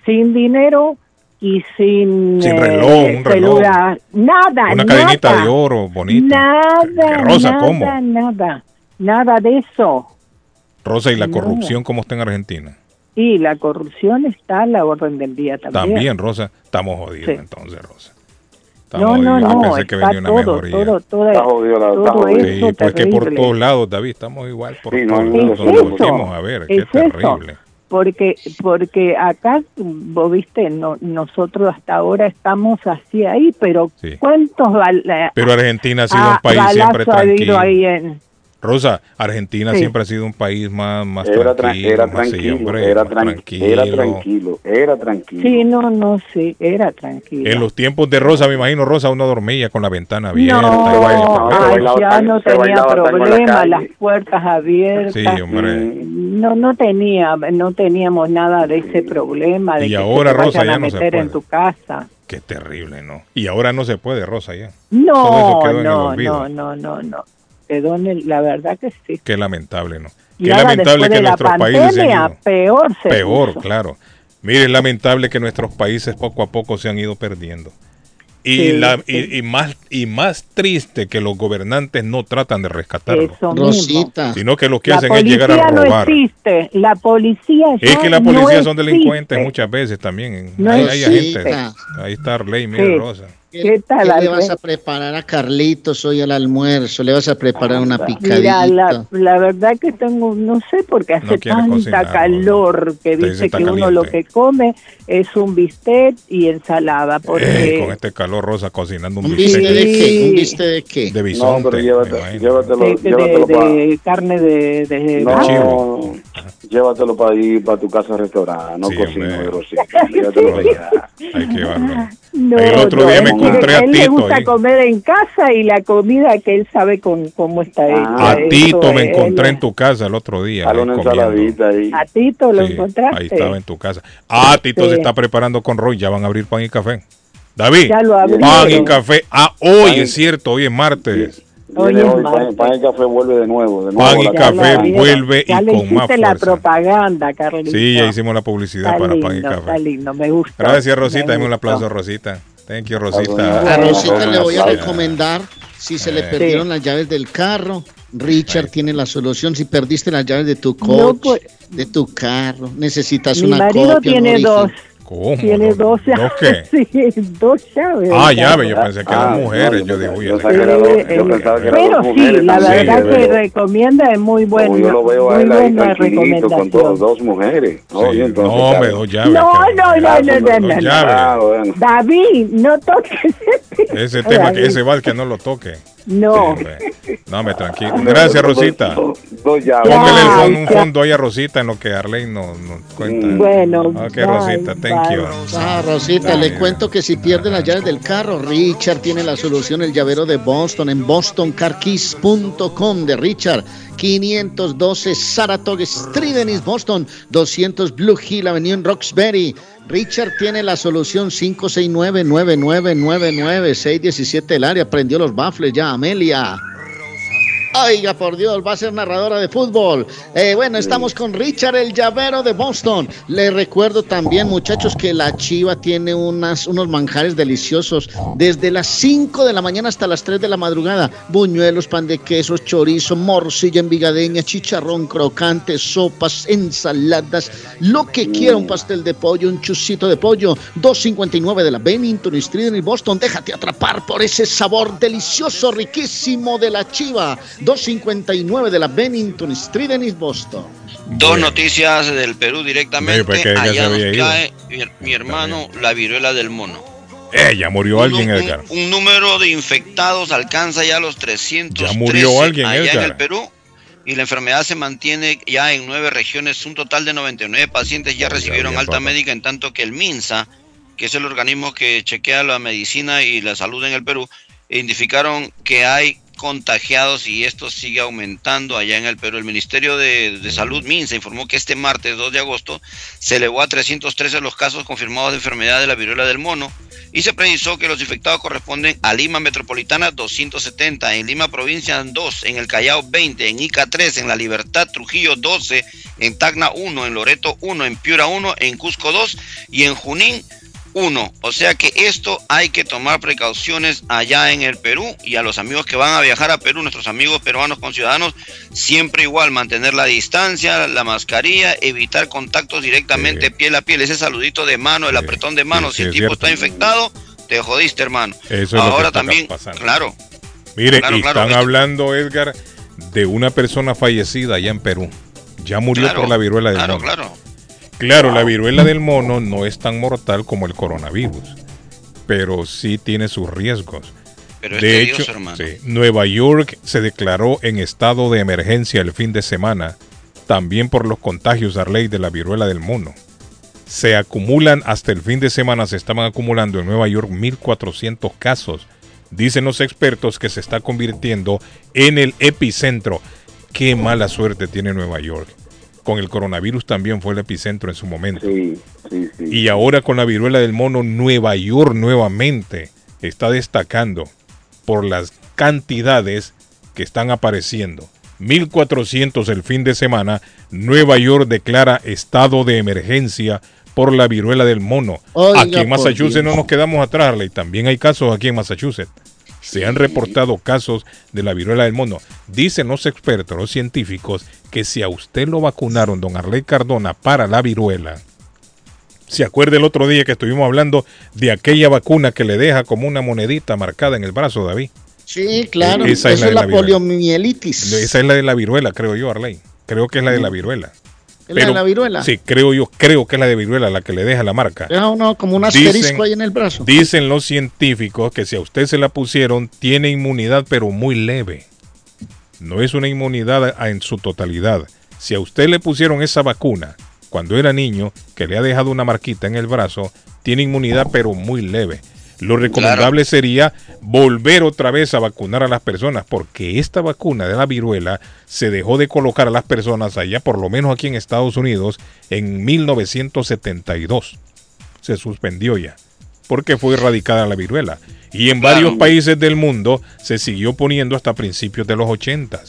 sin dinero y sin, sin reloj, un eh, reloj. Nada, Una cadenita de oro bonita. Nada, Rosa, nada, ¿cómo? nada, nada de eso. Rosa, ¿y la corrupción cómo está en Argentina? Y la corrupción está a la orden del día también. También, Rosa, estamos jodidos entonces, Rosa. no, no, no, está todo, todo, todo, está jodido la, todo eso sí, porque por todos lados, David, estamos igual por sí, todos lados. Eso, a ver, qué terrible. Porque, porque acá, vos viste, no, nosotros hasta ahora estamos así ahí, pero ¿cuántos... Pero Argentina ha sido un país siempre tranquilo. Ahí en, Rosa, Argentina siempre ha sido un país más, más era tranquilo, era tranquilo, era, tranquilo, era tranquilo, era tranquilo. Sí, no, no, sí, era tranquilo. En los tiempos de Rosa, me imagino, Rosa, uno dormía con la ventana abierta. No, ya no tenía problema, las puertas abiertas. Sí, hombre. No, no tenía, no teníamos nada de ese problema de y que ahora, Rosa, ya no se puede. en tu casa. Qué terrible, ¿no? Y ahora no se puede, Rosa, ya. No, no, no, no, no, no la verdad que sí. Qué lamentable, ¿no? Qué lamentable que nuestros países peor Peor, claro. Mire, es lamentable que nuestros países poco a poco se han ido perdiendo. Y, la, Y, más y más triste que los gobernantes no tratan de rescatarlo. Rosita. Sino que lo que hacen es llegar a robar. No existe. La policía Es que la policía son delincuentes muchas veces también. No hay, hay Ahí está Arley, mire Rosa. ¿Qué, tal, le vas a preparar a Carlitos hoy al almuerzo? ¿Le vas a preparar una picadita? Mira, la, verdad que tengo, no sé, porque hace tanta calor que dice que uno lo que come es un bistec y ensalada. Porque... Eh, con este calor, Rosa, cocinando un, bistec. de qué? ¿Un bistec de qué? De bisonte. No, llévatelo, llévatelo, de, llévatelo de, carne de, de no, chivo. Llévatelo para ir para tu casa restaurante, no sí, cocino *laughs* de Rosita. Llévatelo allá. Hay que llevarlo. *laughs* No, el otro día me a Tito. Él le gusta comer en casa y la comida que él sabe con, cómo está ah, hecha. a Tito me encontré en tu casa el otro día. A una ensaladita ahí. A Tito lo encontraste. Ahí estaba en tu casa. Ah, Tito se está preparando con Roy. Ya van a abrir pan y café. David, pan y café. Ah, hoy es cierto, hoy es martes. Oye, pan, y café vuelve de nuevo. De nuevo pan y café vuelve y con más fuerza. la propaganda, Carlita. Sí, ya hicimos la publicidad para pan y café. Está lindo, me gusta. Gracias, Rosita. Dame un aplauso, Rosita. Thank you, Rosita. A Rosita le voy a recomendar si se le eh. perdieron las llaves del carro. Richard tiene la solución. Si perdiste las llaves de tu coche, pues, de tu carro, necesitas una copia. Mi marido tiene dos. ¿Cómo? Tiene dos llaves. ¿Dos qué? *laughs* Sí, dos llaves. Ah, llaves. Yo pensé que eran ah, mujeres. yo digo, yo, Pero sí, la verdad que recomienda es muy bueno. Yo lo veo a él ahí tranquilito con dos, dos mujeres. No, no, me dos llaves. No, no, no, no, no. Ah, David, no toques ese tema. Ese va que no lo toque. No. no, me tranquilo. Gracias, Rosita. Póngale un fondo ahí a Rosita en lo que Arley nos, cuenta. Bueno. Ok, Rosita, thank you. Ah, Rosita, le cuento que si pierde las llaves del carro, Richard tiene la solución, el llavero de Boston en bostoncarkeys.com de Richard. 512 Saratoga Street en Boston, 200 Blue Hill Avenue en Roxbury. Richard tiene la solución 569-9999-617 el área. Prendió los baffles ya, Amelia. Oiga, por Dios, va a ser narradora de fútbol. Eh, bueno, estamos con Richard el llavero de Boston. Le recuerdo también, muchachos, que la Chiva tiene unas, unos manjares deliciosos desde las 5 de la mañana hasta las 3 de la madrugada. Buñuelos, pan de quesos, chorizo, morcilla envigadeña, chicharrón crocante, sopas, ensaladas, lo que quiera, un pastel de pollo, un chusito de pollo. 259 de la Bennington Street en Boston. Déjate atrapar por ese sabor delicioso, riquísimo de la Chiva. 259 de la Bennington Street en East Boston. Dos noticias del Perú directamente. ella se Allá nos cae mi, mi hermano la viruela del mono. Eh, ya murió alguien, un, Edgar. un número de infectados alcanza ya los 300 Ya murió alguien, allá Edgar. en el Perú y la enfermedad se mantiene ya en nueve regiones. Un total de 99 pacientes ya recibieron bien, alta papá. médica, en tanto que el MINSA, que es el organismo que chequea la medicina y la salud en el Perú, identificaron que hay contagiados y esto sigue aumentando allá en el Perú. El Ministerio de, de Salud, MINSA, informó que este martes 2 de agosto se elevó a 313 los casos confirmados de enfermedad de la viruela del mono y se precisó que los infectados corresponden a Lima Metropolitana 270, en Lima Provincia 2, en el Callao 20, en Ica 3, en La Libertad Trujillo 12, en Tacna 1, en Loreto 1, en Piura 1, en Cusco 2 y en Junín 1. O sea que esto hay que tomar precauciones allá en el Perú y a los amigos que van a viajar a Perú, nuestros amigos peruanos con ciudadanos, siempre igual mantener la distancia, la mascarilla, evitar contactos directamente piel a piel, ese saludito de mano, el apretón de mano, sí, si el es tipo cierto. está infectado, te jodiste, hermano. Eso es lo que Ahora también, pasando. claro. Mire, Claro, y claro, están hablando, Edgar, de una persona fallecida allá en Perú. Ya murió Claro, por la viruela del claro, mono. Claro. La viruela del mono no es tan mortal como el coronavirus, pero sí tiene sus riesgos. Pero de hecho, hermano. sí, Nueva York se declaró en estado de emergencia el fin de semana, también por los contagios a ley de la viruela del mono. Se acumulan hasta el fin de semana, se estaban acumulando en Nueva York 1.400 casos. Dicen los expertos que se está convirtiendo en el epicentro. Qué mala suerte tiene Nueva York. Con el coronavirus también fue el epicentro en su momento. Y ahora con la viruela del mono, Nueva York nuevamente está destacando por las cantidades que están apareciendo. 1.400 el fin de semana, Nueva York declara estado de emergencia por la viruela del mono. Oiga, aquí en Massachusetts no nos quedamos atrás, Arley. También hay casos aquí en Massachusetts. Se han reportado casos de la viruela del mono. Dicen los expertos, los científicos, que si a usted lo vacunaron, don Arley Cardona, para la viruela, se acuerda el otro día que estuvimos hablando de aquella vacuna que le deja como una monedita marcada en el brazo, David. Sí, claro. Esa es Eso la es de la, la viruela. poliomielitis. Esa es la de la viruela, creo yo, Arley. Creo que es la de la viruela. ¿Es la de la viruela? Sí, creo yo, creo que es la de viruela la que le deja la marca. Deja uno como un Dicen- asterisco ahí en el brazo. Dicen los científicos que si a usted se la pusieron, tiene inmunidad, pero muy leve. No es una inmunidad en su totalidad. Si a usted le pusieron esa vacuna cuando era niño, que le ha dejado una marquita en el brazo, tiene inmunidad, pero muy leve. Lo recomendable sería volver otra vez a vacunar a las personas, porque esta vacuna de la viruela se dejó de colocar a las personas allá, por lo menos aquí en Estados Unidos, en 1972 se suspendió ya, porque fue erradicada la viruela. Y en varios países del mundo se siguió poniendo hasta principios de los 80.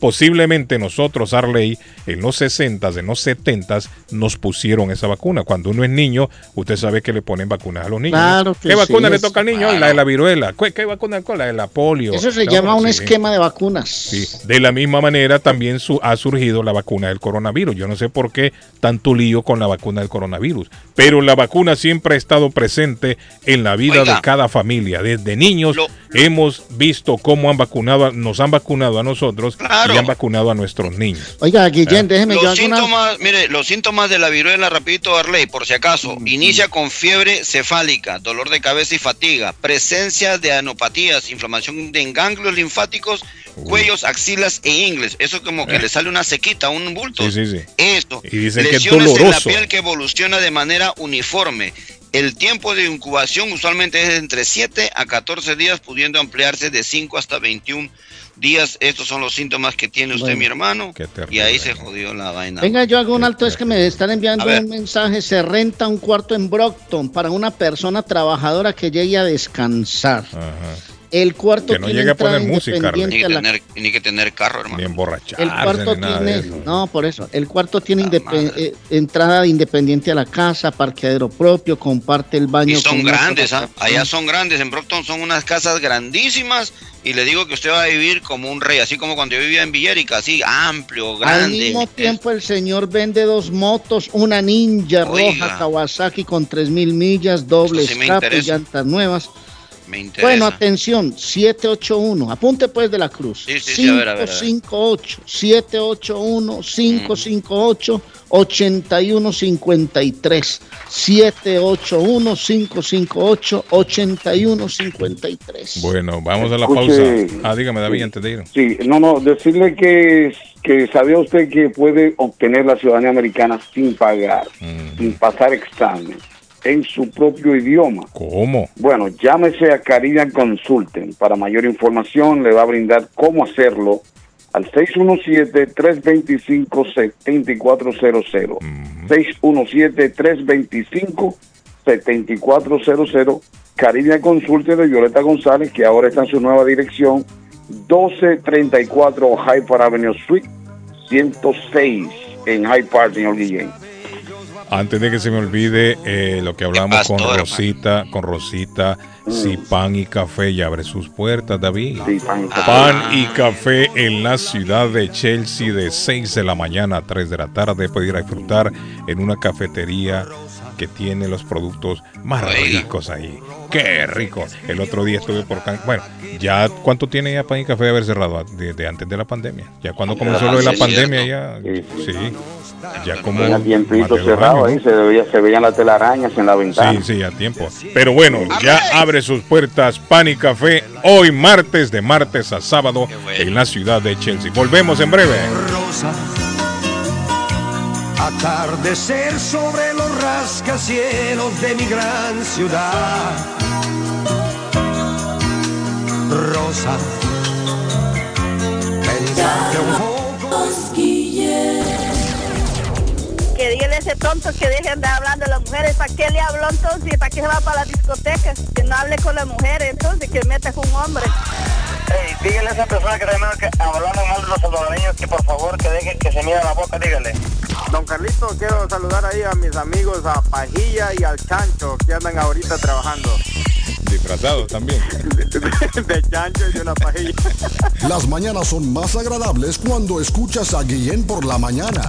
Posiblemente nosotros, Arley, en los 60, en los 70 nos pusieron esa vacuna. Cuando uno es niño, usted sabe que le ponen vacunas a los niños. Claro que ¿Qué vacuna le toca al niño? La de la viruela. ¿Qué, qué vacuna? La de la polio. Eso se La llama un sí. esquema de vacunas. Sí, de la misma manera también su- ha surgido la vacuna del coronavirus. Yo no sé por qué tanto lío con la vacuna del coronavirus, pero la vacuna siempre ha estado presente en la vida Oiga. de cada familia. Desde niños hemos visto cómo han vacunado, a- nos han vacunado a nosotros y han vacunado a nuestros niños. Oiga, Guillén, déjeme yo Los una- síntomas, mire, los síntomas de la viruela, rapidito, Arley, por si acaso, inicia con fiebre cefálica, dolor de cabeza y fatiga, presencia de anopatías, inflamación de ganglios linfáticos, cuellos, axilas e ingles. Eso como que Eh. le sale una sequita, un bulto. Sí, sí, sí. Esto. Y dicen que es Lesiones en la piel que evoluciona de manera uniforme. El tiempo de incubación usualmente es de entre 7 a 14 días, pudiendo ampliarse de 5 hasta 21 días. Estos son los síntomas que tiene usted, Bueno. mi hermano. Y ahí se jodió la vaina. Venga, yo hago un alto, es que me están enviando un mensaje, se renta un cuarto en Brockton para una persona trabajadora que llegue a descansar. El cuarto que no llegue a poner música, ni que, tener, ni que tener carro, hermano. Ni emborrachar. El cuarto tiene, no, por eso. El cuarto tiene eh, entrada independiente a la casa, parqueadero propio, comparte el baño. Y son grandes, ¿ah? Allá son grandes. En Brockton son unas casas grandísimas. Y le digo que usted va a vivir como un rey, así como cuando yo vivía en Villerica, así amplio, grande. Al mismo tiempo, el señor vende dos motos: una Ninja roja Kawasaki con 3000 millas, doble escape, llantas nuevas bueno, atención, 781. Apunte pues de la cruz. Sí, sí, 558 781 558 8153. 781 558 8153. Bueno, vamos a la pausa. Ah, dígame, David, antes de ir. Sí, no, no, decirle que que sabía usted que puede obtener la ciudadanía americana sin pagar, sin pasar examen en su propio idioma. ¿Cómo? Bueno, llámese a Caribbean Consulten. Para mayor información le va a brindar cómo hacerlo al 617-325-7400. 617-325-7400. Caribbean Consulten de Violeta González, que ahora está en su nueva dirección, 1234 High Park Avenue Suite, 106 en High Park, señor Guillén. Antes de que se me olvide eh, lo que hablamos con Rosita, con Rosita, si pan y café ya abre sus puertas, David. pan, y café en la ciudad de Chelsea de 6 de la mañana a 3 de la tarde. Puede ir a disfrutar en una cafetería que tiene los productos más ricos ahí. Qué rico. El otro día estuve por... Bueno, ya ¿cuánto tiene ya Pan y Café de haber cerrado? Desde antes de la pandemia. Ya cuando comenzó lo de la pandemia ya... Sí. Ya como... a tiempito cerrado ahí, se, veía, se veían las telarañas en la ventana. Sí, sí, a tiempo. Pero bueno, ya abre sus puertas Pan y Café hoy martes, de martes a sábado, en la ciudad de Chelsea. Volvemos en breve. Atardecer sobre los rascacielos de mi gran ciudad. Rosa, pensarte un Que dígale a ese tonto que deje de andar hablando de las mujeres. ¿Para qué le habló entonces? ¿Para qué se va para la discoteca? Que no hable con las mujeres entonces, que meta con un hombre. Hey, dígale a esa persona que tenemos que hablando mal de los salvadoreños que por favor que deje que se mire la boca, dígale. Don Carlito, quiero saludar ahí a mis amigos, a Pajilla y al Chancho, que andan ahorita trabajando. Disfrazados también. *laughs* De, chancho y de una pajilla. Las mañanas son más agradables cuando escuchas a Guillén por la mañana.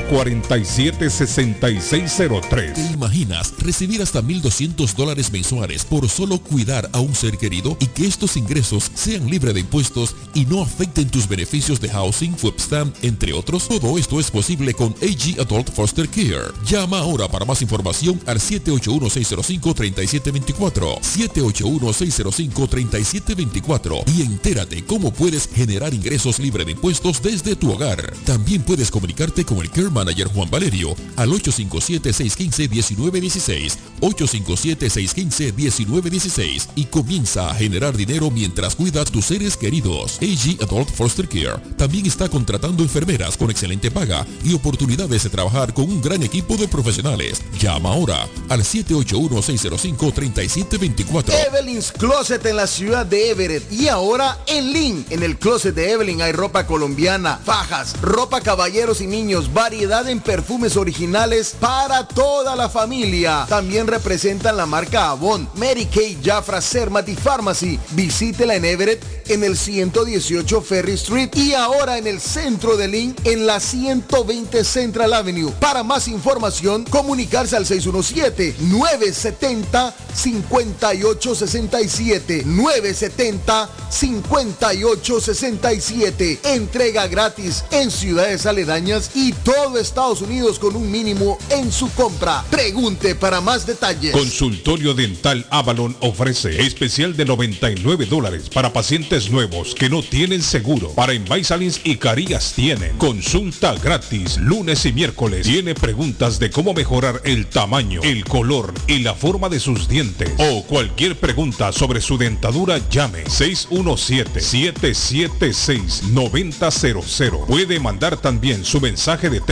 447-6603. ¿Te imaginas recibir hasta 1.200 dólares mensuales por solo cuidar a un ser querido y que estos ingresos sean libres de impuestos y no afecten tus beneficios de housing, webstamp, entre otros? Todo esto es posible con AG Adult Foster Care. Llama ahora para más información al 781-605-3724. 781-605-3724 y entérate cómo puedes generar ingresos libres de impuestos desde tu hogar. También puedes comunicarte con el Manager Juan Valerio al 857-615-1916, 857-615-1916 y comienza a generar dinero mientras cuida a tus seres queridos. AG Adult Foster Care también está contratando enfermeras con excelente paga y oportunidades de trabajar con un gran equipo de profesionales. Llama ahora al 781-605-3724. Evelyn's Closet en la ciudad de Everett y ahora en Lynn. En el closet de Evelyn hay ropa colombiana, fajas, ropa caballeros y niños, varios variedad en perfumes originales para toda la familia. También representan la marca Avon, Mary Kay, Jafra, Sermat y Pharmacy. Visítela en Everett en el 118 Ferry Street y ahora en el centro de Lynn en la 120 Central Avenue. Para más información, comunicarse al 617-970-5867. 970-5867. Entrega gratis en ciudades aledañas y todo todo Estados Unidos con un mínimo en su compra. Pregunte para más detalles. Consultorio Dental Avalon ofrece especial de 99 dólares para pacientes nuevos que no tienen seguro. Para Invisalins y Carías tienen consulta gratis lunes y miércoles. Tiene preguntas de cómo mejorar el tamaño, el color y la forma de sus dientes. O cualquier pregunta sobre su dentadura, llame 617-776-9000. Puede mandar también su mensaje de texto.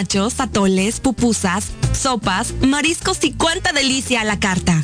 atoles, pupusas, sopas, mariscos y cuánta delicia a la carta.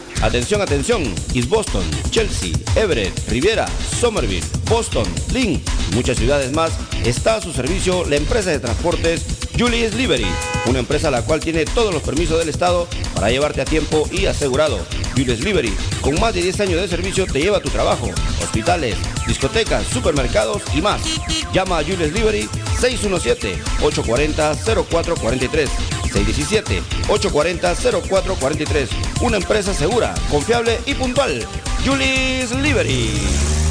Atención, atención. East Boston, Chelsea, Everett, Riviera, Somerville, Boston, Lynn y muchas ciudades más está a su servicio la empresa de transportes Julius Liberty, una empresa la cual tiene todos los permisos del Estado para llevarte a tiempo y asegurado. Julius Liberty, con más de 10 años de servicio, te lleva a tu trabajo, hospitales, discotecas, supermercados y más. Llama a Julius Liberty 617-840-0443. 617-840-0443. Una empresa segura, confiable y puntual. Julius Liberty.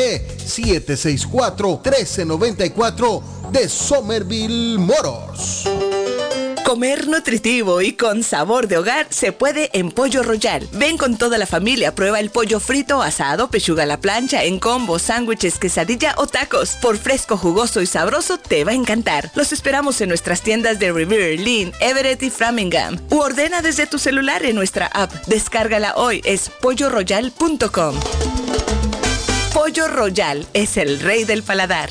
617-764-1394 de Somerville Motors. Comer nutritivo y con sabor de hogar se puede en Pollo Royal. Ven con toda la familia, prueba el pollo frito, asado, pechuga a la plancha, en combo, sándwiches, quesadilla o tacos. Por fresco, jugoso y sabroso te va a encantar. Los esperamos en nuestras tiendas de Revere, Lynn, Everett y Framingham. U ordena desde tu celular en nuestra app. Descárgala hoy, es polloroyal.com. Pollo Royal es el rey del paladar.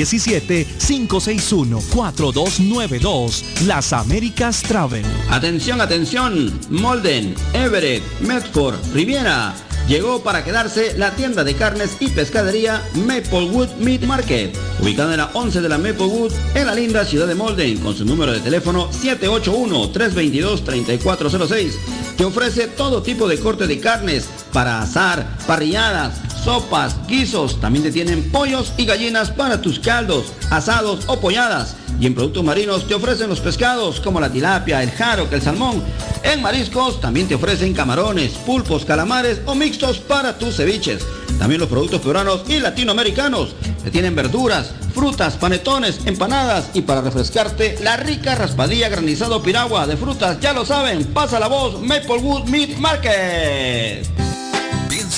617-561-4292. Las Américas Travel. Atención, atención. Molden, Everett, Medford, Riviera. Llegó para quedarse la tienda de carnes y pescadería Maplewood Meat Market, ubicada en la 11 de la Maplewood, en la linda ciudad de Molden, con su número de teléfono 781-322-3406, que ofrece todo tipo de corte de carnes para asar, parrilladas, sopas, guisos, también te tienen pollos y gallinas para tus caldos, asados o polladas. Y en productos marinos te ofrecen los pescados como la tilapia, el jaro, el salmón. En mariscos también te ofrecen camarones, pulpos, calamares o mixtos para tus ceviches. También los productos peruanos y latinoamericanos. Te tienen verduras, frutas, panetones, empanadas y para refrescarte la rica raspadilla granizado piragua de frutas. Ya lo saben, pasa la voz Maplewood Meat Market.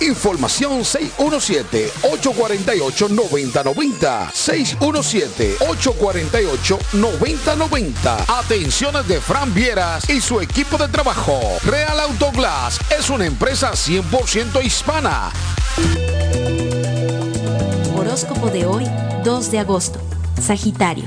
Información 617-848-9090. 617-848-9090. Atenciones de Fran Vieras y su equipo de trabajo. Real Autoglass es una empresa 100% hispana. Horóscopo de hoy, 2 de agosto. Sagitario.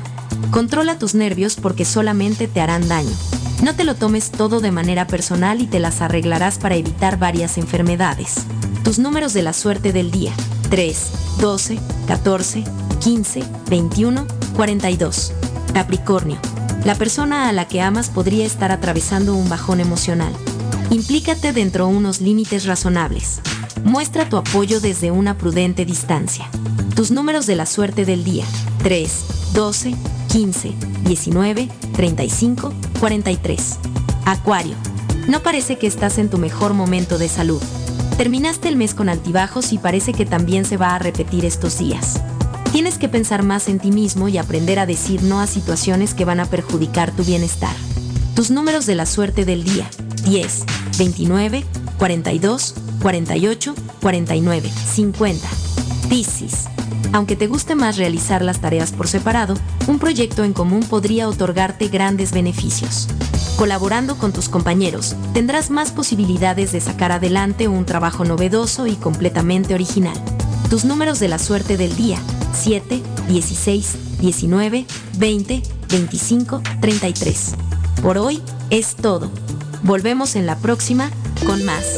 Controla tus nervios porque solamente te harán daño. No te lo tomes todo de manera personal y te las arreglarás para evitar varias enfermedades. Tus números de la suerte del día. 3, 12, 14, 15, 21, 42. Capricornio. La persona a la que amas podría estar atravesando un bajón emocional. Implícate dentro de unos límites razonables. Muestra tu apoyo desde una prudente distancia. Tus números de la suerte del día. 3, 12, 15, 19, 35, 43. Acuario. No parece que estás en tu mejor momento de salud. Terminaste el mes con altibajos y parece que también se va a repetir estos días. Tienes que pensar más en ti mismo y aprender a decir no a situaciones que van a perjudicar tu bienestar. Tus números de la suerte del día. 10, 29, 42, 48, 49, 50. Piscis. Aunque te guste más realizar las tareas por separado, un proyecto en común podría otorgarte grandes beneficios. Colaborando con tus compañeros, tendrás más posibilidades de sacar adelante un trabajo novedoso y completamente original. Tus números de la suerte del día, 7, 16, 19, 20, 25, 33. Por hoy es todo. Volvemos en la próxima con más.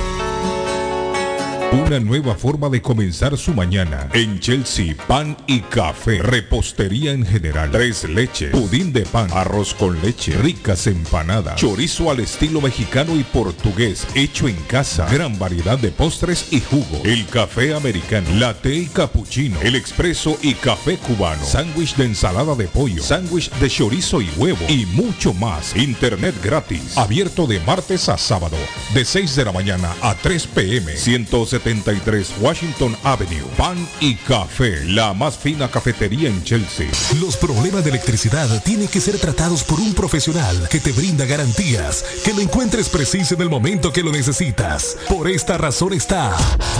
Una nueva forma de comenzar su mañana. En Chelsea, pan y café. Repostería en general. Tres leches. Pudín de pan. Arroz con leche. Ricas empanadas. Chorizo al estilo mexicano y portugués. Hecho en casa. Gran variedad de postres y jugo. El café americano. Latte y cappuccino. El expreso y café cubano. Sándwich de ensalada de pollo. Sándwich de chorizo y huevo. Y mucho más. Internet gratis. Abierto de martes a sábado. De 6 de la mañana a 3 pm. 173 Washington Avenue. Pan y café, la más fina cafetería en Chelsea. Los problemas de electricidad tienen que ser tratados por un profesional que te brinda garantías, que lo encuentres preciso en el momento que lo necesitas. Por esta razón está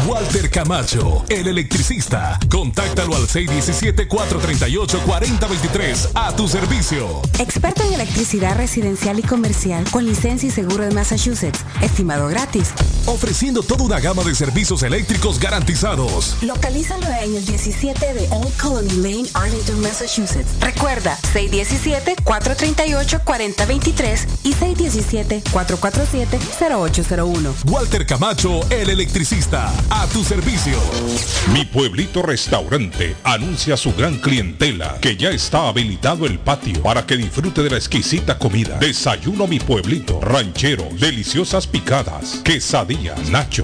Walter Camacho, el electricista. Contáctalo al 617-438-4023 a tu servicio. Experto en electricidad residencial y comercial con licencia y seguro de Massachusetts. Estimado gratis. Ofreciendo toda una gama de servicios eléctricos garantizados. Localízalo en el 17 de Old Colony Lane, Arlington, Massachusetts. Recuerda, 617-438-4023 y 617-447-0801. Walter Camacho, el electricista, a tu servicio. Mi pueblito restaurante anuncia a su gran clientela que ya está habilitado el patio para que disfrute de la exquisita comida. Desayuno mi pueblito, ranchero, deliciosas picadas, quesadillas, nacho,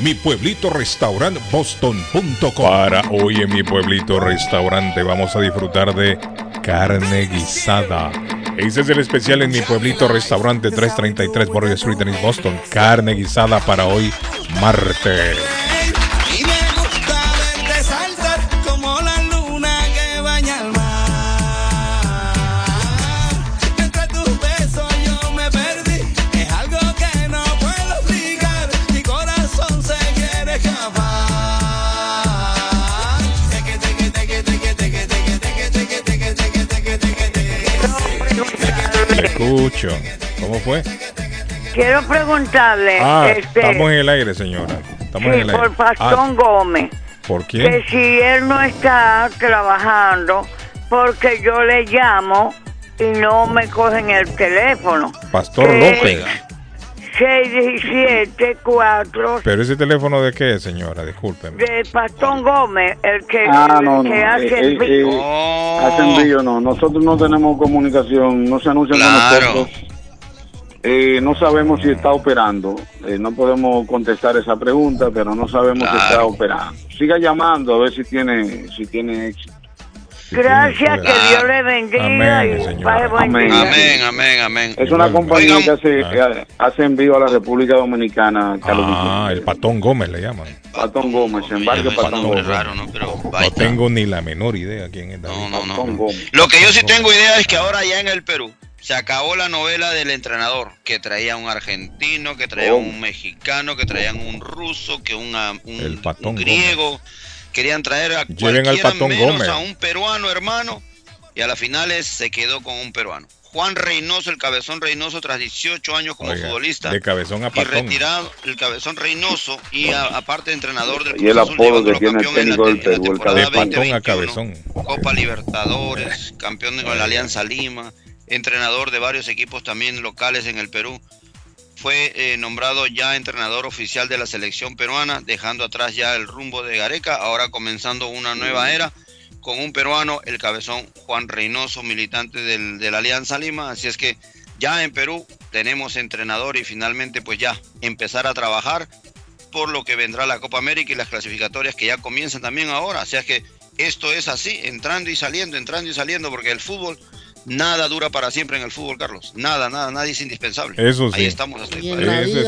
mi pueblito restaurant boston.com. Para hoy en mi pueblito restaurante vamos a disfrutar de carne guisada. Ese es el especial en mi pueblito restaurante 333 Border Street en Boston. Carne guisada para hoy martes. Escucho. ¿Cómo fue? Quiero preguntarle, Ah, este, estamos en el aire, señora. Estamos en sí, el aire. por Pastón Ah, Gómez, ¿Por que quién? si él no está trabajando, porque yo le llamo y no me cogen el teléfono. Pastor que López. 617 4 Pero ese teléfono de qué, señora, discúlpeme. de Pastón Gómez, el que, Ah, el no, no. que eh, hace eh, el eh, vi- hace envío, no. Nosotros no tenemos comunicación, no se anuncia Claro. con nosotros. Eh, no sabemos si está operando. Eh, no podemos contestar esa pregunta, pero no sabemos si está operando. Siga llamando a ver si tiene, si tiene éxito. Gracias, que Dios le bendiga Amén, y buen Amén. día. Amén, amén, amén. Es una compañía que hace, Ah. que hace envío a la República Dominicana. Carlos Ah, el Patón Gómez le llaman. Patón Gómez, embarque Patón Gómez. No tengo ni la menor idea quién es David. Patón Gómez. Lo que yo sí tengo idea es que ahora ya en el Perú se acabó la novela del entrenador, que traía un argentino, que traía Oh. un mexicano, que traían un ruso, que una- un, El Patón un griego. Querían traer a Lleven al cualquiera Patón menos Gómez. a un peruano, hermano, y a las finales se quedó con un peruano. Juan Reynoso, el cabezón Reynoso, tras 18 años como Oiga, futbolista. de cabezón a y patón. retirado el cabezón Reynoso y aparte de entrenador del Y el apodo que tiene el técnico del Perú, el temporada De patón a 2021, cabezón. Copa Libertadores, campeón con la Alianza Lima, entrenador de varios equipos también locales en el Perú. Fue eh, nombrado ya entrenador oficial de la selección peruana, dejando atrás ya el rumbo de Gareca, ahora comenzando una nueva era con un peruano, el cabezón Juan Reynoso, militante del, de la Alianza Lima. Así es que ya en Perú tenemos entrenador y finalmente pues ya empezar a trabajar por lo que vendrá la Copa América y las clasificatorias que ya comienzan también ahora. O sea es que esto es así, entrando y saliendo, entrando y saliendo, porque el fútbol, nada dura para siempre en el fútbol, Carlos. Nada, nada, nadie es indispensable. Eso sí. Ahí estamos hasta Eso,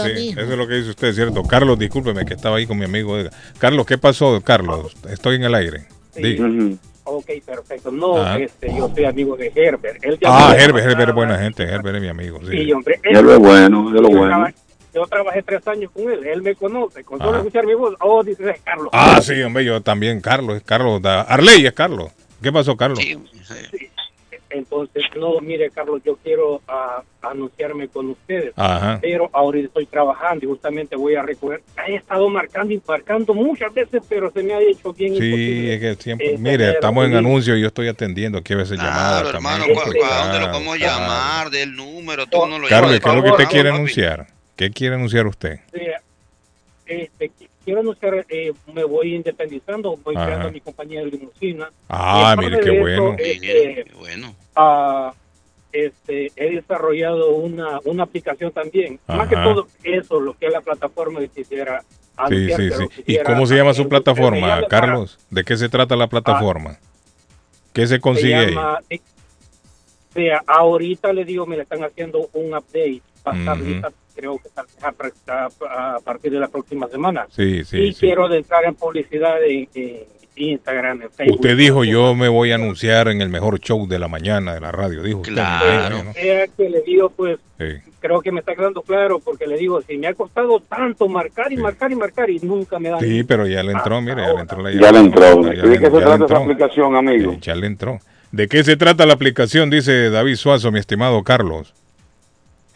sí, eso es lo que dice usted, ¿cierto? Carlos, discúlpeme que estaba ahí con mi amigo. Carlos, ¿qué pasó, Carlos? Estoy en el aire. Diga. Ok, perfecto. No, Ajá. este, yo soy amigo de Herbert. Él Ah, Herbert, Herbert es buena gente, Herbert es mi amigo. Sí. Sí, hombre. Lo es bueno, lo yo bueno. traba- Yo trabajé tres años con él. Él me conoce. Con solo escuchar mi voz, oh, dice es Carlos. Ah, sí, hombre, yo también, Carlos, es Carlos. da- Arley es Carlos. ¿Qué pasó, Carlos? Entonces, no, mire, Carlos, yo quiero ah, anunciarme con ustedes. Ajá. Pero ahorita estoy trabajando y justamente voy a recoger. He estado marcando y marcando muchas veces, pero se me ha hecho bien Sí, imposible. es que siempre, Eh, mire, estamos en un- anuncio y yo estoy atendiendo aquí a veces llamadas Claro, hermano, también. ¿cu- cu- ¿a dónde lo podemos Claro. llamar? Del número, tú no lo Carlos. ¿qué es lo que usted quiere anunciar? ¿Qué quiere anunciar usted? Este, qu- quiero anunciar, eh, me voy independizando, voy Ajá. creando mi compañía de limusina. Ah, mire, qué de bueno. este, ah, este, he desarrollado una, una aplicación también. Más que todo eso, lo que es la plataforma que quisiera Sí, anunciar, sí, sí. ¿Y cómo se llama su plataforma, para- Carlos? ¿De qué se trata la plataforma? ¿Qué se consigue se ahí? eh, ahorita le digo, me le están haciendo un update. Va a estar Ujú. lista, creo que a, a- partir de la próxima semana. Sí, sí, y sí. quiero entrar en publicidad en, en Instagram, en Facebook. Usted dijo, yo me voy a anunciar en el mejor show de la mañana de la radio, dijo usted. Claro. ¿no? Sea que le digo, pues, Sí. creo que me está quedando claro, porque le digo, si me ha costado tanto marcar y marcar y marcar y nunca me dan. Sí, pero ya le entró, mire, ya le entró la Ya le entró. ya ¿De qué se trata esa aplicación, amigo? Sí, ya le entró. ¿De qué se trata la aplicación? Dice David Suazo, mi estimado Carlos.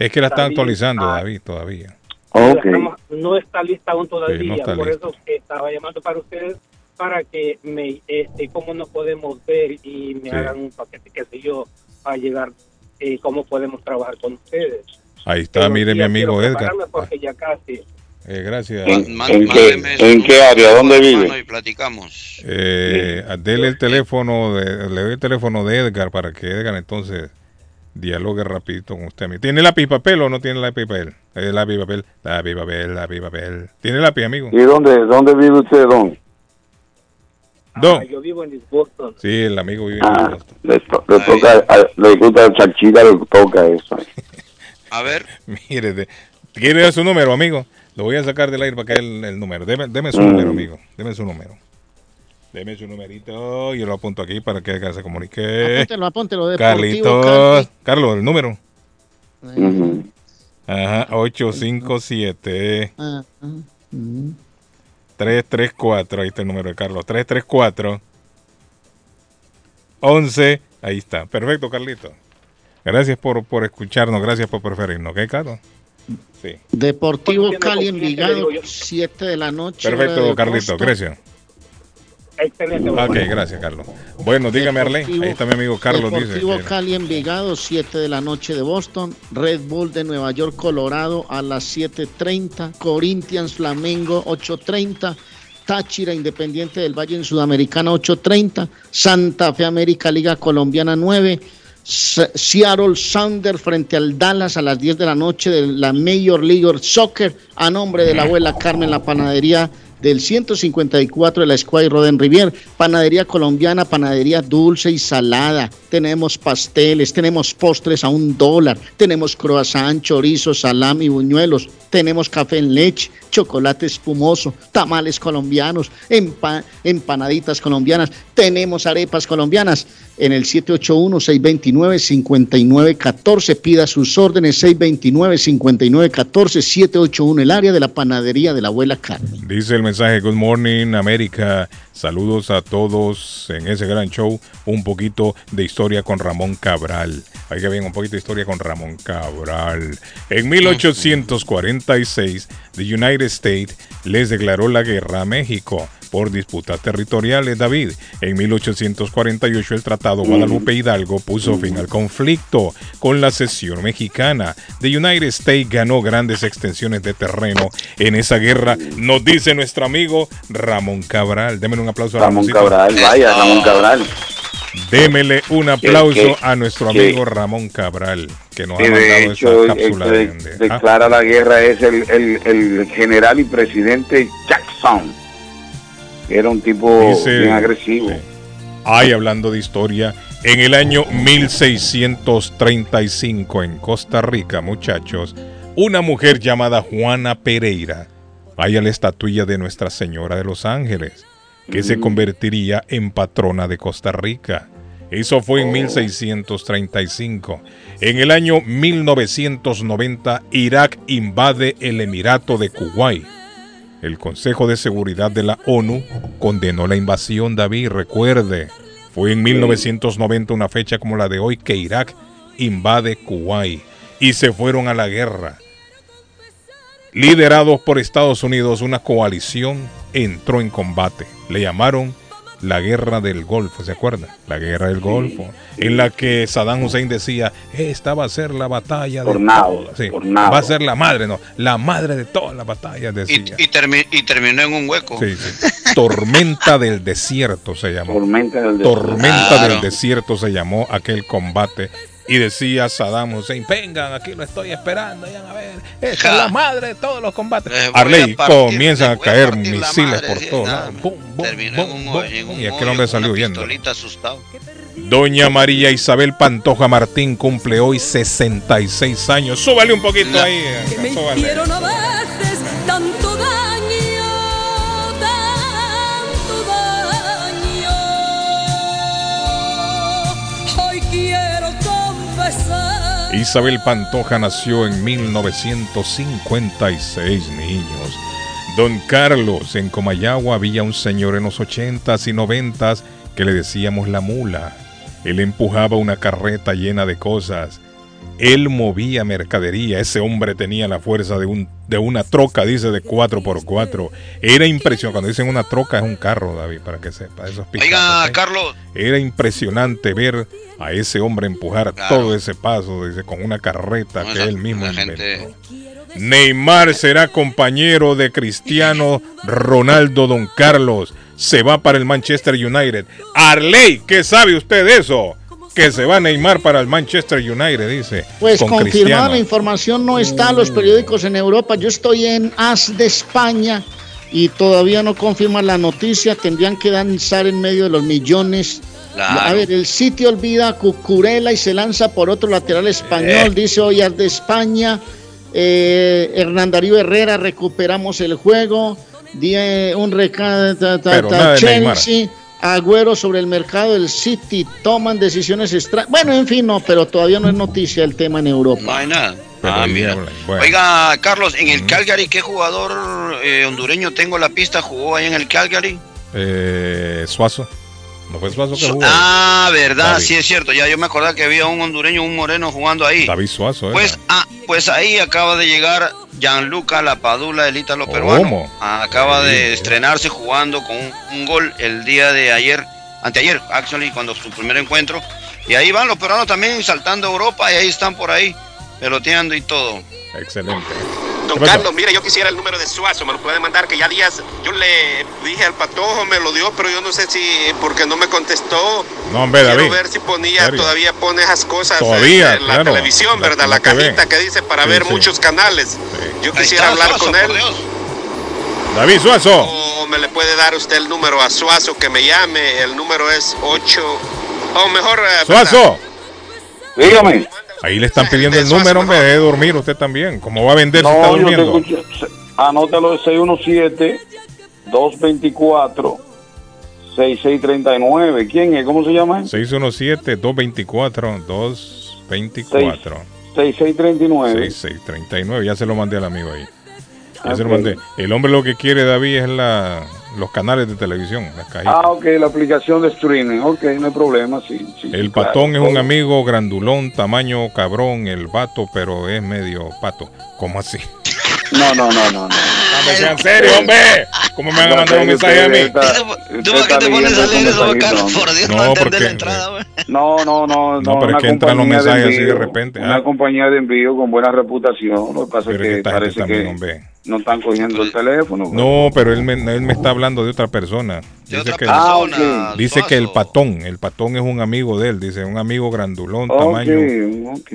Es que la está David, actualizando, ah. David, todavía. Estamos- no está lista aún todavía, Sí, no está por lista. eso que estaba llamando para ustedes para que me, este, cómo nos podemos ver y me Sí. hagan un paquete, qué sé yo, a llegar, eh, cómo podemos trabajar con ustedes. Ahí está, Pero mire mi amigo Edgar. Porque ya casi. Eh, gracias. ¿En, qué, ¿En qué área? ¿Dónde vive? Y platicamos. Eh, dele el teléfono, de, le doy el teléfono de Edgar para que Edgar entonces dialogue rapidito con usted. ¿Tiene lápiz papel o no tiene lápiz papel? Eh, lápiz y papel, lápiz papel, lápiz papel. ¿Tiene lápiz, amigo? ¿Y dónde, dónde vive usted, don? Don. Ah, yo vivo en East Boston. Sí, el amigo vive Ah, en le, to- le toca, a- le gusta el salchita, le toca eso. *laughs* A ver. *laughs* Mire, de- ¿quiere su número, amigo? Lo voy a sacar del aire para que el, el número. Deme, deme su Mm. número, amigo. Deme su número. Deme su numerito. Yo lo apunto aquí para que se comunique. Apúntelo, apúntelo, Deportivo Carlitos. Cali. Carlos, el número. Ajá, 857 Ah, ah, mm. 334. Ahí está el número de Carlos. 334 11. Ahí está. Perfecto, Carlito. Gracias por, por escucharnos. Gracias por preferirnos. ¿Ok, Carlos? Sí. Deportivo Cali Envigado, digo yo. 7 de la noche. Perfecto, de Carlito. Gracias. Excelente. Ok, gracias, Carlos. Bueno, dígame, Arley. Ahí está mi amigo Carlos. Dice. Deportivo que- Cali Envigado, 7 de la noche de Boston. Red Bull de Nueva York, Colorado a las 7.30. Corinthians Flamengo, 8.30. Táchira Independiente del Valle en Sudamericana, 8.30. Santa Fe América Liga Colombiana, 9. S- Seattle Sounder frente al Dallas a las 10 de la noche de la Major League Soccer a nombre de la abuela Carmen La Panadería del 154 de la Square Roden Rivier, panadería colombiana, panadería dulce y salada. Tenemos pasteles, tenemos postres a un dólar, tenemos croissant, chorizo, salami, buñuelos, tenemos café en leche, chocolate espumoso, tamales colombianos, empa- empanaditas colombianas, tenemos arepas colombianas. En el 781-629-5914 pida sus órdenes 629-5914 781 el área de la panadería de la abuela Carmen. Dice el mensaje, Good Morning América, saludos a todos en ese gran show, un poquito de historia con Ramón Cabral. Oiga bien, un poquito de historia con Ramón Cabral. En 1846, the United States les declaró la guerra a México. Por disputas territoriales. David, en 1848 el Tratado Guadalupe Hidalgo puso fin al conflicto con la cesión mexicana. The United States ganó grandes extensiones de terreno en esa guerra, nos dice nuestro amigo Ramón Cabral. Démele un aplauso a Ramón Ramoncito. Cabral, vaya, Ramón Cabral. Démele un aplauso que- a nuestro que- amigo Ramón Cabral, que nos ha de mandado hecho, el cápsula de, de- de- ah, declara la guerra es el, el, el general y presidente Jackson. Era un tipo Dice- bien agresivo. Ay, hablando de historia, en el año 1635 en Costa Rica, muchachos, una mujer llamada Juana Pereira halla la estatuilla de Nuestra Señora de los Ángeles, que se convertiría en patrona de Costa Rica. Eso fue en 1635. En el año 1990, Irak invade el Emirato de Kuwait. El Consejo de Seguridad de la ONU condenó la invasión, David, recuerde. Fue en 1990, una fecha como la de hoy, que Irak invade Kuwait y se fueron a la guerra. Liderados por Estados Unidos, una coalición entró en combate. Le llamaron la guerra del Golfo, ¿se acuerda? La guerra del Golfo, en la que Saddam Hussein decía, esta va a ser la batalla de Tornado, todas". Sí, tornado. va a ser la madre, no, la madre de todas las batallas, decía. Y, termi- y terminó en un hueco. Sí, sí. Tormenta del desierto se llamó. Tormenta del desierto. Tormenta Claro. del desierto se llamó aquel combate. Y decía Saddam Hussein, vengan, aquí lo estoy esperando, vayan a ver. Esta es la madre de todos los combates. Arley, a partir- comienzan a caer misiles madre, por todos lados. y aquel hombre salió huyendo. Doña María Isabel Pantoja Martín cumple hoy 66 años. Súbale un poquito ahí. que me Isabel Pantoja nació en 1956 niños. Don Carlos, en Comayagua había un señor en los 80s y 90s que le decíamos la mula. Él empujaba una carreta llena de cosas. Él movía mercadería. Ese hombre tenía la fuerza de, un, de una troca, dice, de 4x4. Era impresionante. Cuando dicen una troca es un carro, David, para que sepa. Esos Oiga. Carlos, Era impresionante ver a ese hombre empujar todo ese paso, dice, con una carreta que él mismo inventó. Neymar será compañero de Cristiano Ronaldo Don Carlos. Se va para el Manchester United. Arley, ¿qué sabe usted de eso? Que se va Neymar para el Manchester United, dice. Pues con confirmada Cristiano. la información no está en los periódicos en Europa. Yo estoy en As de España y todavía no confirman la noticia. Tendrían que danzar en medio de los millones. Claro. A ver, el City olvida a Cucurella y se lanza por otro lateral español. Dice hoy As de España. Eh, Hernán Darío Herrera, recuperamos el juego. Die- un recado Pero nada de Neymar. Chelsea. Agüero sobre el mercado del City toman decisiones extrañas. Bueno, en fin, no, pero todavía no es noticia el tema en Europa. no hay nada. Pero Ah, mira. bueno. Oiga, Carlos, en el Calgary, ¿qué jugador eh, hondureño tengo la pista? ¿Jugó ahí en el Calgary? Eh, Suazo. ¿No fue Suazo que jugó? Ah, verdad, David. sí es cierto. Ya yo me acordaba que había un hondureño, un moreno jugando ahí. David Suazo, ¿eh? Pues, ah, pues ahí acaba de llegar Gianluca Lapadula, el ítalo peruano. ¿Cómo? Ah, Acaba Sí. de estrenarse jugando con un, un gol el día de ayer, anteayer, actually, cuando su primer encuentro. Y ahí van los peruanos también saltando a Europa y ahí están por ahí, peloteando y todo. Excelente. Don. Carlos, mire, yo quisiera el número de Suazo, me lo puede mandar, que ya días yo le dije al patojo, me lo dio, pero yo no sé si, porque no me contestó. No, hombre, Quiero David. ver si ponía, ¿Serio? todavía pone esas cosas Todavía, en, en la claro. televisión, La- ¿verdad? la cajita que dice para Sí, ver sí. muchos canales. Yo quisiera está, hablar Suazo, con él. David Suazo. O me le puede dar usted el número a Suazo que me llame. El número es 8. O mejor. eh, Suazo. Dígame. Ahí le están pidiendo el número, hombre, de dormir usted también. ¿Cómo va a vender si está No, yo te durmiendo? escucho. Anótalo de 617-224-6639. ¿Quién es? ¿Cómo se llama? 617-224-224. 6639. 6639. Ya se lo mandé al amigo ahí. Ya se lo mandé. El hombre lo que quiere, David, es la, los canales de televisión. las cajitas. Ah, ok, la aplicación de streaming. Ok, no hay problema, sí. sí El claro. patón es un amigo grandulón, tamaño cabrón, el vato, pero es medio pato. ¿Cómo así? No, no, no, no. no. Sean serios, hombre. ¿Cómo me van a mandar un mensaje a mí? ¿Tú para qué te pones a leer eso, bacano? Por Dios, no, porque- la entrada. No, no, no. No, pero es que entran los mensajes así de repente, Una ah. compañía de envío con buena reputación. Lo que pasa es que parece que. No están cogiendo el teléfono. No, pero él me, él me está hablando de otra persona. Dice, otra que, persona, Ah, ok. dice que el patón, el patón es un amigo de él, dice, un amigo grandulón, tamaño,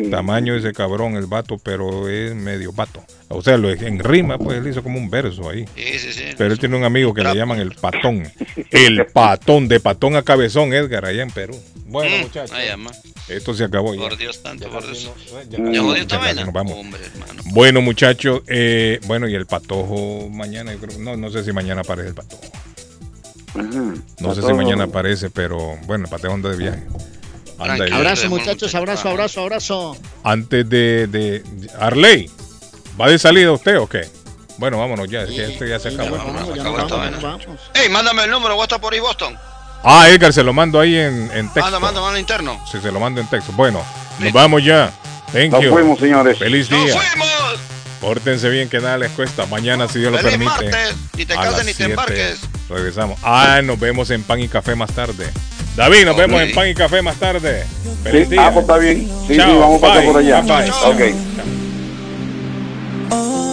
tamaño ese cabrón, el vato, pero es medio vato. O sea, lo, en rima, pues él hizo como un verso ahí. Sí, sí, sí. Pero él tiene un amigo que le llaman el patón. *laughs* El patón, de patón a cabezón, Edgar, allá en Perú. Bueno, muchachos. Ay, ama. Esto se acabó ya. Por Dios santo, por Dios. Ya, ¿Ya jodió esta ya casi vaina? nos vamos. Hombre, hermano. Bueno, muchachos, eh, bueno, y el patojo mañana, yo creo, no, no sé si mañana aparece el patojo. No sé si mañana aparece, pero bueno, el patojo anda de viaje. Anda. Abrazo, muchachos, abrazo, abrazo, abrazo. Antes de, de Arley, ¿va de salida usted o qué? Bueno, vámonos ya, es que esto ya se acabó. Acabó esta vaina. Ey, mándame el número, WhatsApp por ahí, Boston. Ah, Edgar, se lo mando ahí en, en texto. Manda, manda, manda interno. Sí, se lo mando en texto. Bueno, nos vamos ya. Thank Nos you. fuimos, señores. Feliz día. Pórtense bien, que nada les cuesta. Mañana, si Dios lo permite. martes, ni te a cases ni te embarques. Regresamos. Ah, nos vemos en Pan y Café más tarde. David, nos vemos en Pan y Café más tarde. Feliz Sí, día. ah, pues está bien. Sí, sí, vamos a pasar por allá. bye, bye. Ok. Oh